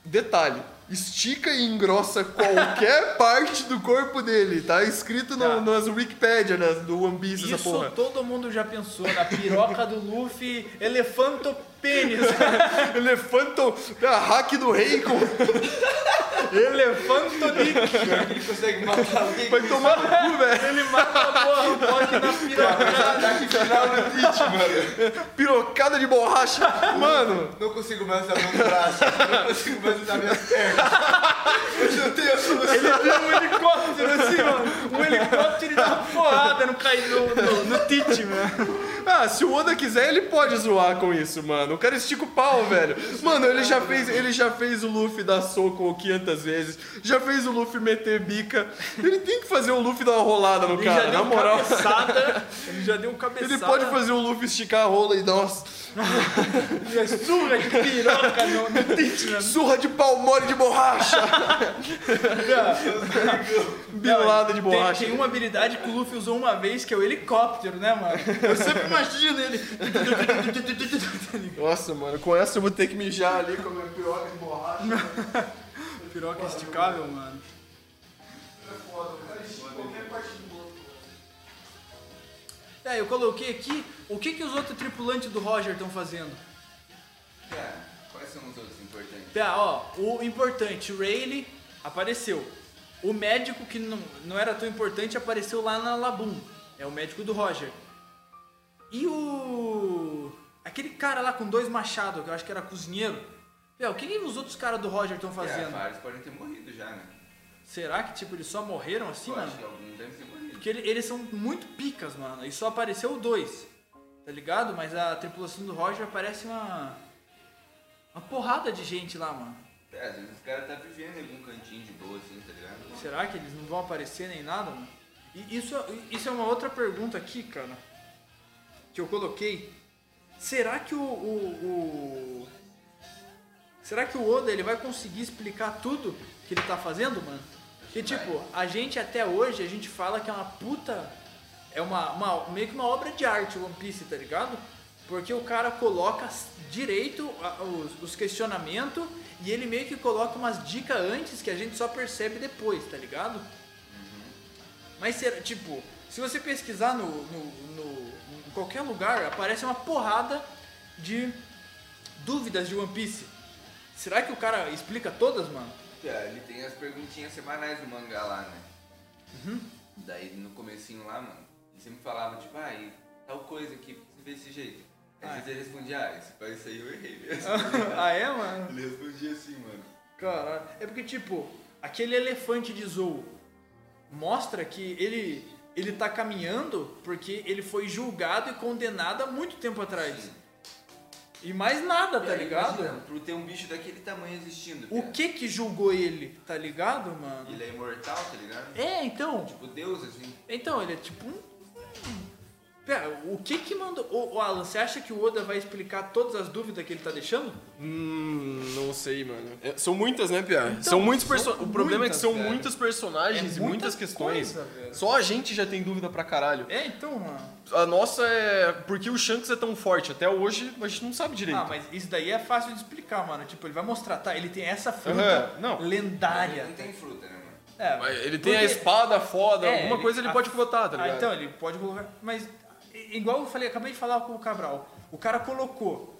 Detalhe. Estica e engrossa qualquer *laughs* parte do corpo dele. Tá escrito no, Tá. nas Wikipedia né, do One Piece, essa Isso porra. todo mundo já pensou. Na piroca do Luffy, elefanto pênis. *laughs* Elefanto, a hack do Reiko. *laughs* Elefantonic. Ele consegue matar alguém. Vai tomar no cu, velho. Ele mata a porra, o Bock na. Ataque final no Twitch, mano. Pirocada de borracha. Mano, Não consigo mais usar meus braços. Não consigo mais usar minhas pernas. Eu já tenho a solução. Ele vira um helicóptero assim, mano. Um helicóptero e dá uma porrada no, no, no, no Tite, mano. Ah, se o Oda quiser, ele pode zoar com isso, mano. O cara estica o pau, velho. Mano, ele já fez, ele já fez o Luffy dar soco 500 vezes. Já fez o Luffy meter bica. Ele tem que fazer o Luffy dar uma rolada no Ele já cara, deu na moral. cabeçada. Ele já deu *laughs* um cabeçada. Ele pode fazer o Luffy esticar a rola e dar umas *laughs* surra de piroca no, no Tite, mano. surra de pau mole de borracha. Bilada de Tem, borracha. tem uma habilidade que o Luffy usou uma vez, que é o helicóptero, né, mano? Eu sempre imagino ele. *laughs* Nossa, mano, com essa eu vou ter que mijar ali com a minha piroca de borracha. *laughs* Piroca esticável, mano. É, eu coloquei aqui o que, que os outros tripulantes do Roger estão fazendo. Cara, quais são os outros importantes? Tá, ó, o importante, o Rayleigh apareceu. O médico que não, não era tão importante apareceu lá na Labum. É o médico do Roger. E o. Aquele cara lá com dois machados, que eu acho que era cozinheiro. É, o que, que os outros caras do Roger estão É, fazendo? vários podem ter morrido já, né? Será que tipo eles só morreram assim, Eu mano? acho que alguns devem ter morrido. Porque ele- eles são muito picas, mano. E só apareceu dois. Tá ligado? Mas a tripulação do Roger parece uma. Uma porrada de gente lá, mano. É, às vezes os caras tá vivendo em algum cantinho de boa, assim, tá ligado? Será que eles não vão aparecer nem nada, mano? E isso, isso é uma outra pergunta aqui, cara. Que eu coloquei. Será que o. o, o- será que o Oda ele vai conseguir explicar tudo que ele tá fazendo, mano? Que tipo, a gente até hoje, a gente fala que é uma puta. É uma, uma- meio que uma obra de arte o One Piece, tá ligado? Porque o cara coloca direito os, os questionamentos e ele meio que coloca umas dicas antes que a gente só percebe depois, tá ligado? Mas será, tipo, se você pesquisar no, no, no- qualquer lugar, aparece uma porrada de dúvidas de One Piece. Será que o cara explica todas, mano? É, ele tem as perguntinhas semanais do mangá lá, né? Uhum. Daí no comecinho lá, mano, ele sempre falava, tipo, ah, e tal coisa aqui, por que você vê desse jeito? Às Ah. vezes ele respondia, ah, pai isso aí eu errei mesmo. *laughs* ah, é, mano? ele respondia assim, mano. Caralho. É porque, tipo, aquele elefante de Zou mostra que ele, ele tá caminhando porque ele foi julgado e condenado há muito tempo atrás. Sim. E mais nada, tá aí, ligado? imagina, Por ter um bicho daquele tamanho existindo. O cara. que que julgou ele, tá ligado, mano? Ele é imortal, tá ligado? É, então. Tipo Deus, assim. Então, ele é tipo um. Pera, o que que mandou. Ô, ô, Alan, você acha que o Oda vai explicar todas as dúvidas que ele tá deixando? Hum, não sei, mano. É, são muitas, né, Pia? Então, são muitos são perso- O problema é que muitas, são velho. muitos personagens É e muita muitas questões. coisa, velho. Só a gente já tem dúvida pra caralho. É, então, mano. A nossa é. Por que o Shanks é tão forte? Até hoje a gente não sabe direito. Ah, mas isso daí é fácil de explicar, mano. Tipo, ele vai mostrar, tá? Ele tem essa fruta Aham, não. lendária. Não tem fruta, né, mano? É, Mas Ele tem a porque- espada foda, É, alguma coisa ele a- pode botar, tá Ah, ligado? então, ele pode colocar. Mas, igual eu falei, acabei de falar com o Cabral. O cara colocou.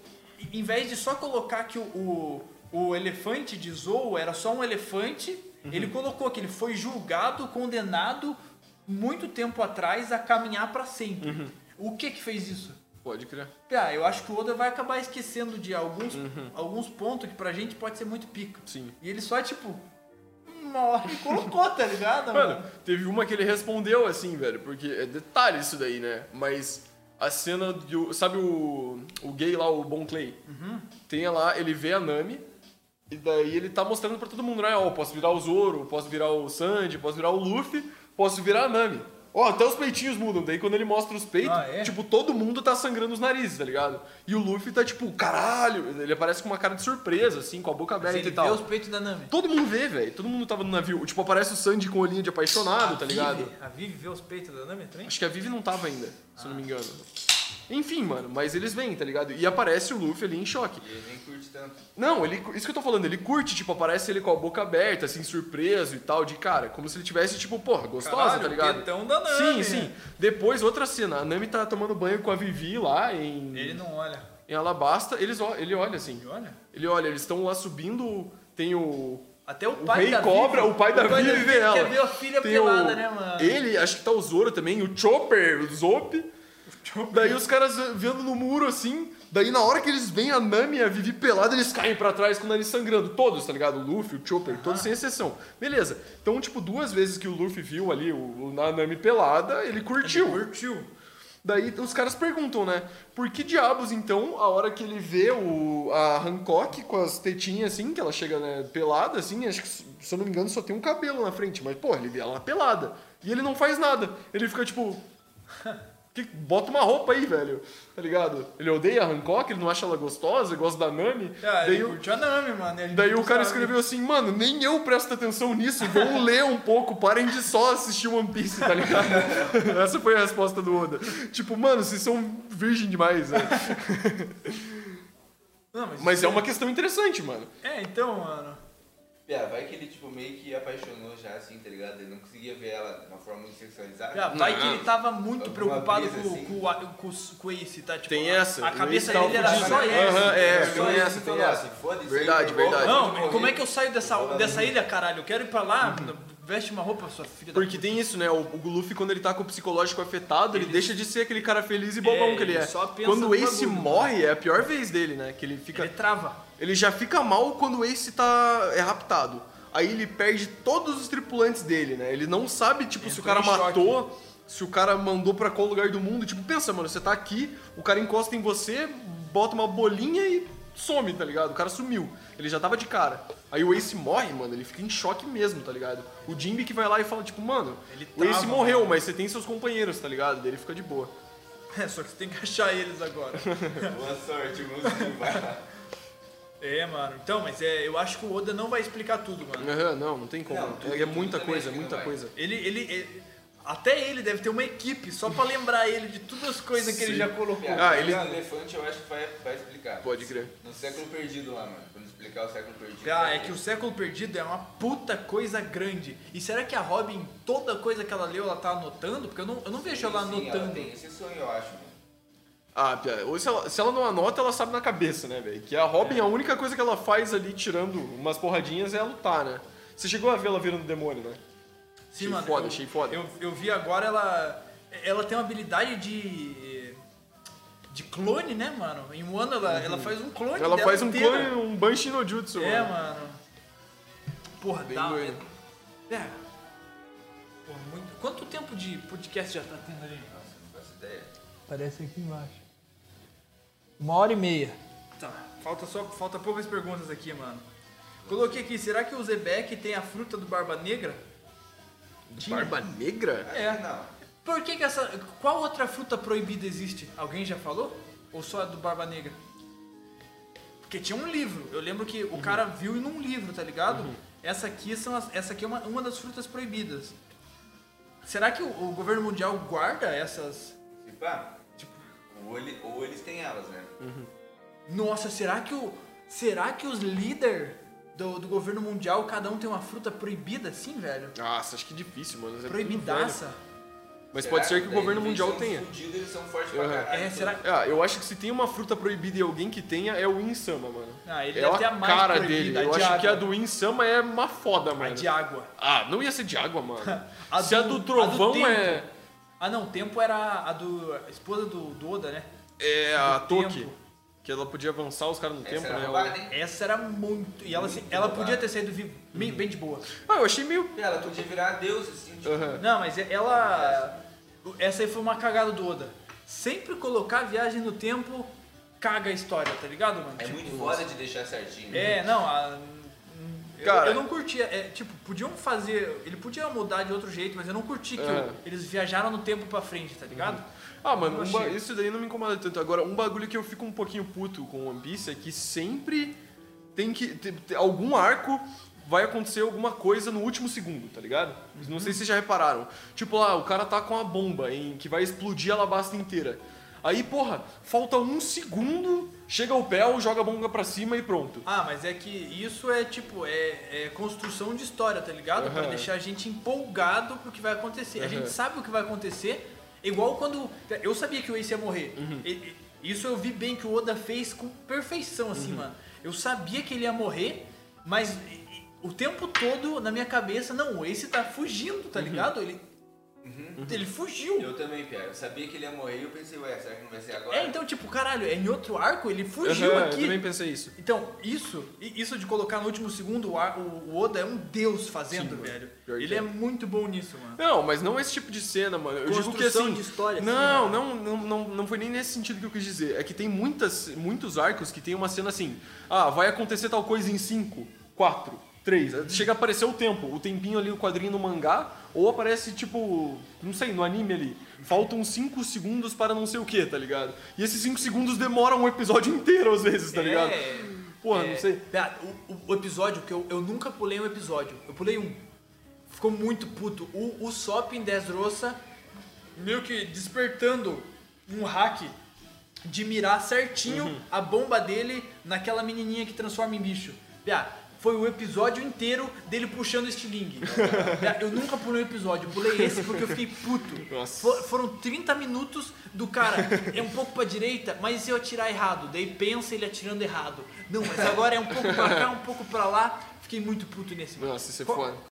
Em vez de só colocar que o, o, o elefante de Zou era só um elefante, Uhum. ele colocou que ele foi julgado, condenado muito tempo atrás a caminhar pra sempre. Uhum. O que que fez isso? Pode crer. Ah, eu acho que o Oda vai acabar esquecendo de alguns, alguns pontos que pra gente pode ser muito pica. Uhum. Sim. E ele só, tipo, uma hora e colocou, tá ligado? Mano, teve uma que ele respondeu assim, velho, porque é detalhe isso daí, né? Mas a cena do. Sabe o. O gay lá, o Bon Clay? Tem lá, ele vê a Nami. E daí ele tá mostrando pra todo mundo, né? Ó, posso virar o Zoro, posso virar o Sanji, posso virar o Luffy, posso virar a Nami. Ó, até os peitinhos mudam. Daí quando ele mostra os peitos, Ah, é? tipo, todo mundo tá sangrando os narizes, tá ligado? E o Luffy tá tipo, caralho! Ele aparece com uma cara de surpresa, assim, com a boca aberta ele e tal. vê os peitos da Nami. Todo mundo vê, velho. Todo mundo tava no navio. Tipo, aparece o Sandy com olhinho de apaixonado, tá ligado? Vivi, a Vivi vê os peitos da Nami também? Acho que a Vivi não tava ainda, se eu não me engano. Enfim, mano, mas eles vêm, tá ligado? E aparece o Luffy ali em choque. E ele nem tanto. Não, ele, isso que eu tô falando, ele curte, tipo, aparece ele com a boca aberta, assim, surpreso e tal, de cara, como se ele tivesse, tipo, porra, gostosa, Caralho, tá ligado? o tetão da Sim, Nami. sim. Depois, outra cena, a Nami tá tomando banho com a Vivi lá em, Ele não olha. em Alabasta, eles, ele olha assim. Ele olha? Ele olha, eles estão lá subindo, tem o, Até o O pai Rei da Cobra, Vivi- o pai da Vivi vê ela. Quer ver a filha Tem pelada, o- né, mano? Ele, acho que tá o Zoro também, o Chopper, o Zop. Daí os caras vendo no muro assim. Daí na hora que eles veem a Nami e a Vivi pelada, eles caem pra trás com o nariz sangrando. Todos, tá ligado? O Luffy, o Chopper, todos sem exceção. Beleza. Então, tipo, duas vezes que o Luffy viu ali o, a Nami pelada, ele curtiu. Curtiu. Daí os caras perguntam, né? Por que diabos, então, a hora que ele vê o, a Hancock com as tetinhas assim, que ela chega né, pelada, assim, acho que, se eu não me engano, só tem um cabelo na frente, mas, pô, ele vê ela pelada. E ele não faz nada. Ele fica tipo. *laughs* "Que- bota uma roupa aí, velho. Tá ligado? Ele odeia a Hancock, ele não acha ela gostosa, gosta da Nami. Ah, daí ele o- curtiu a Nami, mano. Daí o cara sabe. escreveu assim, mano, nem eu presto atenção nisso, vamos *laughs* ler um pouco, parem de só assistir One Piece, tá ligado? *laughs* Essa foi a resposta do Oda. Tipo, mano, vocês são virgem demais? Não, mas, Mas é uma questão interessante, mano. É, então, mano. Pia, vai que ele, tipo, meio que apaixonou já, assim, tá ligado? Ele não conseguia ver ela de uma forma muito sexualizada. Já, vai que ele tava muito Alguma preocupado brisa, com, assim? com, com, com Ace, tá? Tipo, Tem a- essa, A cabeça dele era fudido. só Ace. Aham, é, Era tem essa, tem falou, essa. assim, foda-se, Verdade, verdade. Não, como é que eu saio dessa, dessa ilha, caralho? Eu quero ir pra lá, veste uma roupa, sua filha da Porque tem isso, né? O, o Luffy, quando ele tá com o psicológico afetado, ele, Ele- deixa de ser aquele cara feliz e bobão É, que ele ele é. Quando o Ace bagulho, morre, é a pior vez dele, né? Que ele fica. Ele trava. Ele já fica mal quando o Ace tá é raptado. Aí ele perde todos os tripulantes dele, né? Ele não sabe, tipo, se o Entrou cara choque. matou, se o cara mandou pra qual lugar do mundo. Tipo, pensa, mano, você tá aqui, o cara encosta em você, bota uma bolinha e some, tá ligado? O cara sumiu. Ele já tava de cara. Aí o Ace morre, mano, ele fica em choque mesmo, tá ligado? O Jimby que vai lá e fala, tipo, mano, Ele o Ace morreu, mano. mas você tem seus companheiros, tá ligado? Daí ele fica de boa. É, só que você tem que achar eles agora. *laughs* Boa sorte, mozinho, vai lá. é, mano. Então, mas é, eu acho que o Oda não vai explicar tudo, mano. Aham, não, não tem como. Não, tudo- é, é muita tudo coisa, que muita não vai. coisa. Ele, ele, ele- Até ele deve ter uma equipe só pra lembrar ele de todas as coisas que ele Sim. já colocou. Pia, Ah, ele... o elefante eu acho que vai, vai explicar. Pode crer. No século perdido lá, mano. Quando explicar o século perdido. Ah, é que o século perdido é uma puta coisa grande. E será que a Robin, toda coisa que ela leu, ela tá anotando? Porque eu não, eu não vejo ela Sim, anotando. Ela tem esse sonho, eu acho, mano. Ah, ou se ela, se ela não anota, ela sabe na cabeça, né, velho? Que a Robin, a única coisa que ela faz ali, tirando umas porradinhas, é lutar, né? Você chegou a ver ela virando demônio, né? Sim, Achei mano. foda, eu, achei foda. Eu, eu vi agora ela. Ela tem uma habilidade de. De clone, né, mano? Em um ano ela, ela faz um clone. Uhum. Ela dela faz um inteira. clone, um Banshee no Jutsu, É, mano. mano. Porra, Bem dá. doido. É. é. Porra, muito- Quanto tempo de podcast já tá tendo ali? Nossa, não faço ideia. Parece aqui embaixo. Uma hora e meia. Tá, falta só falta poucas perguntas aqui, mano. Coloquei aqui, será que o Zebek tem a fruta do Barba Negra? Tinha. Barba Negra? É. Não. Por que, que essa. Qual outra fruta proibida existe? Alguém já falou? Ou só a do Barba Negra? Porque tinha um livro. Eu lembro que o cara viu num livro, tá ligado? Essa aqui são as- essa aqui é uma, uma das frutas proibidas. Será que o, o governo mundial guarda essas? Pá, tipo, ou, ele, ou eles têm elas, né? Nossa, será que o será que os líderes do, do governo mundial cada um tem uma fruta proibida assim, velho? Nossa, acho que difícil, mano. É Proibidaça. Mas Será? pode ser que o Daí governo eles mundial são tenha. fudidos, eles são fortes pra Uhum. caralho. É, será? Ah, eu acho que se tem uma fruta proibida e alguém que tenha, é o Insama, mano. Ah, ele é deve a ter a mais cara proibida, dele. a Eu de acho que a água. do Insama é uma foda, A mano. de água. Ah, não ia ser de água, mano. *laughs* A Se a do- do a do trovão tempo. é. Ah não, o tempo era a do a esposa do, do Oda, né? É a Do Toki. tempo. Que ela podia avançar os caras no Essa tempo, era né? roubada, hein? Essa era muito. E ela, assim, Muito ela roubada. podia ter saído viva, bem, bem de boa. Ah, eu achei meio. Ela podia virar Deus, assim, tipo. Aham. Não, mas ela. Essa aí foi uma cagada do Oda. Sempre colocar a viagem no tempo caga a história, tá ligado, mano? É Tipo, muito foda de deixar certinho. É, não, a- eu, Cara- eu não curtia. É, tipo, podiam fazer. Ele podia mudar de outro jeito, mas eu não curti que É. o- eles viajaram no tempo pra frente, tá ligado? Ah, mano, um ba- isso daí não me incomoda tanto. Agora, um bagulho que eu fico um pouquinho puto com One Piece é que sempre tem que. te- te- algum arco vai acontecer alguma coisa no último segundo, tá ligado? Não sei se vocês já repararam. Tipo lá, o cara tá com a bomba em que vai explodir a Alabasta inteira. Aí, porra, falta um segundo, chega o Pel, joga a bomba pra cima e pronto. Ah, mas é que isso é tipo, é, é construção de história, tá ligado? Pra Aham. deixar a gente empolgado pro que vai acontecer. A Aham. gente sabe o que vai acontecer, igual quando. Eu sabia que o Ace ia morrer. Uhum. E- isso eu vi bem que o Oda fez com perfeição, assim, Uhum. mano. Eu sabia que ele ia morrer, mas o tempo todo na minha cabeça, não, o Ace tá fugindo, tá ligado? Ele, ele fugiu. Eu também, Pierre. Eu sabia que ele ia morrer e eu pensei, ué, será que não vai ser agora? É, então, tipo, caralho, é em outro arco, ele fugiu Aham, aqui. Eu também pensei isso. Então, isso, isso de colocar no último segundo o, ar- o o Oda é um deus fazendo, Sim, velho. Ele é. é muito bom nisso, mano. Não, mas não esse tipo de cena, mano. Eu digo que Construção assim. de história, assim, não, né? não, não, não, não foi nem nesse sentido que eu quis dizer. É que tem muitas, muitos arcos que tem uma cena assim. Ah, vai acontecer tal coisa em 5, 4, 3. Chega a aparecer o tempo, o tempinho ali no quadrinho no mangá, ou aparece tipo, não sei, no anime ali. Faltam 5 segundos para não sei o que, tá ligado? E esses 5 segundos demoram um episódio inteiro às vezes, tá ligado? É, Porra, é, não sei. O, o- episódio que eu, eu nunca pulei um episódio. Eu pulei um. Ficou muito puto. O, o Sop em meio que despertando um hack de mirar certinho Uhum. a bomba dele naquela menininha que transforma em bicho. Pia, foi o episódio inteiro dele puxando o estilingue. *laughs* Eu nunca pulei um episódio, eu pulei esse porque eu fiquei puto. Nossa. Foram 30 minutos do cara, é um pouco pra direita, mas e se eu atirar errado? Daí pensa ele atirando errado. Não, mas agora é um pouco pra cá, um pouco pra lá. Fiquei muito puto nesse. mano. Nossa, isso é foda.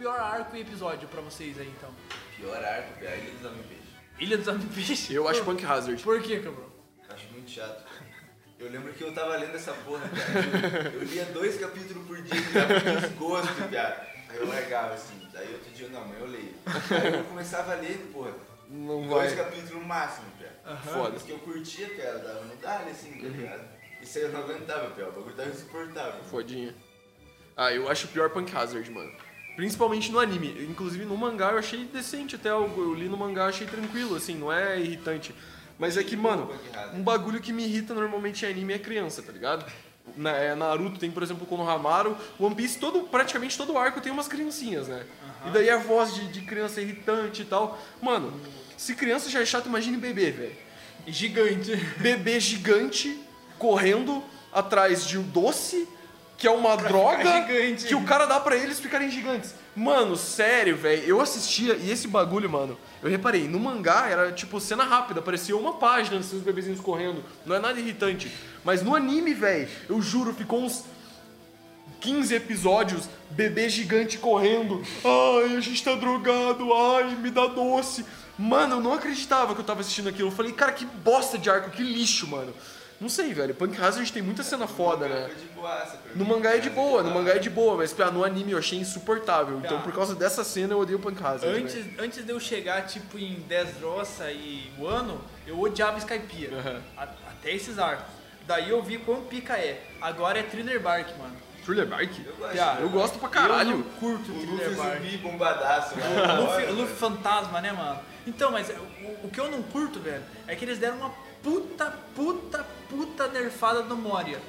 Pior, pior arco e episódio pra vocês aí, então? Pior arco, Pierre, Ilha dos Homem-Peixe. Ilha dos Homem-Peixe? Eu acho Punk Hazard. Por que, cabrão? Acho muito chato. Eu lembro que eu tava lendo essa porra, cara. Eu, eu lia dois capítulos por dia, que dava um desgosto, cara. Aí eu largava assim. Daí outro dia, não, mas eu leio. Aí eu começava a ler, porra, Não dois vai. capítulos no máximo, cara. Foda. Os que eu curtia, cara, dava no dali, assim, tá ligado? Isso aí eu não aguentava, cara. O bagulho tava insuportável. Fodinha. Ah, eu acho o pior Punk Hazard, mano. Principalmente no anime. Inclusive no mangá eu achei decente até. Eu, eu li no mangá achei tranquilo, assim, não é irritante. Mas é que, mano, um bagulho que me irrita normalmente em anime é criança, tá ligado? Na, é, Naruto tem, por exemplo, o Konohamaru. One Piece, todo, praticamente todo arco tem umas criancinhas, né? E daí a voz de, de criança é irritante e tal. Mano, se criança já é chato, imagine bebê, velho Gigante. bebê gigante correndo atrás de um doce que é uma droga gigante. que o cara dá pra eles ficarem gigantes. Mano, sério, velho. Eu assistia e esse bagulho, mano, eu reparei, no mangá era tipo cena rápida, parecia uma página os bebezinhos correndo. Não é nada irritante. Mas no anime, velho, eu juro, ficou uns 15 episódios, bebê gigante correndo. Ai, a gente tá drogado. Ai, me dá doce. Mano, eu não acreditava que eu tava assistindo aquilo. Eu falei, cara, que bosta de arco, que lixo, mano. Não sei, velho. Punk Hazard tem muita cena foda, né? No mangá é de boa, no mangá é de boa, mas no anime eu achei insuportável. Então, Tá. por causa dessa cena, eu odeio Punk Hazard. né? Antes, antes de eu chegar, tipo, em Dressrosa e Wano, eu odiava Skypiea. A- Até esses arcos. Daí eu vi quão pica é. Agora é Thriller Bark, mano. Thriller Bark? Eu gosto? Eu gosto pra Eu caralho. não curto O Thriller Luffy Bark. zumbi bombadaço, né? Luffy, Luffy fantasma, né, mano? Então, mas o, o que eu não curto, velho, é que eles deram uma puta, puta, puta nerfada no Moria.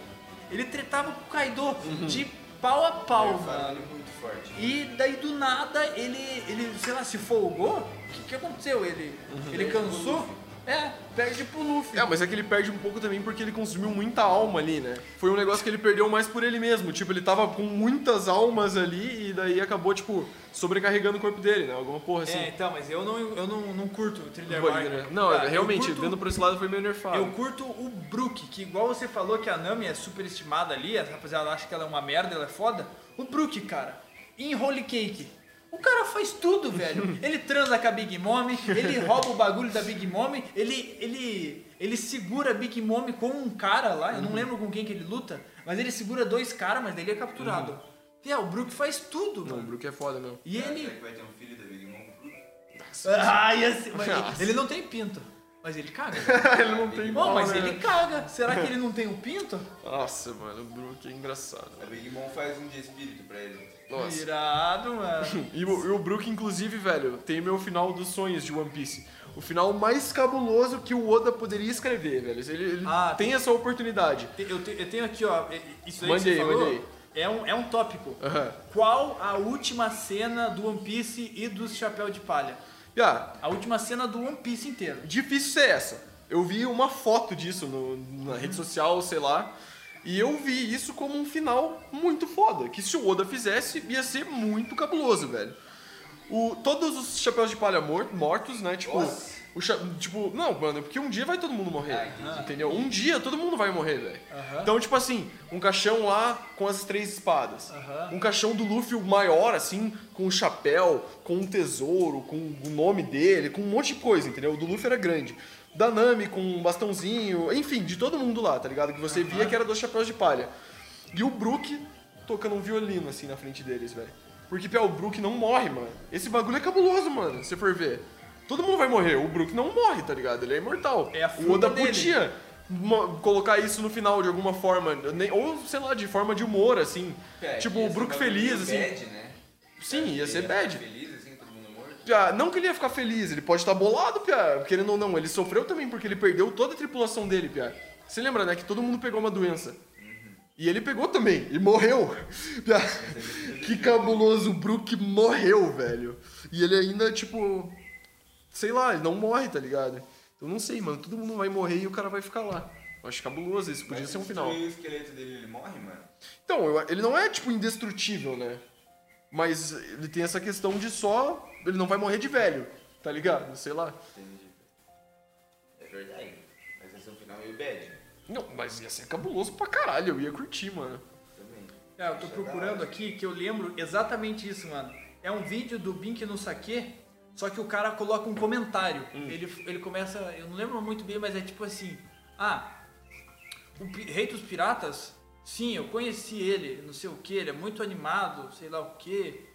Ele tretava com o Kaido Uhum. de pau a pau, falo mano. muito forte. E daí do nada ele, ele sei lá, se folgou. O que, que aconteceu? Ele, ele cansou? É, perde pro Luffy. É, mas é que ele perde um pouco também porque ele consumiu muita alma ali, né? Foi um negócio que ele perdeu mais por ele mesmo. Tipo, ele tava com muitas almas ali e daí acabou, tipo, sobrecarregando o corpo dele, né? Alguma porra assim. É, então, mas eu não, eu não, não curto o Thriller Bark. né? Não, eu realmente, curto- vendo por esse lado foi meio nerfado. Eu curto o Brook, que igual você falou que a Nami é super estimada ali, a rapaziada acha que ela é uma merda, ela é foda. O Brook, cara, em Holy Cake, o cara faz tudo, velho. *laughs* Ele transa com a Big Mom, ele rouba o bagulho da Big Mom, ele, ele, ele segura a Big Mom com um cara lá, eu não lembro com quem que ele luta, mas ele segura dois caras, mas daí ele é capturado. É, o Brook faz tudo, Não, o. Brook é foda mesmo. E Será ele... que vai ter um filho da Big Mom com o Brook? Ah, ia ser- mas ele não tem pinto, mas ele caga. *laughs* ele não tem Bom, mas né? ele caga. Será que ele não tem um pinto? Nossa, mano, o Brook é engraçado. A Big Mom faz um de espírito pra ele. Nossa. Irado, mano. *laughs* E o, e o Brook, inclusive, velho, tem meu final dos sonhos de One Piece. O final mais cabuloso que o Oda poderia escrever, velho. Ele, ele Ah, tem essa oportunidade. Te- Eu, te- eu tenho aqui, ó. Isso aí Mande que você falou mande aí. É, um, é um tópico. Qual a última cena do One Piece e do Chapéu de Palha? Piá, A última cena do One Piece inteiro. difícil ser essa. Eu vi uma foto disso no- na rede social, sei lá, e eu vi isso como um final muito foda. Que se o Oda fizesse, ia ser muito cabuloso, velho. O, todos os chapéus de palha mor- mortos, né? Tipo, Nossa. o cha- tipo, não, mano, porque um dia vai todo mundo morrer. Ah, entendeu? Um dia todo mundo vai morrer, velho. Aham. Então, tipo assim, um caixão lá com as três espadas. Aham. Um caixão do Luffy maior, assim, com um chapéu, com um tesouro, com o nome dele, com um monte de coisa, entendeu? O do Luffy era grande. Da Nami com um bastãozinho, enfim, de todo mundo lá, tá ligado? Que você via que era dos chapéus de palha. E o Brook tocando um violino, assim, na frente deles, velho. Porque, pé, o Brook não morre, mano. Esse bagulho é cabuloso, mano, se você for ver. Todo mundo vai morrer, o Brook não morre, tá ligado? Ele é imortal. É a o Oda dele. podia colocar isso no final de alguma forma, ou sei lá, de forma de humor, assim. É, tipo, o Brook feliz, assim. Bad, né? Sim, ia ser bad. Feliz, assim, todo mundo morto. Pia, não que ele ia ficar feliz, ele pode estar bolado, Pia, querendo ou não. Ele sofreu também porque ele perdeu toda a tripulação dele, Pia. Você lembra, né, que todo mundo pegou uma doença. E ele pegou também, e morreu. *laughs* Pia, que cabuloso, o Brook morreu, velho. E ele ainda, tipo, sei lá, ele não morre, tá ligado? Eu não sei, mano, todo mundo vai morrer e o cara vai ficar lá. Eu acho cabuloso, isso podia Mas ser um final. o esqueleto dele, ele morre, mano? Então, ele não é, tipo, indestrutível, né? Mas ele tem essa questão de só. Ele não vai morrer de velho, tá ligado? Sei lá. Entendi. É verdade. Mas esse é um final meio bad. Não, mas ia ser cabuloso pra caralho, eu ia curtir, mano. Também. É, eu tô procurando aqui que eu lembro exatamente isso, mano. É um vídeo do Bink no Saque, só que o cara coloca um comentário. Ele, ele começa, eu não lembro muito bem, mas é tipo assim: Ah, o Rei dos Piratas, sim, eu conheci ele, não sei o que, ele é muito animado, sei lá o que.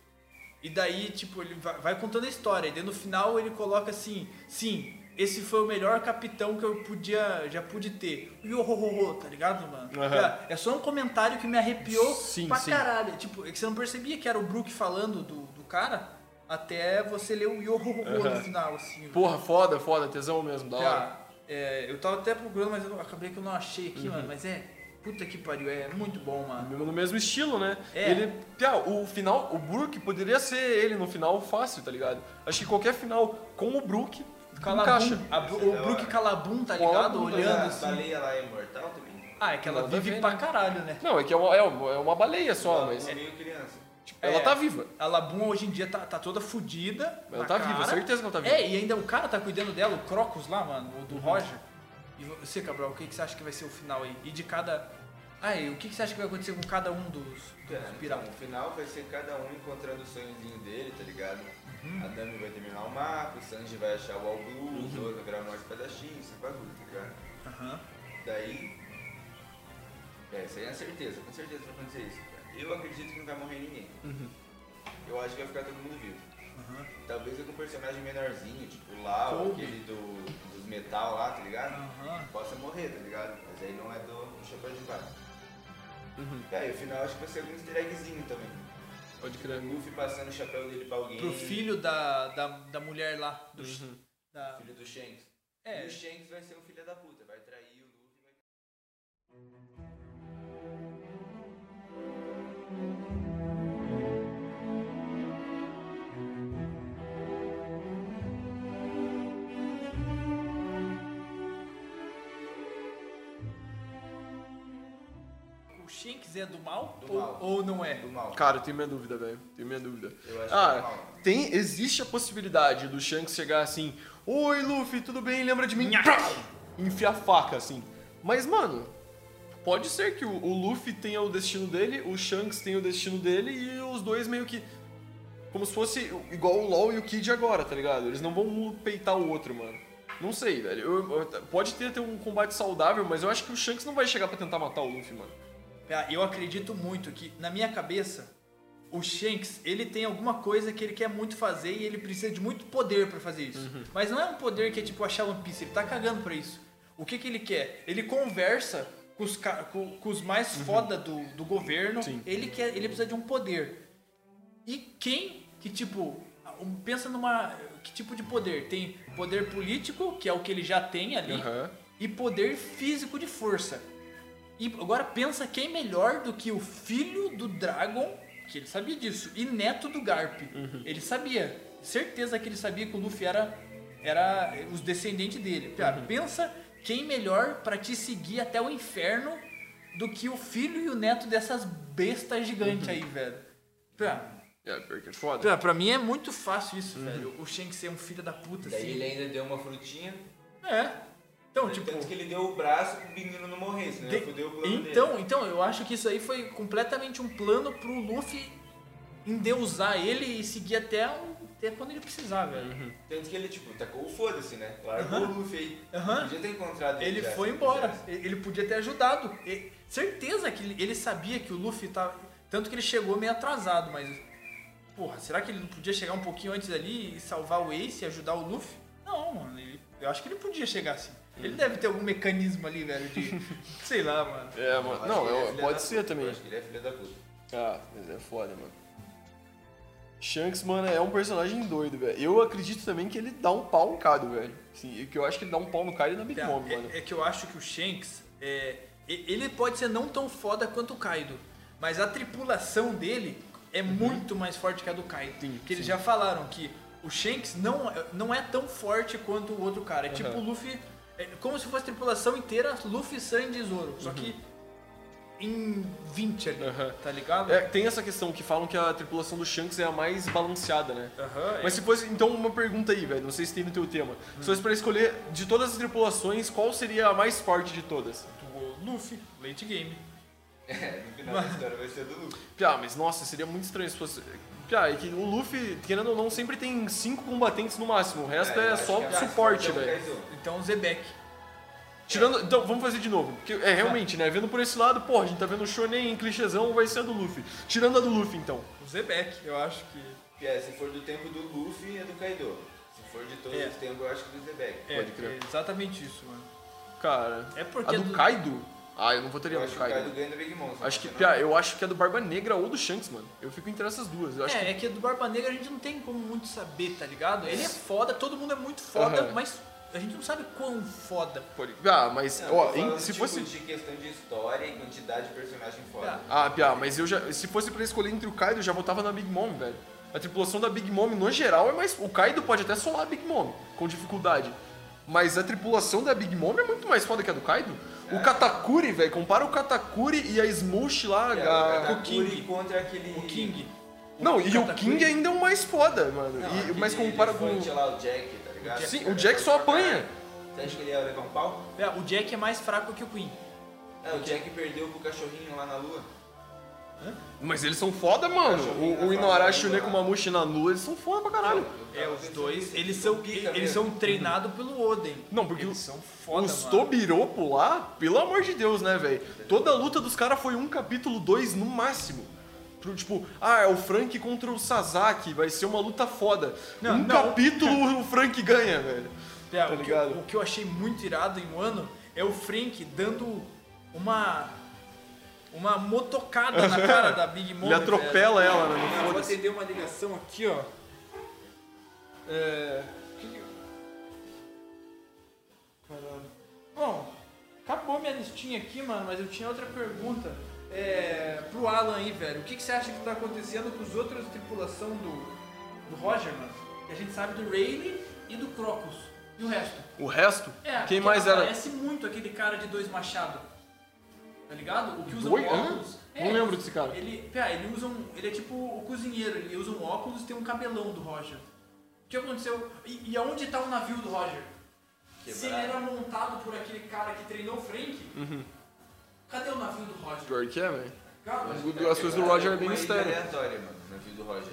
E daí, tipo, ele vai, vai contando a história. E daí no final ele coloca assim: Sim, esse foi o melhor capitão que eu podia, já pude ter. E o ho, tá ligado, mano? Cara, É só um comentário que me arrepiou Sim, pra sim. caralho. Tipo, é que você não percebia que era o Brook falando do, do cara até você ler o yo ho, ho, ho no final, assim. Porra, foda, foda, tesão mesmo, da hora. É, eu tava até procurando, mas eu acabei que eu não achei Uhum. aqui, mano. Mas é, puta que pariu, é muito bom, mano. No mesmo estilo, né? É. Ele. Piá, o final, o Brook poderia ser ele no final fácil, tá ligado? Acho que qualquer final com o Brook Calabum, encaixa. a- é o da Brook. Calabum, tá a ligado? Olhando a assim. baleia lá é imortal também? Ah, é que ela Nada a vive ver, pra né? caralho, né? Não, é que é uma, é uma, é uma baleia só, Ela mas. é meio criança. Ela É. tá viva. A Labum hoje em dia tá, tá toda fodida. Ela tá viva, cara. certeza que ela tá viva. Uhum. É, e ainda o cara tá cuidando dela, o Crocus lá, mano, o do Roger. E você, Cabral, o que, que você acha que vai ser o final aí? E de cada. E o que, que você acha que vai acontecer com cada um dos, dos Cara, então, no final vai ser cada um encontrando o sonhozinho dele, tá ligado? Uhum. A Nami vai terminar o mapa, o Sanji vai achar o All Blue, Uhum. o Zoro vai virar mais espadachim, esse bagulho, tá ligado? Aham. Daí. É, isso aí é certeza, com certeza vai acontecer isso. cara. Eu acredito que não vai morrer ninguém. Uhum. Eu acho que vai ficar todo mundo vivo. Talvez algum personagem menorzinho, tipo o Lau, Kobe. aquele do, dos metal lá, tá ligado? Possa morrer, tá ligado? Mas aí não é do, do chapéu de palha. Uhum. E aí, o final acho que vai ser algum easter eggzinho também. Pode crer. O Luffy passando o chapéu dele pra alguém. Pro filho da, da, da mulher lá. Do, da, Filho do Shanks. É. E o Shanks vai ser um filho da puta, é do mal? Do ou, mal. ou não é? Do mal. Cara, eu tenho minha dúvida, velho. Tenho minha dúvida. Eu acho que ah, é mal. tem, existe a possibilidade do Shanks chegar assim: Oi, Luffy, tudo bem? Lembra de mim? Enfiar faca, assim. Mas, mano, pode ser que o, o Luffy tenha o destino dele, o Shanks tenha o destino dele e os dois meio que. Como se fosse igual o LOL e o Kid agora, tá ligado? Eles não vão um peitar o outro, mano. Não sei, velho. Eu- eu- pode ter, ter um combate saudável, mas eu acho que o Shanks não vai chegar pra tentar matar o Luffy, mano. Ah, Eu acredito muito que, na minha cabeça, o Shanks, ele tem alguma coisa que ele quer muito fazer e ele precisa de muito poder pra fazer isso. Uhum. Mas não é um poder que é tipo achar One Piece, ele tá cagando pra isso. O que que ele quer? Ele conversa com os, com, com os mais foda do, do governo, Uhum. Sim. ele quer, ele precisa de um poder. E quem que, tipo, pensa numa. Que tipo de poder? Tem poder político, que é o que ele já tem ali, Aham. e poder físico de força. E agora pensa quem melhor do que o filho do Dragon que ele sabia disso. E neto do Garp, ele sabia. Certeza que ele sabia que o Luffy era, era os descendentes dele. Cara, pensa quem melhor pra te seguir até o inferno do que o filho e o neto dessas bestas gigantes aí, velho. Cara, É, pior que é foda. Pra, pra mim é muito fácil isso, velho. O Shanks ser um filho da puta, Daí assim. ele ainda deu uma frutinha. É. Então, tipo. Tanto que ele deu o braço pro menino não morrer, senão de- ele fudeu o plano Então, então, eu acho que isso aí foi completamente um plano pro Luffy endeusar ele e seguir até, o- até quando ele precisar, velho. dele. Tanto que ele, tipo, tacou o foda-se, né? Largou o Luffy aí. Aham. Podia ter encontrado Ele já, foi embora. quisesse. Ele ele podia ter ajudado. E- certeza que ele, ele sabia que o Luffy tava. Tanto que ele chegou meio atrasado, mas. Porra, será que ele não podia chegar um pouquinho antes ali e salvar o Ace e ajudar o Luffy? Não, mano. ele- eu acho que ele podia chegar assim. Ele deve ter algum mecanismo ali, velho, de. *laughs* sei lá, mano. É, mano. Não, ele é filha pode ser puta, também. Eu acho que ele é filho da puta. Ah, mas é foda, mano. Shanks, mano, é um personagem doido, velho. Eu acredito também que ele dá um pau no Kaido, velho. Sim, que eu acho que ele dá um pau no Kaido e na Big É, Mom, mano. é, é que eu acho que o Shanks, é, ele pode ser não tão foda quanto o Kaido, mas a tripulação dele é muito mais forte que a do Kaido. Uhum. Sim, que eles sim. já falaram que o Shanks não, é- não é tão forte quanto o outro cara. É tipo o. Luffy, é como se fosse a tripulação inteira Luffy, Sandy e Zoro. Só que em 20 ali, Uhum. Aham. tá ligado? É, tem essa questão que falam que a tripulação do Shanks é a mais balanceada, né? Aham, Mas é. se fosse, então, uma pergunta aí, velho, não sei se tem no teu tema. Se fosse pra escolher, de todas as tripulações, qual seria a mais forte de todas? o Luffy, late game. É, no final da história vai ser do Luffy. Piá, mas nossa, seria muito estranho se fosse... É que o Luffy, querendo ou não, sempre tem cinco combatentes no máximo, o resto é, acho só mais suporte, é velho. Então o Zebek. Tirando, então, vamos fazer de novo. Porque, é, realmente, né? Vendo por esse lado, pô, a gente tá vendo o Shonen, clichêzão, vai ser a do Luffy. Tirando a do Luffy, então. O Zebek, eu acho que. É, se for do tempo do Luffy, é do Kaido. Se for de todos É. os tempos, eu acho que do Zebek. É, Pode crer. é exatamente isso, mano. Cara, É porque a do do- Kaido? Ah, eu não votaria Eu no acho que o Kaido Kaido. ganha da Big Mom. Acho que, não. Eu acho que é do Barba Negra ou do Shanks, mano. Eu fico entre essas duas. Eu acho é, que é que do Barba Negra a gente não tem como muito saber, tá ligado? Ele é foda, todo mundo é muito foda, Aham. mas a gente não sabe quão foda. pode... Ah, mas, Não, ó, em- se tipo, fosse... de questão de história e quantidade de personagem foda. Ah, Piá, mas eu já... Se fosse pra escolher entre o Kaido, eu já votava na Big Mom, velho. A tripulação da Big Mom, no geral, é mais... O Kaido pode até solar a Big Mom, com dificuldade. Mas a tripulação da Big Mom é muito mais foda que a do Kaido. O Katakuri, velho, compara o Katakuri e a Smoosh lá, É, a... o King. contra aquele... O King. Não, e o Katakuri- King ainda é o mais foda, mano. Não, E- mas compara com... lá, o Jack, tá ligado? Sim, o Jack só apanha. Você acha que ele ia levar um pau? É, o Jack é mais fraco que o Queen. É, o Jack perdeu pro cachorrinho lá na lua. Mas eles são foda, mano. O, o Inuarashi e o Nekomamushi na lua, eles são foda pra caralho. É, os dois, eles são, eles são treinados pelo Oden. Não, porque eles são foda, Os. Tobiropo lá, pelo amor de Deus, né, velho? Toda a luta dos caras foi um capítulo, dois no máximo. Tipo, ah, é o Frank contra o Sasaki, vai ser uma luta foda. Não, um não. capítulo o Frank ganha, velho. *laughs* É, tá o, que, ligado? o que eu achei muito irado em Wano é o Frank dando uma uma motocada na cara da Big Mom. Ele atropela velho. ela, né? Eu vou atender uma ligação aqui, ó. É... Caralho. Bom, acabou minha listinha aqui, mano, mas eu tinha outra pergunta. É, pro Alan aí, velho. O que, que você acha que tá acontecendo com os outros tripulação do, do Roger, mano? Que a gente sabe do Rayleigh e do Crocus. E o resto? O resto? É, Quem mais era? Parece muito aquele cara de dois machados. Tá ligado? O que usa um óculos. Hã? Não lembro desse cara. Ele, pera, ele usa um. Ele é tipo o cozinheiro, ele usa um óculos e tem um cabelão do Roger. O que aconteceu? E, e aonde tá o navio do Roger? Se ele era montado por aquele cara que treinou o Frank, Uhum. cadê o navio do Roger? Pior que é, velho. As coisas do Roger é bem mistério. aleatória, mano, no navio do Roger.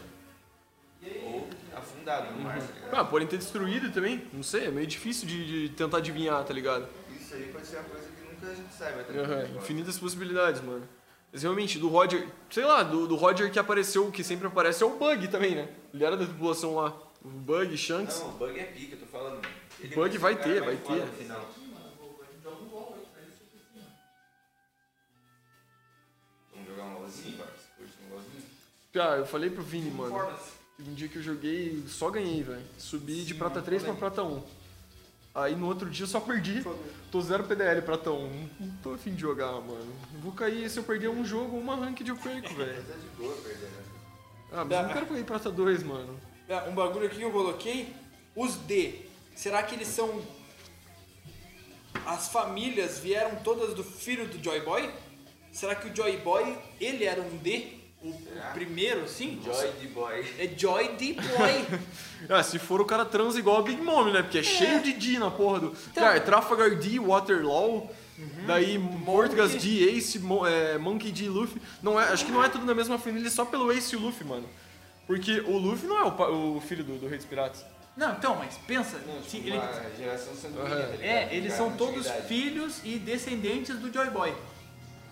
Ou afundado no mar, tá ligado? Ah, podem ter destruído também. Não sei, é meio difícil de, de tentar adivinhar, tá ligado? Isso aí pode ser uma coisa que a gente saiba, tá Aham, ligado? infinitas possibilidades, mano. Mas realmente, do Roger, sei lá, do, do Roger que apareceu, que sempre aparece, é o Bug também, né? Ele era da tripulação lá. O Bug, Shanks. Não, o bug é pica, eu tô falando. Ele Bug ser vai cara ter, vai ter. no final. Vamos jogar um LOLzinho, parça? Curte um LOLzinho? Ah, eu falei pro Vini, mano. que Um dia que eu joguei, só ganhei, velho. Subi de prata 3 pra prata 1. Aí no outro dia eu só perdi. Tô zero PDL, Pratão. Não tô afim de jogar, mano. Vou cair se eu perder um jogo, uma ranked eu *laughs* perco, velho. Tá de boa perdendo. Ah, mas eu não quero cair Prata 2, mano. É, Um bagulho aqui que eu coloquei, os D. Será que eles são. As famílias vieram todas do filho do Joy Boy? Será que o Joy Boy, ele era um D? O, o primeiro, sim? Joy de boy. É Joy D Boy. *laughs* Ah, se for o cara transa igual a Big Mom, né? Porque é, cheio de D na porra do. Cara, é Trafalgar D, Waterloo, daí Mortgas D, Ace, Mo- é, Monkey D, Luffy. Não é, acho que não é tudo na mesma família só pelo Ace e o Luffy, mano. Porque o Luffy não é o, o filho do, do Rei dos Piratas. Não, então, mas pensa. Não, tipo, ele- geração sanguínea, tá ligado? É, eles Cara, são todos filhos e descendentes do Joy Boy.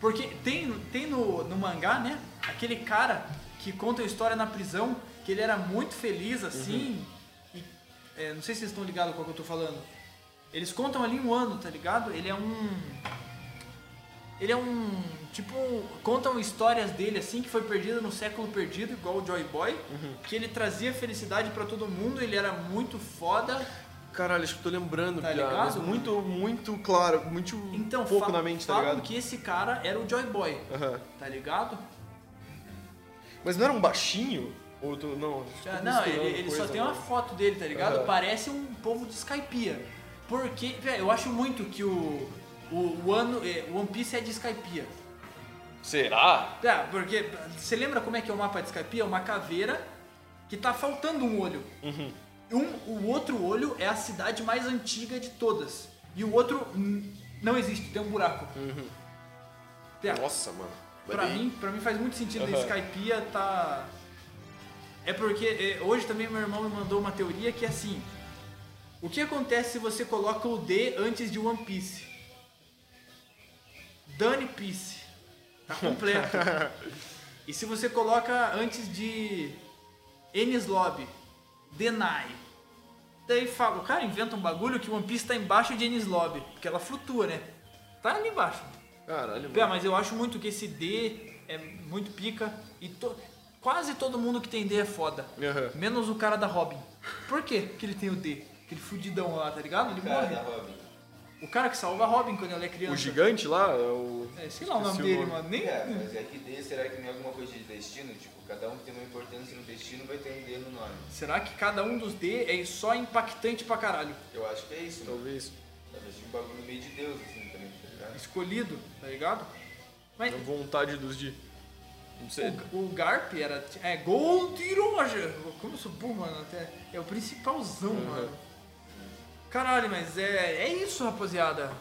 Porque tem, tem no, no mangá, né? Aquele cara que conta a história na prisão, que ele era muito feliz assim. E, é, não sei se vocês estão ligados com o que eu tô falando. Eles contam ali um ano, tá ligado? Ele é um. Ele é um. Tipo, contam histórias dele assim, que foi perdido no século perdido, igual o Joy Boy. Que ele trazia felicidade pra todo mundo, ele era muito foda. Caralho, acho que tô lembrando, Tá ligado? muito, muito claro, muito Então, pouco na mente, tá ligado? que esse cara era o Joy Boy, Aham. tá ligado? Mas não era um baixinho? Ou tu, não, Ah, não, ele, ele só coisa, tem uma mano. foto dele, tá ligado? Aham. Parece um povo de Skypiea. Porque, velho, eu acho muito que o, o, o ano, é, One Piece é de Skypiea. Será? É, porque você lembra como é que é o mapa de Skypiea? É uma caveira que tá faltando um olho. Uhum. Um, o outro olho é a cidade mais antiga de todas. E o outro não existe, tem um buraco. É, Nossa, mano. Pra mim, pra mim faz muito sentido Aham. a Skypiea tá. É porque é, hoje também meu irmão me mandou uma teoria que é assim. O que acontece se você coloca o D antes de One Piece? Dane Piece. Tá completo. *laughs* e se você coloca antes de Enis Lobby, Denai. Daí fala, o cara inventa um bagulho que o One Piece tá embaixo de Enis Lobby, porque ela flutua, né? Tá ali embaixo. Caralho, mano. mas eu acho muito que esse D é muito pica e to- quase todo mundo que tem D é foda. Aham. Menos o cara da Robin. Por quê que ele tem o D? Aquele fudidão lá, tá ligado? Ele Cara morre. O cara que salva Robin quando ela é criança. O gigante lá, é o... É, sei lá o nome dele, mano. Nem. É, mas é que D, será que é alguma coisa de destino? Tipo, cada um que tem uma importância no destino vai ter um D no nome. Será que cada um dos D é só impactante pra caralho? Eu acho que é isso, mano. Talvez. Talvez um bagulho meio de Deus, assim, também, tá ligado? Escolhido, tá ligado? Mas A vontade dos de... Não sei. o, o Garp era. É Gold Roger. Como eu sou burro, mano, até. É o principalzão, mano. Caralho, mas é, é isso, rapaziada.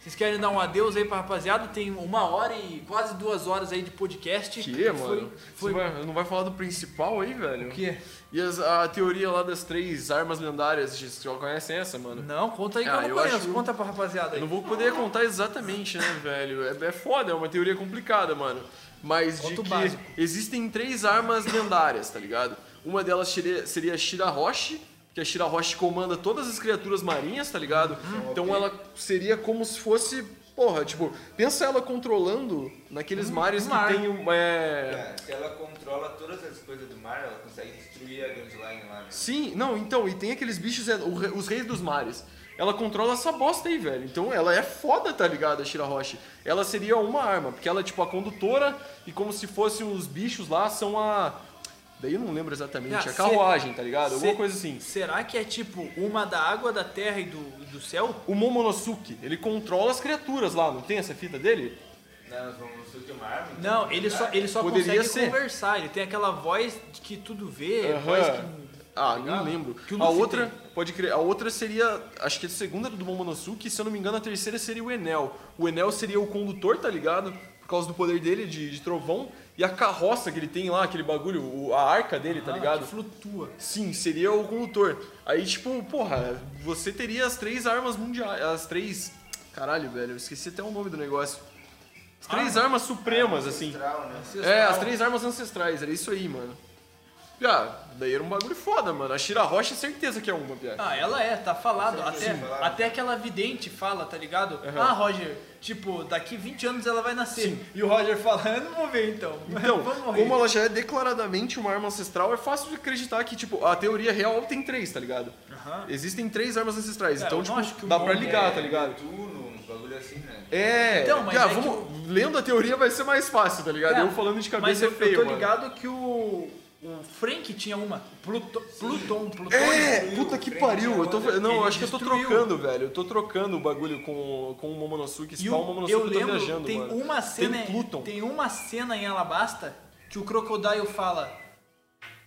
Vocês querem dar um adeus aí pra rapaziada? Tem uma hora e quase duas horas aí de podcast. Que, Foi- mano? Foi, vai- não vai falar do principal aí, velho? o quê? E as- a teoria lá das três armas lendárias, vocês já conhecem essa, mano? Não, conta aí que Ah, eu não eu conheço. acho- Conta pra rapaziada aí. não vou poder contar exatamente, né, velho? É, é foda, é uma teoria complicada, mano. Mas de Conta o que básico. existem três armas lendárias, tá ligado? Uma delas seria, seria Shirahoshi, que a Shirahoshi comanda todas as criaturas marinhas, tá ligado? Uhum. Então ela seria como se fosse. Porra, tipo, pensa ela controlando naqueles mares um que mar. tem um. É... É, se ela controla todas as coisas do mar, ela consegue destruir a Grand Line lá, né? Sim, não, então, e tem aqueles bichos, é, os reis dos mares. Ela controla essa bosta aí, velho. Então ela é foda, tá ligado, a Shirahoshi? Ela seria uma arma, porque ela é tipo a condutora e como se fossem os bichos lá, são a. Daí eu não lembro exatamente, Ah, a se- carruagem, tá ligado? Alguma Se- coisa assim. Será que é tipo uma da água, da terra e do, do céu? O Momonosuke, ele controla as criaturas lá, não tem essa fita dele? Não, vamos ser uma arma? então, Não, ele só, ele só Poderia consegue ser. conversar. Ele tem aquela voz de que tudo vê, Aham. voz que. Ah, tá não ligado? lembro. A outra, tem. pode crer, a outra seria, acho que a segunda do Momonosuke, se eu não me engano, a terceira seria o Enel. O Enel seria o condutor, tá ligado? Por causa do poder dele de, de trovão. E a carroça que ele tem lá, aquele bagulho, a arca dele, tá Ah, ligado? Que flutua. Sim, seria o condutor. Aí, tipo, porra, você teria as três armas mundiais, as três... Caralho, velho, eu esqueci até o nome do negócio. As três armas supremas, assim. Ancestral, né? É, as três armas ancestrais, era isso aí, mano. Piá, daí era um bagulho foda, mano. A Shira Rocha, certeza que é uma, Piá. Ah, ela é, tá falado. Sim, Até, sim, até aquela vidente fala, tá ligado? Ah, Roger, tipo, daqui 20 anos ela vai nascer. E o Roger fala, eu não vou ver então. *laughs* Então, Vamos morrer. como ela já é declaradamente uma arma ancestral, é fácil de acreditar que, tipo, a teoria real tem três, tá ligado? Aham. Existem três armas ancestrais, É, então, tipo, que dá pra ligar, É, tá ligado? Netuno, uns bagulho assim, né? É, Então, mas Piá, é que vamos, lendo a teoria vai ser mais fácil, tá ligado? É, eu falando de Mas cabeça eu, é feio, eu tô mano. ligado que o, o Frank tinha uma. Pluto, Pluton, Plutônio. É, Destruiu, puta que pariu. Eu tô, não, eu acho que eu tô destruiu. trocando, velho. Eu tô trocando o bagulho com, com o Momonosuke. Se pá, o Momonosuke eu eu tô lembro, viajando, tem mano. uma cena, Tem Pluton. tem uma cena em Alabasta que o Crocodile fala.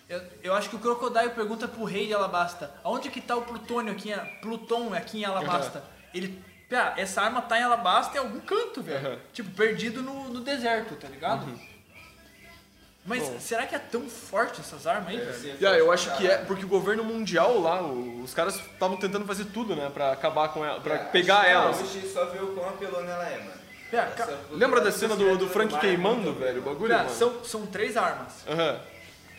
Eu, eu acho que o Crocodile pergunta pro rei de Alabasta, aonde que tá o plutônio aqui, em, Pluton aqui em Alabasta? Ele, pá, essa arma tá em Alabasta em algum canto, velho. Aham. Tipo, perdido no, no deserto, tá ligado? Mas Bom. será que é tão forte essas armas aí, Deve velho? Yeah, eu forte acho que é, porque o governo mundial lá, os caras estavam tentando fazer tudo, né, pra acabar com ela, pra É, pegar elas. Hoje só vê o quão apelona ela é, mano. Ca- Lembra da dessa cena do, do Frank queimando, velho, o bagulho, são, são três armas. Aham,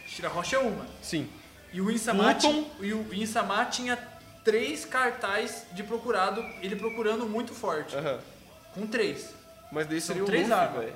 Shira Rocha é uma. sim. E o Insama, Pluton. ti- e o Insama tinha três cartaz de procurado, ele procurando muito forte. Aham. Com três. Mas daí São seria o três Luffy, armas. velho.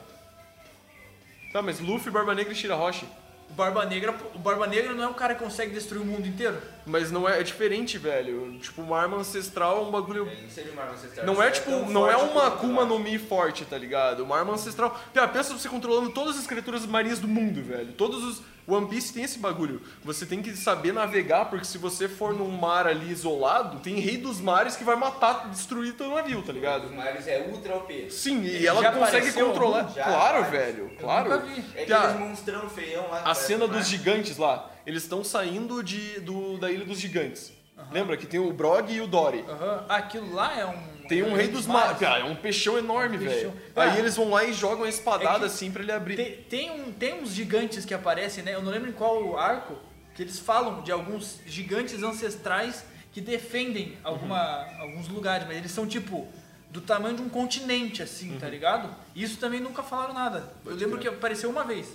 Tá, mas Luffy, Barba Negra e Shirahoshi. O Barba Negra, o Barba Negra não é um cara que consegue destruir o mundo inteiro? Mas não é, é diferente, velho. Tipo, uma arma ancestral é um bagulho Ele Não seria uma arma ancestral. Não é tipo, não é uma Akuma no Mi forte, tá ligado? Uma arma ancestral. Pia, pensa você controlando todas as criaturas marinhas do mundo, velho. Todos os. One Piece tem esse bagulho. Você tem que saber navegar, porque se você for num mar ali isolado, tem rei dos mares que vai matar, destruir teu navio, tá Os ligado? mares é ultra OP. Sim, e ela consegue controlar. Já, claro, vários. velho. Claro. nunca vi. É aqueles monstrão feião lá. a cena dos gigantes lá, eles estão saindo de, do, da Ilha dos Gigantes. Lembra que tem o Brog e o Dory. Aham. Ah, aquilo lá é um. Tem um rei dos mares. mares. É um peixão enorme, Um velho. Aí Ah. eles vão lá e jogam a espadada É assim pra ele abrir. Tem, tem, um, tem uns gigantes que aparecem, né? Eu não lembro em qual arco, que eles falam de alguns gigantes ancestrais que defendem alguma, alguns lugares, mas eles são tipo do tamanho de um continente, assim, tá ligado? Isso também nunca falaram nada. Eu lembro que apareceu uma vez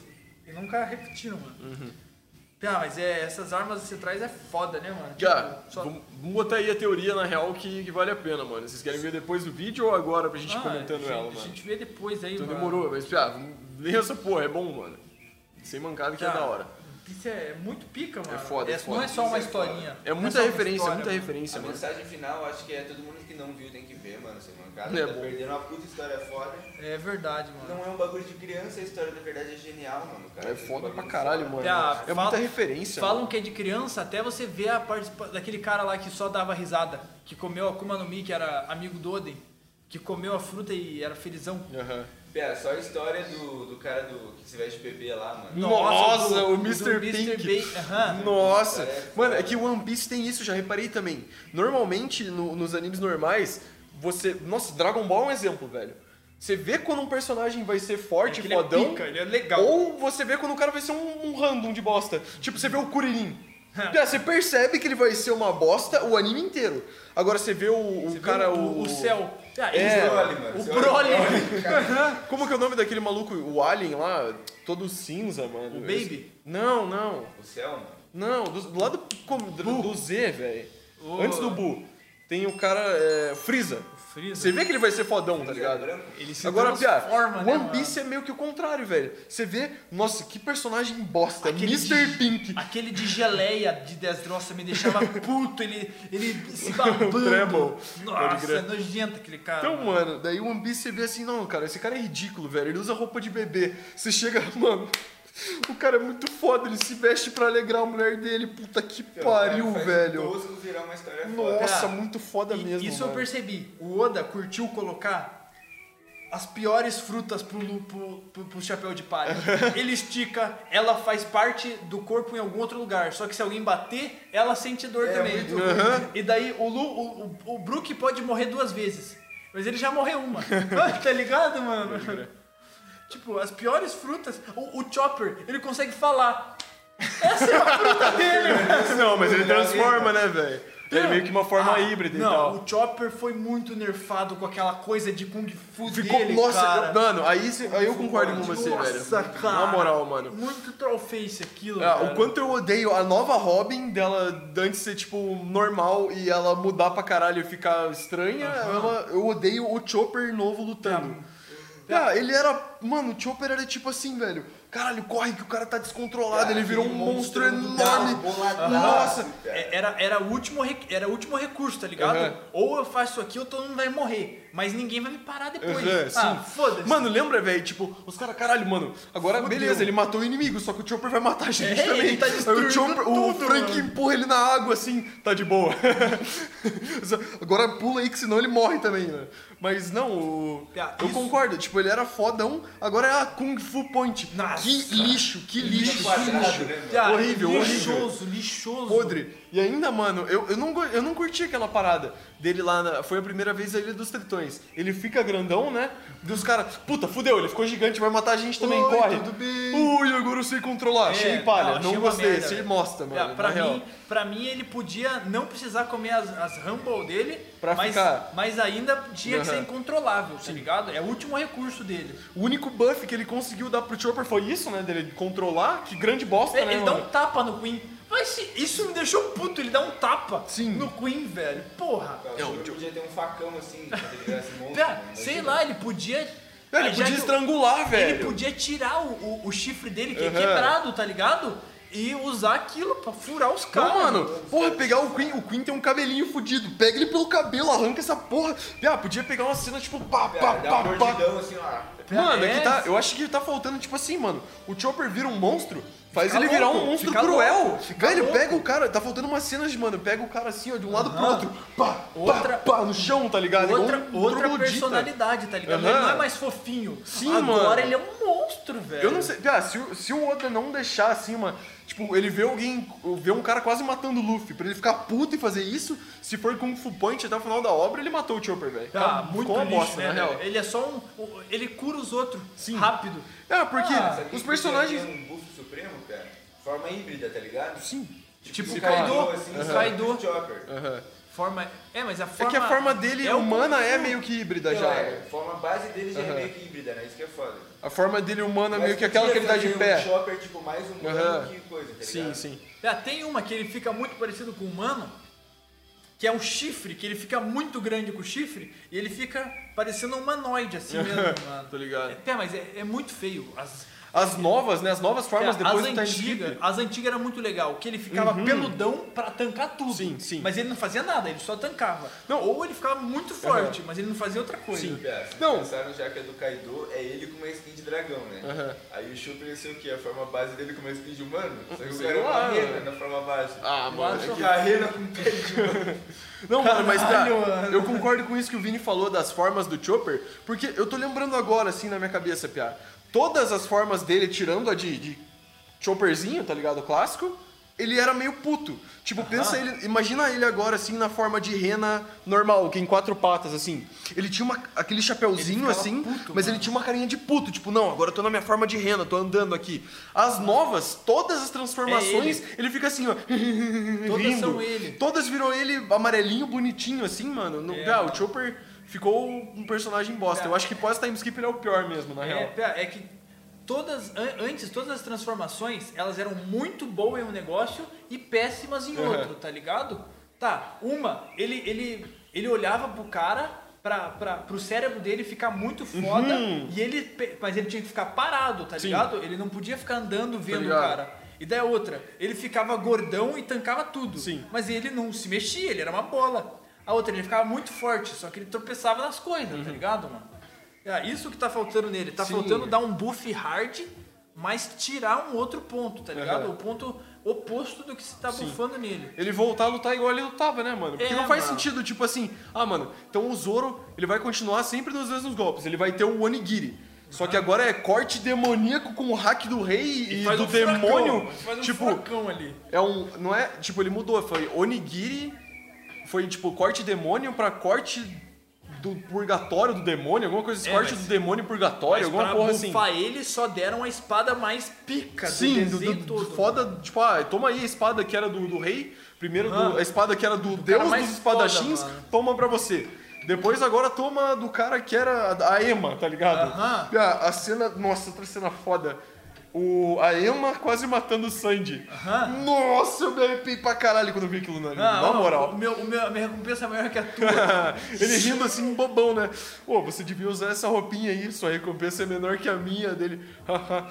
e nunca repetiram, mano. Ah, mas é, essas armas ancestrais é foda, né, mano? Já, Tipo, só- vamos, botar aí a teoria na real que, que vale a pena, mano. Vocês querem ver depois do vídeo ou agora pra gente ir Ah, comentando a gente, ela, A mano? gente vê depois aí, Então mano. demorou, mas piá, vamos ler essa porra, é bom, mano. Sem mancada que é Tá. da hora. Isso é muito pica, mano. foda, é Essa foda. Não é só uma é historinha. É muita referência, história, muita mano. referência, A mano. mensagem final, acho que é todo mundo que não viu tem que ver, mano. Mancada. É tá bom. perdendo uma puta história foda. É verdade, mano. Não é um bagulho de criança, a história da verdade é genial, mano. Cara. É foda pra bagulho caralho, mano. Ah, É fala- muita referência. Falam mano. que é de criança, até você ver a participa daquele cara lá que só dava risada, que comeu a Akuma no Mi, que era amigo do Oden, que comeu a fruta e era felizão. Aham. Pera, só a história do, do cara do, que se veste bebê lá, mano. Nossa, do- o Mr. Mr. Pink. Aham. Nossa! É, Mano, é que o One Piece tem isso, já reparei também. Normalmente, no- nos animes normais, você. Nossa, Dragon Ball é um exemplo, velho. Você vê quando um personagem vai ser forte, Ele é fodão. pica, ele é legal. Ou você vê quando o cara vai ser um, um random de bosta. Tipo, você vê o Kuririn. Pia, *laughs* Você percebe que ele vai ser uma bosta o anime inteiro. Agora você vê o, o Você vê cara. o, o céu. Ah, É. eles- Broly, mano. o olha Broly. *laughs* Como que é o nome daquele maluco, o Alien lá, todo cinza, mano? O Baby? Não, não. O céu, mano. Não, do, do lado com- do, do Z, velho. O- Antes do Bu. Tem o cara, é, Freeza. Freeza. Você vê que ele vai ser fodão, tá ligado? branco? Ele se Agora, Pia, transforma, né, One? Piece é meio que o contrário, velho. Você vê, nossa, que personagem bosta. Aquele Mr. de- Pink. Aquele de geleia de Desdroça me deixava *laughs* puto, ele, ele se *laughs* babando. Treble. Pode Nossa, é nojento aquele cara. Então, mano. mano, daí o One Piece você vê assim, não, cara, esse cara é ridículo, velho. Ele usa roupa de bebê. Você chega, *laughs* mano, *laughs* o cara é muito foda, ele se veste pra alegrar a mulher dele. Puta que pariu, velho. Uma história foda. Nossa, Cara, muito foda E- mesmo. Isso eu mano. percebi. O Oda curtiu colocar as piores frutas pro, lu- pro, pro, pro chapéu de palha. *laughs* Ele estica, ela faz parte do corpo em algum outro lugar. Só que se alguém bater, ela sente dor É, também. muito Aham. E daí o, Lu, o, o, o Brook pode morrer duas vezes. Mas ele já morreu uma. *laughs* tá ligado, mano? Tipo, as piores frutas. O, o Chopper, ele consegue falar. *laughs* Não, mas ele transforma, né, velho? Ele é meio que uma forma Ah, híbrida não, e tal. o Chopper foi muito nerfado com aquela coisa de Kung Fu Ficou, dele, nossa, cara. mano, aí, cê- aí eu concordo com você, Nossa, velho. cara. Na moral, mano. Muito trollface aquilo, É, o quanto eu odeio a nova Robin dela antes ser, tipo, normal e ela mudar pra caralho e ficar estranha, ela, eu odeio o Chopper novo lutando. Ah, ele era. Mano, o Chopper era tipo assim, velho. Caralho, corre que o cara tá descontrolado, ele virou um monstro monstrão enorme. boladaço, Nossa! cara. É, Era, era, o último, rec- era o último recurso, tá ligado? Aham. Ou eu faço isso aqui ou todo mundo vai morrer. Mas ninguém vai me parar depois. Aham, ah, sim. foda-se. Mano, lembra, velho? Tipo, os caras, caralho, mano, agora Fudeu. beleza, ele matou o inimigo, só que o Chopper vai matar a gente É, também. ele tá Aí o, destruindo Chopper, o tudo, Frank mano. empurra ele na água assim, tá de boa. *laughs* agora pula aí que senão ele morre também, né? Mas não, o... Ah, eu isso- concordo, tipo, ele era fodão, agora é a Kung Fu Point. Nossa. Que lixo, que lixo, que quadrado, lixo. né, mano? Cara, horrível, lixoso, lixoso. Podre. E ainda, mano, eu, eu, não, eu não curti aquela parada dele lá na. Foi a primeira vez a Ilha dos Tritões. Ele fica grandão, né? Dos caras. Puta, fudeu, ele ficou gigante, vai matar a gente também, Oi, corre. tudo bem? Ui, agora eu sei controlar. É, achei palha. Não, uma gostei. merda, Achei mostra, mano. É, pra, real. mim, pra mim, ele podia não precisar comer as, as Rumble dele, Pra mas, ficar- mas ainda tinha que ser incontrolável, tá ligado? É o último recurso dele. O único buff que ele conseguiu dar pro Chopper foi isso, né? Dele controlar. Que grande bosta, Ele, né, ele dá mano? um tapa no Queen. Mas se- isso me deixou puto, ele dá um tapa Sim. no Queen, velho. Porra. Eu acho que podia ter um facão assim, quando ele virasse *laughs* monstro. Pera, mano. sei lá, ele podia. Ele já podia que- estrangular, velho. Ele podia tirar o, o, o chifre dele, que é Aham. quebrado, tá ligado? E usar aquilo pra furar os caras. Não, mano, porra, pegar o Queen, o Queen tem um cabelinho fudido. Pega ele pelo cabelo, arranca essa porra. Ah, podia pegar uma cena tipo pá, pá, Cara, dá pá, pá. assim, ó. Mano, é que É. tá, eu acho que tá faltando, tipo assim, mano. O Chopper vira um monstro, faz ele virar um monstro fica cruel. louco, fica Velho, louco. pega o cara, tá faltando umas cenas mano, pega o cara assim, ó, de um lado pro outro. Pá, Outra- pá, pá, no chão, tá ligado? Outra, um outra personalidade, tá ligado? Aham. Ele não é mais fofinho. Sim, Agora mano. ele é um monstro, velho. Eu não sei, se, o- se o Oda não deixar assim, uma. Tipo, ele vê alguém. vê um cara quase matando o Luffy, pra ele ficar puto e fazer isso, se for Kung Fu Point até o final da obra, ele matou o Chopper, velho. Ah, Ficou muito lixo, bosta, né, na real. velho? Ele é só um... Ele cura os outros Sim. rápido. É, porque Ah, os personagens. ter um buff supremo, cara? Forma híbrida, tá ligado? Sim. Tipo Se o Kaido, Kaido, assim, Kaido. Aham. Forma... É, mas a É forma... que a forma dele é humana é meio que híbrida Então, já. é, a forma base dele já Aham. é meio que híbrida, né? Isso que é foda. A forma dele humana é Mas meio que aquela que ele tá de pé. Um Chopper, tipo, mais humano Aham. que coisa, tá Sim, ligado? sim. É, tem uma que ele fica muito parecido com o humano, que é um chifre, que ele fica muito grande com o chifre, e ele fica parecendo um humanoide, assim mesmo, mano. Tô ligado. É, mas é, é muito feio. As, As novas, né? As novas formas É, depois as do time antigas, skip. as antigas era muito legal, que ele ficava peludão pra tancar tudo. Sim, sim. Mas ele não fazia nada, ele só tancava. Não. Ou ele ficava muito forte, mas ele não fazia outra coisa. Sim. Vocês Não. pensaram já que a do Kaido é ele com uma skin de dragão, né? Aham. Aí o Chopper ia ser o quê? A forma base dele com uma skin de humano? Só que o cara é uma rena na forma base. Ah, mano. é que- Carrena com pele de humano. *laughs* Não, mano, mas cara, Caralho, mano. eu concordo com isso que o Vini falou das formas do Chopper, porque eu tô lembrando agora, assim, na minha cabeça, Pia. Todas as formas dele, tirando a de, de Chopperzinho, tá ligado? O clássico, ele era meio puto. Tipo, pensa ele. Imagina ele agora, assim, na forma de rena normal, que em quatro patas, assim. Ele tinha uma, aquele chapeuzinho, Ele ficava assim, puto, mas mano. ele tinha uma carinha de puto. Tipo, não, agora eu tô na minha forma de rena, tô andando aqui. As novas, todas as transformações, ele. fica assim, ó. *laughs* Todas rindo. são ele. Todas viram ele amarelinho, bonitinho, assim, mano. No, É, ah, o Chopper ficou um personagem bosta. É. Eu acho que pós-time skip ele é o pior mesmo, na É, real. pera, é que todas, an- antes, todas as transformações, elas eram muito boas em um negócio e péssimas em Uhum. outro, tá ligado? Tá, uma, ele, ele, ele olhava pro cara, pra, pra, pro cérebro dele ficar muito foda, e ele, mas ele tinha que ficar parado, tá Uhum. Sim. ligado? Ele não podia ficar andando vendo o ligado. cara. E daí a outra, ele ficava gordão e tancava tudo. Sim. Mas ele não se mexia, ele era uma bola. A outra, ele ficava muito forte, só que ele tropeçava nas coisas, tá ligado, mano? É, isso que tá faltando nele. Tá Sim. faltando dar um buff hard, mas tirar um outro ponto, tá ligado? Aham. O ponto oposto do que se tá Sim. buffando nele. Ele voltar a lutar igual ele lutava, né, mano? Porque É, não faz mano. sentido, tipo assim, ah, mano, então o Zoro, ele vai continuar sempre nos mesmos golpes. Ele vai ter o Onigiri. Só que agora é corte demoníaco com o hack do rei e, Faz do um furacão, demônio. faz um tipo, furacão ali. é um. Não é. Tipo, ele mudou. Foi Onigiri. Foi tipo corte demônio pra corte do purgatório do demônio, alguma coisa, É, escorte mas- do demônio purgatório, alguma pra porra assim. bufar ele, só deram a espada mais pica Sim, do do, do- todo. foda, tipo, ah, toma aí a espada que era do, do rei, primeiro do- Aham. a espada que era do, cara deus dos espadachins, foda, toma pra você. Depois agora toma do cara que era a- a Emma, tá ligado? Aham. Ah, A cena, nossa, outra cena foda. O, a Emma quase matando o Sandy. Aham. Nossa, eu me arrepiei pra caralho quando eu vi aquilo no anime, na moral. O meu, o meu, a minha recompensa é maior que a tua. *laughs* Ele rindo assim, bobão, né? Ô, você devia usar essa roupinha aí, sua recompensa é menor que a minha dele. *laughs* Haha.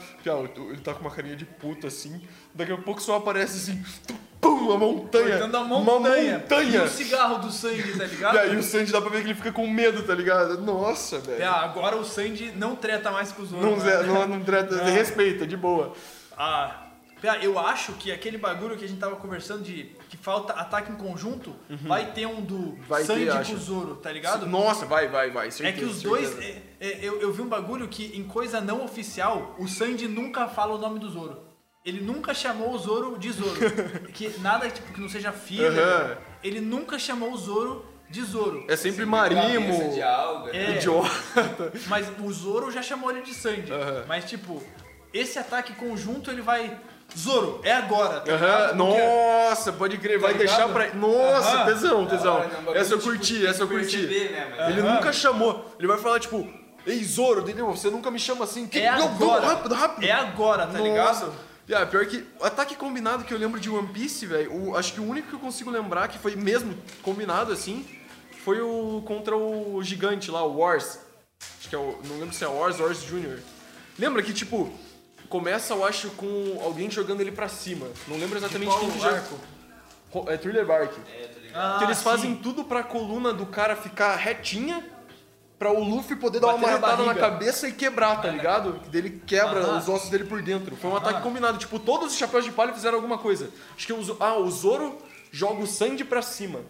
Ele tá com uma carinha de puta assim. Daqui a pouco só aparece assim, pum, uma montanha. Cortando a Uma montanha. E montanha. o cigarro do Sandy, tá ligado? E aí o Sandy dá pra ver que ele fica com medo, tá ligado? Nossa, velho. É, agora o Sandy não treta mais com os Não, outros. zé- não, não trata, Não. *laughs* respeita, de boa. Ah, eu acho que aquele bagulho que a gente tava conversando de que falta ataque em conjunto, vai ter um do Uhum. Vai ter, Sandy acho. com o Zoro, tá ligado? Nossa, vai, vai, vai. É certeza, que os dois. é- é- eu, eu vi um bagulho que em coisa não oficial, o Sandy nunca fala o nome do Zoro. Ele nunca chamou o Zoro de Zoro. *laughs* que nada tipo, que não seja filho. Aham. Ele nunca chamou o Zoro de Zoro. É sempre Cabeça Marimo, de alga. É. idiota. Mas o Zoro já chamou ele de Sandy. Aham. Mas, tipo, esse ataque conjunto ele vai. Zoro, é agora. tá? Porque- Nossa, pode crer, vai Tá deixar ligado? pra. Nossa, Aham. tesão, tesão. Né? Um bagulho, Essa eu tipo, curti, essa eu curti. perceber, né, mas- Ele nunca chamou. Ele vai falar, tipo, Ei, Zoro, entendeu? Você nunca me chama assim. Que... É Não, agora. rápido, rápido. É agora, tá Nossa. ligado? Ah, pior que o ataque combinado que eu lembro de One Piece, velho, acho que o único que eu consigo lembrar que foi mesmo combinado assim, foi o contra o gigante lá, o Wars. Acho que é o. Não lembro se é Wars ou Wars Jr. Lembra que, tipo, começa, eu acho, com alguém jogando ele pra cima. Não lembro exatamente Qual quem que? Ro- É Thriller Bark. É, ligado? Ah, que eles sim. fazem tudo pra coluna do cara ficar retinha, pra o Luffy poder dar uma Bater na marretada na barriga. cabeça e quebrar, tá ligado? Que dele quebra Aham. os ossos dele por dentro. Foi um ataque Aham. combinado. Tipo, todos os chapéus de palha fizeram alguma coisa. Acho que o, ah, o Zoro joga o Sandy pra cima.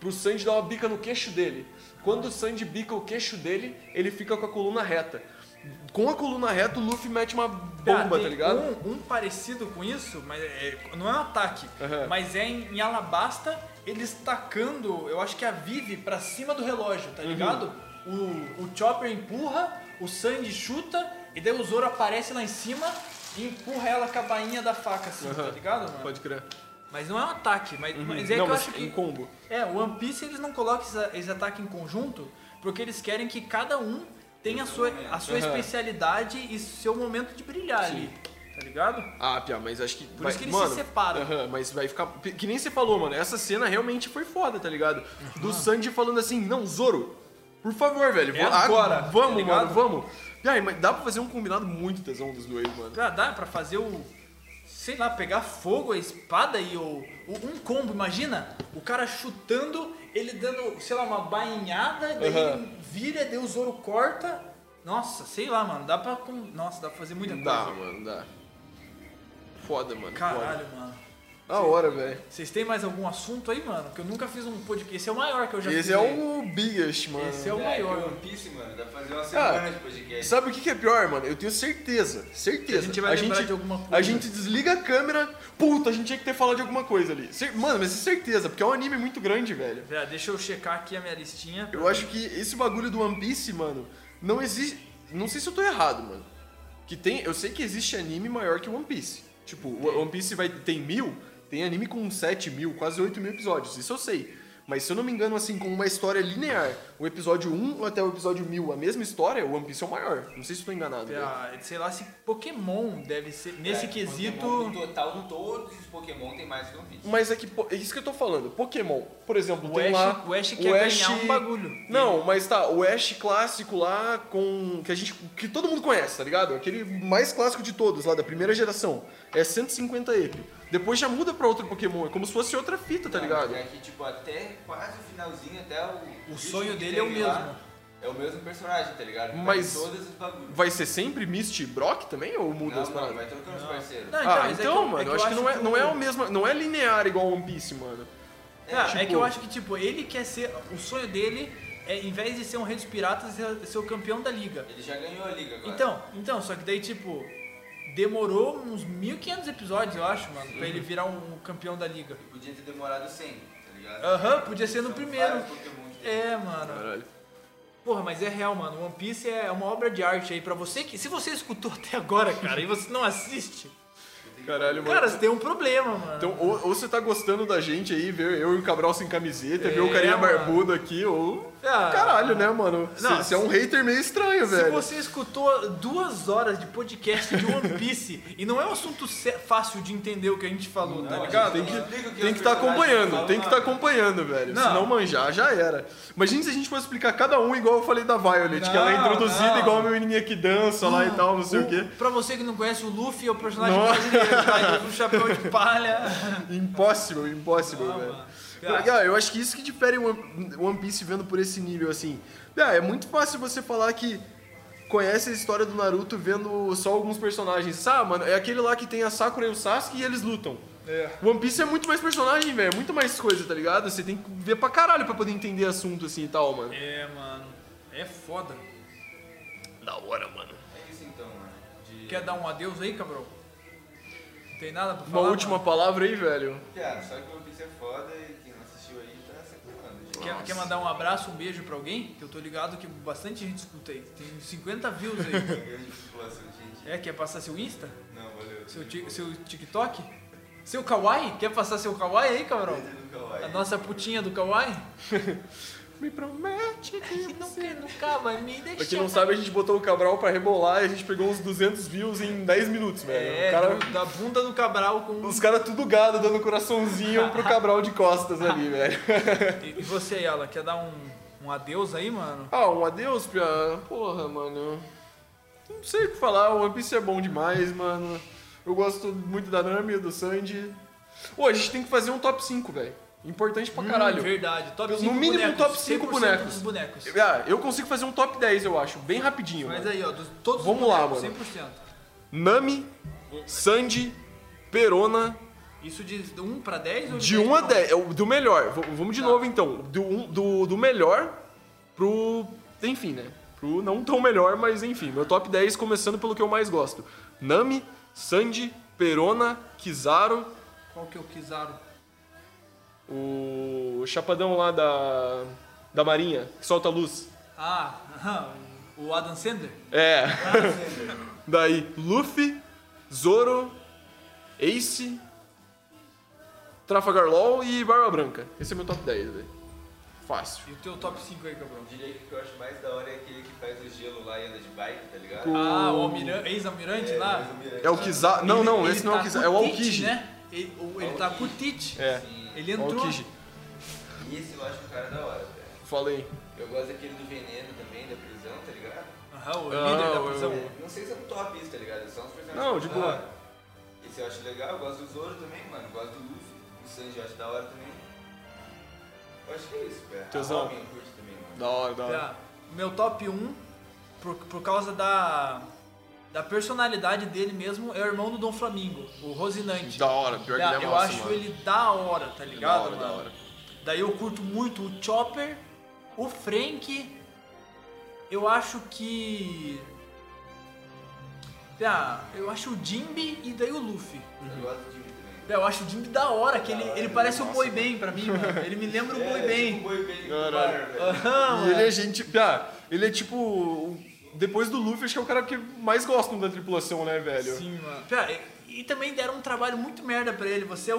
Pro Sandy dar uma bica no queixo dele. Quando o Sandy bica o queixo dele, ele fica com a coluna reta. Com a coluna reta, o Luffy mete uma bomba, Ah, tá ligado? Um, um parecido com isso, mas é- não é um ataque, Aham. mas é em, em Alabasta eles tacando, eu acho que a Vivi pra cima do relógio, Uhum. tá ligado? O, o Chopper empurra, o Sandy chuta, e daí o Zoro aparece lá em cima e empurra ela com a bainha da faca, assim, tá Aham. ligado, mano? Pode crer. Mas não é um ataque, mas, mas é Não, que eu acho em que. combo. É, o One Piece eles não colocam esse, esse ataque em conjunto porque eles querem que cada um tenha a sua, a sua Aham. especialidade e seu momento de brilhar ali. Tá ligado? Ah, Pia, mas acho que. Por isso que eles se separam. Aham, mas vai ficar. Que nem você falou, mano. Essa cena realmente foi foda, tá ligado? Do Sanji falando assim: não, Zoro, por favor, velho. É ah, agora, tá Vamos, ligado? mano, vamos. E aí, mas dá pra fazer um combinado muito tesão dos dois, mano. Pra dar pra fazer o. Sei lá, pegar fogo, a espada e o. o- um combo, imagina? O cara chutando, ele dando, sei lá, uma bainhada, daí Aham. ele vira, daí o Zoro corta. Nossa, sei lá, mano. Dá pra. Nossa, dá pra fazer muita Dá, coisa. mano, dá. Foda, mano. Caralho, mano. Da hora, velho. Vocês têm mais algum assunto aí, mano? Que eu nunca fiz um podcast. Esse é o maior que eu já fiz. Esse é aí. o biggest, mano. Esse é o É, maior. que One Piece, mano, dá pra fazer uma semana de podcast. Sabe o que que é pior, mano? Eu tenho certeza, certeza. A gente vai lembrar de alguma coisa. A gente desliga a câmera, puta, a gente tinha que ter falado de alguma coisa ali. Mano, mas é certeza, porque é um anime muito grande, velho. Vé, deixa eu checar aqui a minha listinha. Eu acho que esse bagulho do One Piece, mano, não existe. Não sei se eu tô errado, mano. Que tem. Eu sei que existe anime maior que One Piece. Tipo, o One Piece vai, tem mil, tem anime com 7 mil, quase 8 mil episódios. Isso eu sei. Mas se eu não me engano, assim, com uma história linear, o episódio 1 até o episódio 1000, a mesma história, o One Piece é o maior. Não sei se eu tô enganado. Ah, sei lá se Pokémon deve ser. Nesse É, quesito. Pokémon, No total, todos os Pokémon tem mais que One Piece. Mas é que é isso que eu tô falando. Pokémon, por exemplo, O tem Ash- lá. o Ash quer ganhar um bagulho. Não, mas tá, o Ash clássico lá com. que a gente. que todo mundo conhece, tá ligado? Aquele mais clássico de todos, lá da primeira geração. É 150 EP. Depois já muda pra outro Pokémon. É como se fosse outra fita, tá Não, ligado? É que, tipo, até quase o finalzinho, até o... O sonho que dele é o teve lá, mesmo. É o mesmo personagem, tá ligado? Mas- Faz todos os bagulhos. Vai ser sempre Misty e Brock também ou muda Não, as não, paradas? vai trocando os parceiros. Não, ah, mas é então, que eu- mano, é que eu acho que não é, não é o mesmo. Não é linear igual One Piece, mano. É, é tipo- que eu acho que, tipo, ele quer ser. O sonho dele é, em vez de ser um rei dos piratas, ser, ser o campeão da liga. Ele já ganhou a liga agora. Então, então, só que daí, tipo, demorou uns 1500 episódios, eu acho, mano, Uhum. pra ele virar um campeão da liga. Podia ter demorado 100, tá ligado? Aham, podia ser no primeiro. vários diferentes. É, mano. Caralho. Porra, mas é real, mano. One Piece é uma obra de arte aí pra você que. Se você escutou até agora, cara, e você não assiste, Caralho, mano. cara, você tem um problema, mano. Então, ou, ou você tá gostando da gente aí, ver eu e o Cabral sem camiseta, ver É, o carinha mano. barbudo aqui, ou. Ah. Caralho, né, mano? Não, Você é um hater meio estranho, Se velho. você escutou duas horas de podcast de One *laughs* Piece e não é um assunto fácil de entender o que a gente falou, tá ligado? Tem que o que tem que estar personagens acompanhando, tem que estar mano. acompanhando, velho. Não. Se não manjar, já era. Imagina se a gente fosse explicar cada um igual eu falei da Violet, que ela é Não, introduzida não. igual a menininha que dança lá e tal, não sei o, quê. Pra você que não conhece, o Luffy é o personagem brasileiro, tá? Um chapéu de palha. *laughs* Impossible, impossible, Não, velho. mano. Cara, eu acho que isso que difere o One One Piece vendo por esse nível, assim. Ah, é muito fácil você falar que conhece a história do Naruto vendo só alguns personagens. Ah, mano, é aquele lá que tem a Sakura e o Sasuke e eles lutam. É. One Piece é muito mais personagem, velho. É muito mais coisa, tá ligado? Você tem que ver pra caralho pra poder entender assunto assim e tal, mano. É, mano. É foda. Da hora, mano. É isso então, mano. De... Quer dar um adeus aí, cabrão? Não tem nada pra Uma falar? última mano? palavra aí, velho. Cara, só que o Quer, quer mandar um abraço, um beijo pra alguém? Que eu tô ligado que bastante gente escuta aí. Tem 50 views aí. *laughs* É, quer passar seu Insta? Não, valeu. Seu, ti- seu TikTok? Seu Kawaii? Quer passar seu Kawaii aí, cabrão? A nossa putinha do Kawaii? *laughs* Me promete que Nunca, nunca vai me deixar. Pra quem não sabe, a gente botou o Cabral pra rebolar e a gente pegou uns 200 views em 10 minutos, velho. É, o cara, da bunda do Cabral com... os caras tudo gado, dando coraçãozinho pro Cabral de costas ali, *laughs* velho. E, e você, Yala, quer dar um, um adeus aí, mano? Ah, um adeus, Pia. Porra, mano. Não sei o que falar, o One Piece é bom demais, mano. Eu gosto muito da Nami, do Sanji. Pô, a gente tem que fazer um top 5, velho. Importante pra caralho. Hum, verdade. Top No 5 mínimo, bonecos. top cinco 100% bonecos. bonecos. Ah, eu consigo fazer um top 10, eu acho. Bem rapidinho. Mas mano. aí, ó, dos, todos Vamos os lá, bonecos, mano. 100%. Nami, Sanji, Perona, Isso de 1 pra 10 ou De 1 a pra 10, é do melhor. Vamos de Tá. novo então. Do, do, do melhor pro. Enfim, né? Pro não tão melhor, mas enfim. Meu top 10 começando pelo que eu mais gosto: Nami, Sanji, Perona, Kizaru, Qual que é o Kizaru? O Chapadão lá da. da Marinha, que solta luz. Ah, o Adam Sandler? É. *laughs* Daí, Luffy, Zoro, Ace, Trafalgar Law e Barba Branca. Esse é meu top 10, velho. Fácil. E o teu top 5 aí, cabrão? Eu diria que o que eu acho mais da hora é aquele que faz o gelo lá e anda de bike, tá ligado? Com- Ah, o almira- ex-almirante lá? mas o Mirante É o Kizaru. Não, Ele- não, ele esse não é o tá Kizaru. com É o Tite, Aokiji. né? Ele, ele tá com o Tite. É. Ele entrou. Aokiji. E esse eu acho o cara da hora, velho. Falei. Eu gosto daquele do veneno também, da prisão, tá ligado? Aham, o Ah, líder da o- prisão. É, não sei se é um top isso, tá ligado? São os personagens Não, de da boa. hora. Esse eu acho legal, eu gosto do Zoro também, mano. Gosto do Luffy. O Sanji eu acho da hora também. Eu acho que é isso, velho. Tesão. A Robin eu curto também, mano. Da hora, da hora. Tá. Meu top 1, por, por causa da, da personalidade dele mesmo, é o irmão do Dom Flamingo, o Rosinante. Da hora, pior que Tá, ele é eu massa, acho mano. ele da hora, tá ligado? hora, da mano? hora. Daí eu curto muito o Chopper, o Frank. Eu acho que. Ah, eu acho o Jimby e daí o Luffy. Eu gosto do Jimmy também. Eu acho o Jimby da hora, que ele, Da hora, ele parece o nossa, Boi Bem pra mim, mano. Ele me lembra o *laughs* Boi É, Bem. tipo o Boi Bem do Caralho. bar, velho. Aham, E ele é gente. Piá, ele é tipo. Depois do Luffy, acho que é o cara que mais gostam da tripulação, né, velho? Sim, mano. Pera, e, e também deram um trabalho muito merda pra ele. Você é o.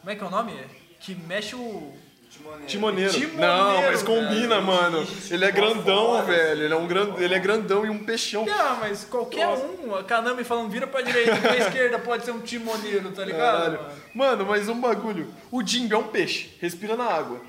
Como é que é o nome? Que mexe o. Timoneiro. Timoneiro. Timoneiro, Não, mas combina, velho. mano. Ele é grandão, velho. Ele é, um gran... ele é grandão e um peixão. Ah, mas qualquer Nossa. um, a Kanami falando vira pra direita, pra *laughs* esquerda, pode ser um timoneiro, tá ligado? Caralho. mano? Mano, mas um bagulho. O Jimby é um peixe, respira na água.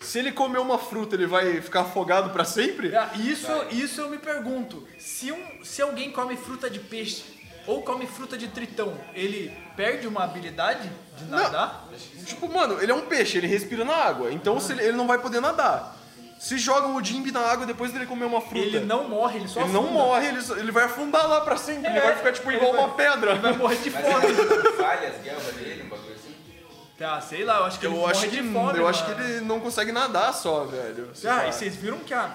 Se ele comer uma fruta, ele vai ficar afogado pra sempre? Ah, Isso, isso eu me pergunto. Se, um, se alguém come fruta de peixe ou come fruta de tritão, ele perde uma habilidade de nadar? Tipo, mano, ele é um peixe, ele respira na água. Então se ele, ele não vai poder nadar. Se jogam o Jimby na água depois dele comer uma fruta. Ele não morre, ele só Ele não morre, ele, só- ele vai afundar lá pra sempre. ele É, vai ficar tipo ele igual vai- uma pedra. Vai morrer de Mas fome. ele falha as guerras dele, um bagulho Ah, sei lá, eu acho que ele Eu morre acho que, de fome, eu acho que mano. ele não consegue nadar só, velho. Ah, e vocês viram que a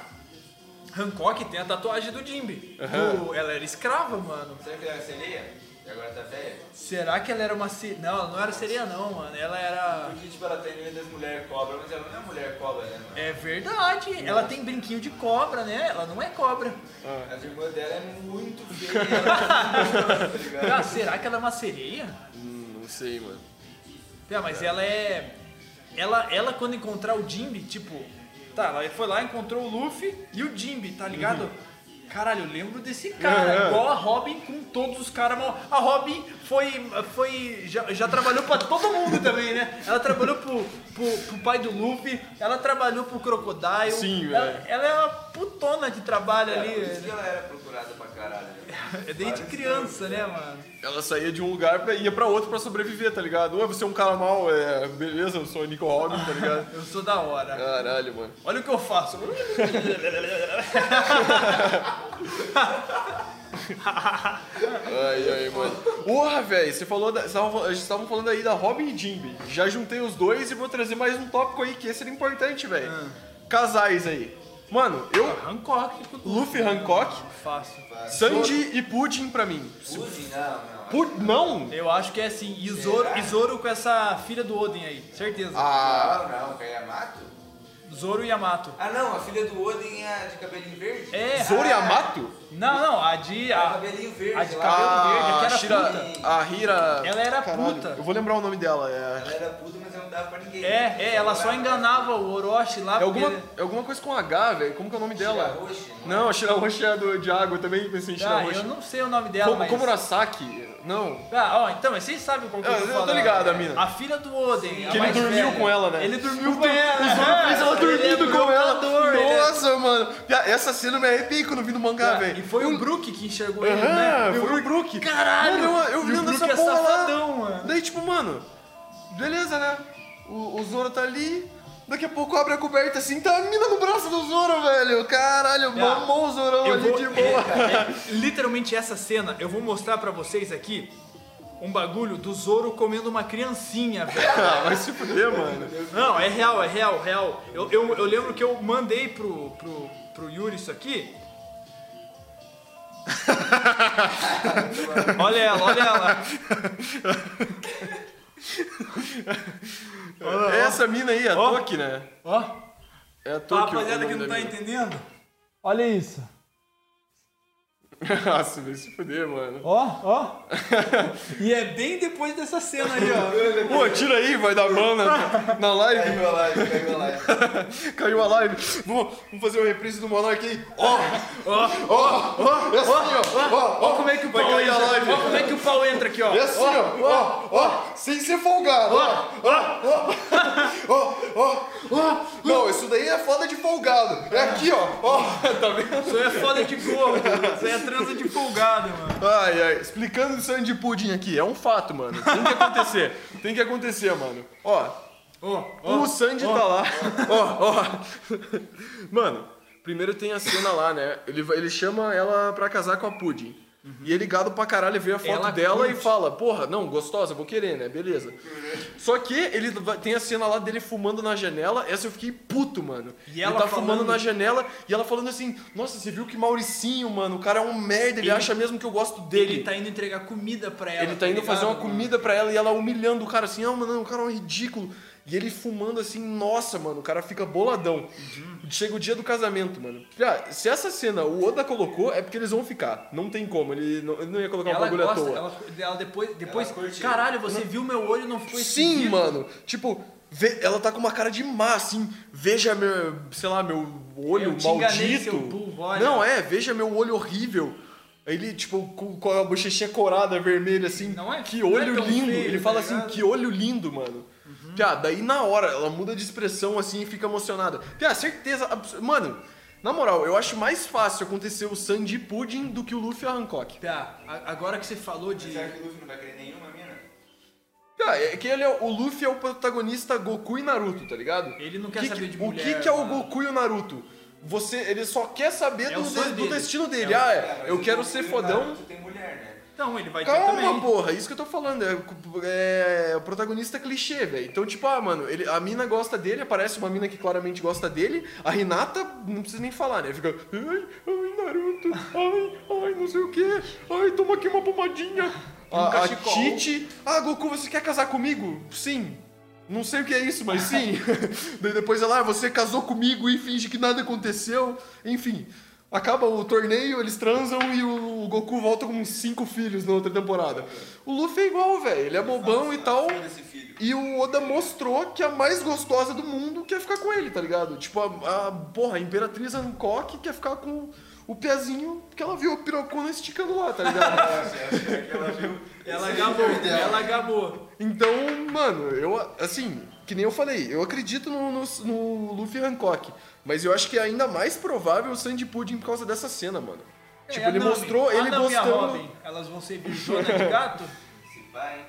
Hancock tem a tatuagem do Jimby. Aham. Do- ela era escrava, mano. Será que ele era sereia? E agora tá velha. Será que ela era uma sereia? Não, ela não era sereia não, mano. Ela era... Porque, tipo, ela tem medo das mulheres cobra, mas ela não é mulher cobra, né, mano? É verdade. Ela tem brinquinho de cobra, né? Ela não é cobra. As irmãs dela é muito feia. tá *laughs* ligado? Ah, será que ela é uma sereia? Hum, não sei, mano. É, mas ela é. Ela, ela quando encontrar o Jimby, tipo. Tá, ela foi lá, encontrou o Luffy e o Jimby, tá ligado? Caralho, eu lembro desse cara, Uhum. igual a Robin com todos os caras. mal- A Robin foi. foi já, já trabalhou pra todo mundo também, né? Ela trabalhou pro, pro, pro pai do Luffy, ela trabalhou pro Crocodile. Sim, ela, velho. ela é uma putona de trabalho Por isso ali. que ela era procurada pra caralho. *laughs* É desde criança, né, mano? Ela saía de um lugar e ia pra outro pra sobreviver, tá ligado? Ué, você é um cara mal, é. Beleza, eu sou o Nico Robin, tá ligado? *laughs* Eu sou da hora. Caralho, mano. Olha o que eu faço. *laughs* Ai, ai, mano. Porra, velho, você falou. Da, vocês estavam- a gente estavam falando aí da Robin e Jimby. Já juntei os dois e vou trazer mais um tópico aí, que esse era importante, velho. Casais aí. Mano, eu. Hancock. Luffy Hancock, Fácil. Sandy e Pudding pra mim. Pudim, não, não. Pud não! Eu acho que é assim. E Zoro, e Zoro com essa filha do Oden aí. Certeza. Ah, Não, não, Kayamato? Zoro e Yamato. Ah, não, a filha do Oden é a de cabelinho verde? É. Zoro Yamato? Não, não. A de. A A, cabelinho verde. a de cabelo verde, que A era Shira. puta. A Hira. Ela era Caralho, puta. Eu vou lembrar o nome dela. É, Ela era puta, mas ela não dava pra ninguém. É, é, ela só enganava o Orochi lá. é, alguma, é alguma coisa com H, velho. Como que é o nome dela? Shirahoshi, Não, a Shirahoshi é do, de água. Eu também pensei em Ah, Shirahoshi. eu não sei o nome dela, Como, mas... Komurasaki? Não. Ah, ó, então, mas vocês sabem qual que eu Eu- tô eu tô falando. ligado, a mina. A filha do Oden. Que ele mais dormiu velha. com ela, né? Ele dormiu com ela. O Zoro fez ela é dormindo com ela. é- Nossa, mano. Essa cena me arrepiei quando vi no mangá, E foi o Brook que enxergou ele, né? foi o Brook. Caralho! Mano, eu, eu vendo Brook essa é porra safadão, lá. mano. Daí, tipo, mano, beleza, né? O, o Zoro tá ali. Daqui a pouco abre a coberta assim, tá a mina no braço do Zoro, velho. Caralho, mamou o Zorão Eu ali vou, de *laughs* boa. é, é, literalmente essa cena, eu vou mostrar pra vocês aqui um bagulho do Zoro comendo uma criancinha, velho. *laughs* Ah, vai se fuder, mano. Não, é real, é real, real. Eu, eu, eu lembro que eu mandei pro, pro, pro Yuri isso aqui. *laughs* olha ela, olha ela. Essa mina aí, a Ó. Toki, né? Ó, É a Toki. rapaziada que não tá mina. entendendo. Olha isso. Nossa, vai se fuder, mano. Ó, ó. E é bem depois dessa cena aí, ó. Pô, tira aí, vai dar ban na, na live. Caiu a live, caiu a live. Caiu a live. Vamos, vamos fazer uma reprise do Monark aí. Ó, ó, ó, ó. É assim, ó. Ó, Ó como é que o pau entra. Ó como é que o pau entra aqui, ó. É assim, ó. Ó, ó. Sem ser folgado. Ó, ó, ó. Ó, ó, ó. Não, isso daí é foda de folgado. É aqui, ó. Ó, tá vendo? Isso aí é foda de gordo. Isso é trança de folgado, mano. Ai, ai. Explicando o sangue de pudim aqui. É um fato, mano. Tem que acontecer. Tem que acontecer, mano. Ó, Ó, ó. o Sandy tá lá. Ó, ó. Mano, primeiro tem a cena lá, né? Ele, ele chama ela pra casar com a Pudding. E ele gado pra caralho vê a foto Ela dela e curte. fala, porra, não, gostosa, vou querer, né? Beleza. Só que ele tem a cena lá dele fumando na janela, essa eu fiquei puto, mano. E ele ela tá fumando falando- na janela e ela falando assim, nossa, você viu que Mauricinho, mano, o cara é um merda, ele, Ele- acha mesmo que eu gosto dele. Ele tá indo entregar comida pra ela. Ele tá indo ligado, fazer uma mano? comida pra ela e ela humilhando o cara assim, ah, mano, o cara é um ridículo. E ele fumando assim, nossa, mano, o cara fica boladão. Chega o dia do casamento, mano. Ah, se essa cena o Oda colocou, é porque eles vão ficar. Não tem como, ele não, ele não ia colocar um Ela bagulho à gosta, toa. ela, ela depois, depois curte. caralho, você viu meu olho não ficou Sim, esquisito? mano. Tipo, vê- ela tá com uma cara de má, assim. Veja meu, sei lá, meu olho Eu te enganei, maldito. seu burro, olha. Não, é, veja meu olho horrível. Aí Ele, tipo, com, a bochechinha corada, vermelha, assim. Não é- que não é olho tão lindo. feio, ele tá fala assim, ligado? Uhum. que olho lindo, mano. Piá, daí na hora, ela muda de expressão, assim, e fica emocionada. Piá, certeza. abs- Mano, na moral, eu acho mais fácil acontecer o Sandy Pudding do que o Luffy e a Hancock. A- agora que você falou de... Será que o Luffy não vai querer nenhuma mina? Cara, é que ele é, o Luffy é o protagonista Goku e Naruto, tá ligado? Ele não quer Que- saber de O mulher, que, que é o. Goku e o Naruto? Você, ele só quer saber É o do, do destino dele. É o- ah, É, é, eu o quero ser o fodão. Naruto tem mulher, né? Então, ele vai ter Calma, também. porra, isso que eu tô falando. É, é o protagonista clichê, velho. Então, tipo, ah, mano, ele, a mina gosta dele, aparece uma mina que claramente gosta dele. A Hinata, não precisa nem falar, né? Fica, ai, ai, Naruto, ai, ai, não sei o quê. Ai, toma aqui uma pomadinha. Um A, a. Tite. Ah, Goku, você quer casar comigo? Sim. Não sei o que é isso, mas sim. *laughs* Daí depois ela, ah, você casou comigo e finge que nada aconteceu. Enfim. Acaba o torneio, eles transam e o Goku volta com cinco filhos na outra temporada. O Luffy é igual, velho. Ele é bobão e tal. E o Oda mostrou que a mais gostosa do mundo quer ficar com ele, tá ligado? Tipo, a, a porra, a Imperatriz Hancock quer ficar com o pezinho que ela viu a pirocona esticando lá, tá ligado? *laughs* Ela gabou, ela gabou. então, mano, eu, assim, que nem eu falei, eu acredito no, no, no Luffy Hancock, mas eu acho que é ainda mais provável o Sandy Pudding por causa dessa cena, mano. tipo, É, a ele Nami. mostrou a ele Nami e gostando. Robin, elas vão ser bichona de gato? Se vai?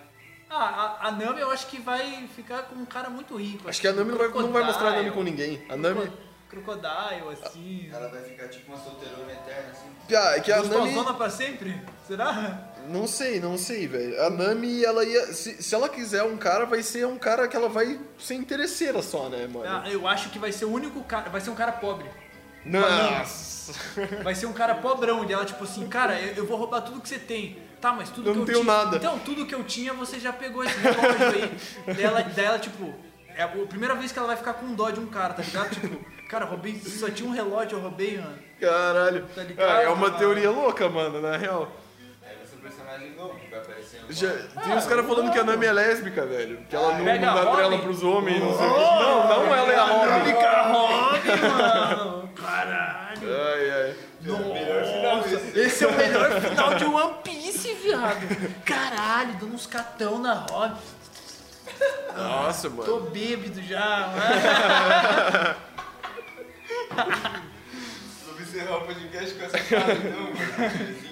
Ah, a, a Nami eu acho que vai ficar com um cara muito rico. Acho que a Nami não vai, não vai mostrar a Nami com ninguém. A Nami. Crocodile, assim. Ela vai ficar tipo uma solteirona eterna, assim. Piá, é que a Nami. Pra sempre? Será? Não sei, não sei, velho. A Nami, ela ia. Se, se ela quiser um cara, vai ser um cara que ela vai ser interesseira só, né, mano? Ah, eu acho que vai ser o único cara. Vai ser um cara pobre. Nossa! Vai ser um cara pobrão. E ela, tipo assim, cara, eu, eu vou roubar tudo que você tem. Tá, mas tudo Eu que não eu tenho tinha. nada. Então, tudo que eu tinha, você já pegou esse relógio aí. *laughs* daí, ela, daí ela, tipo. É a primeira vez que ela vai ficar com dó de um cara, tá ligado? Tipo, cara, roubei. Só tinha um relógio, eu roubei, mano. Caralho. Tá ligado, Ah, é uma mano? teoria louca, mano, na real. Novo vai aparecer no Já, tem uns caras falando que a Nami é lésbica, velho. Que ela não, Pega não dá trela Robin. pros homens, não sei o que. Não, não ela é a Robin. Fica Robin, mano. Caralho. Ai, ai. Nossa, esse é o melhor final de One Piece, viado. Caralho, dando uns catão na Robin. Nossa, mano. Tô bêbado já, mano. Vamos encerrar o podcast com essa frase, não, mano.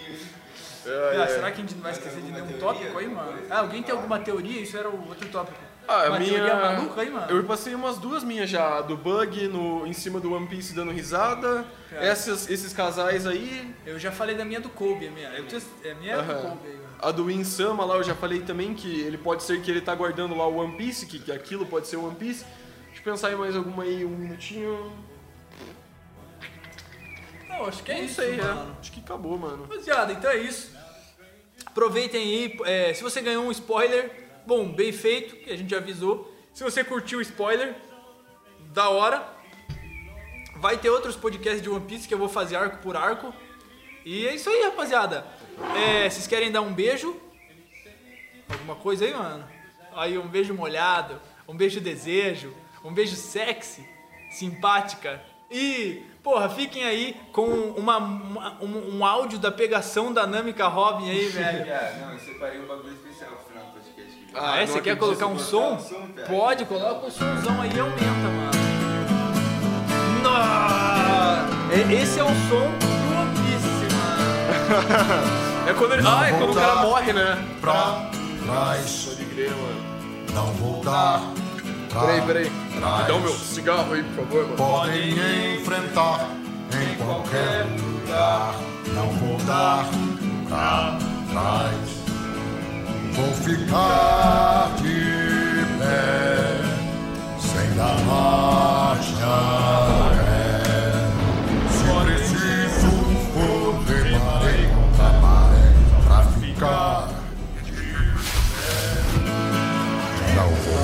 Ah, será que a gente não vai esquecer de nenhum tópico aí, mano? Ah, alguém tem alguma teoria? Isso era o outro tópico. Ah, a Uma minha. teoria maluca aí, mano? Eu passei umas duas minhas já, do Bug no, em cima do One Piece dando risada. É. Essas, esses casais aí. Eu já falei da minha do Kobe, a minha. Eu tenho, a minha é do Aham. Kobe aí, mano. A do Insama lá eu já falei também que ele pode ser que ele tá guardando lá o One Piece, que, que aquilo pode ser o One Piece. Deixa eu pensar em mais alguma aí, um minutinho. Não, acho que é Não isso, sei, mano. é. Acho que acabou, mano. Rapaziada, então é isso. Aproveitem aí. é, se você ganhou um spoiler, bom, bem feito, que a gente já avisou. Se você curtiu o spoiler, da hora. Vai ter outros podcasts de One Piece que eu vou fazer arco por arco. E é isso aí, rapaziada. É, vocês querem dar um beijo? Alguma coisa aí, mano? Aí um beijo molhado, um beijo desejo, um beijo sexy, simpática. E, porra, fiquem aí com uma, uma- um, um áudio da pegação da Nami Robin aí, *laughs* velho. Piá, não, eu separei um bagulho especial pro final do podcast. Ah, é? não Você quer colocar um som? um som. Pode, coloca o somzão aí e aumenta, mano. Nossa! E- Esse é o som do One Piece, mano. *laughs* É quando ele. Ah, é quando o cara morre, né? Pra trás, Pode crer, mano. não voltar. Peraí, peraí. Me dá o meu cigarro aí, por favor, mano. Podem enfrentar em qualquer lugar. Não vou dar pra trás. Vou ficar de pé, sem dar marcha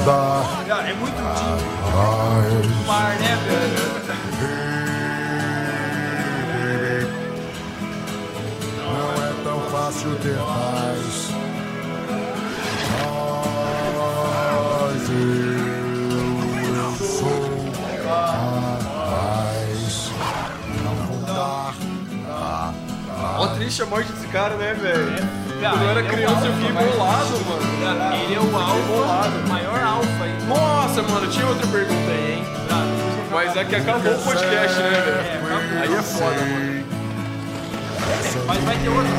É muito trás. mar, né, velho? Não é tão fácil ter paz. Mas eu sou capaz. Não vou dar Ó, triste a morte desse cara, né, velho? Cara, Quando eu era é criança eu fiquei bolado, mano. Cara, Ele é o alfa, o maior alfa aí. Nossa, mano, tinha outra pergunta aí, hein? Mas é que acabou o podcast, né, velho? Aí é foda, mano. Mas vai ter outro.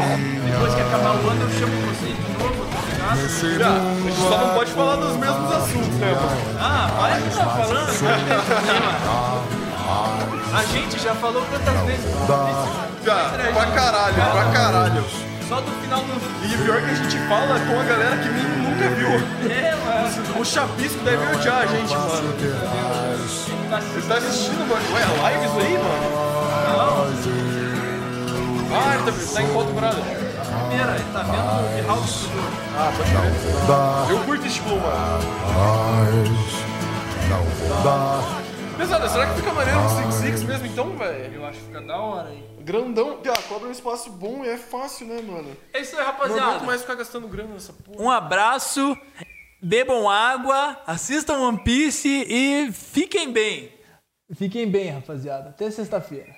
Depois que acabar o ano, eu chamo vocês de novo, tá ligado? Já, a gente só não pode falar dos mesmos assuntos, né, mano? Ah, para de estar falando, problema. A gente já falou quantas vezes. Já, pra caralho, pra caralho. Só do final do. E pior que a gente fala com a galera que nem nunca viu. É, mano. O Chapisco deve odiar a gente, mano. Você tá assistindo, mano? Ué, é live isso aí, mano? Ah, ele tá, tá em foto parada. Primeira, ele tá vendo autodestrutor. Ah, pode. Dá Eu curto esse flow, mano. Não vou dar. Pesada, será que fica maneiro um 6-6 mesmo então, velho? Eu acho que fica da hora aí. Grandão. Pia, cobra um espaço bom e é fácil, né, mano? É isso aí, Não aguento rapaziada. mais ficar gastando grana nessa porra. Um abraço, bebam água, assistam One Piece e fiquem bem. Fiquem bem, rapaziada. Até sexta-feira.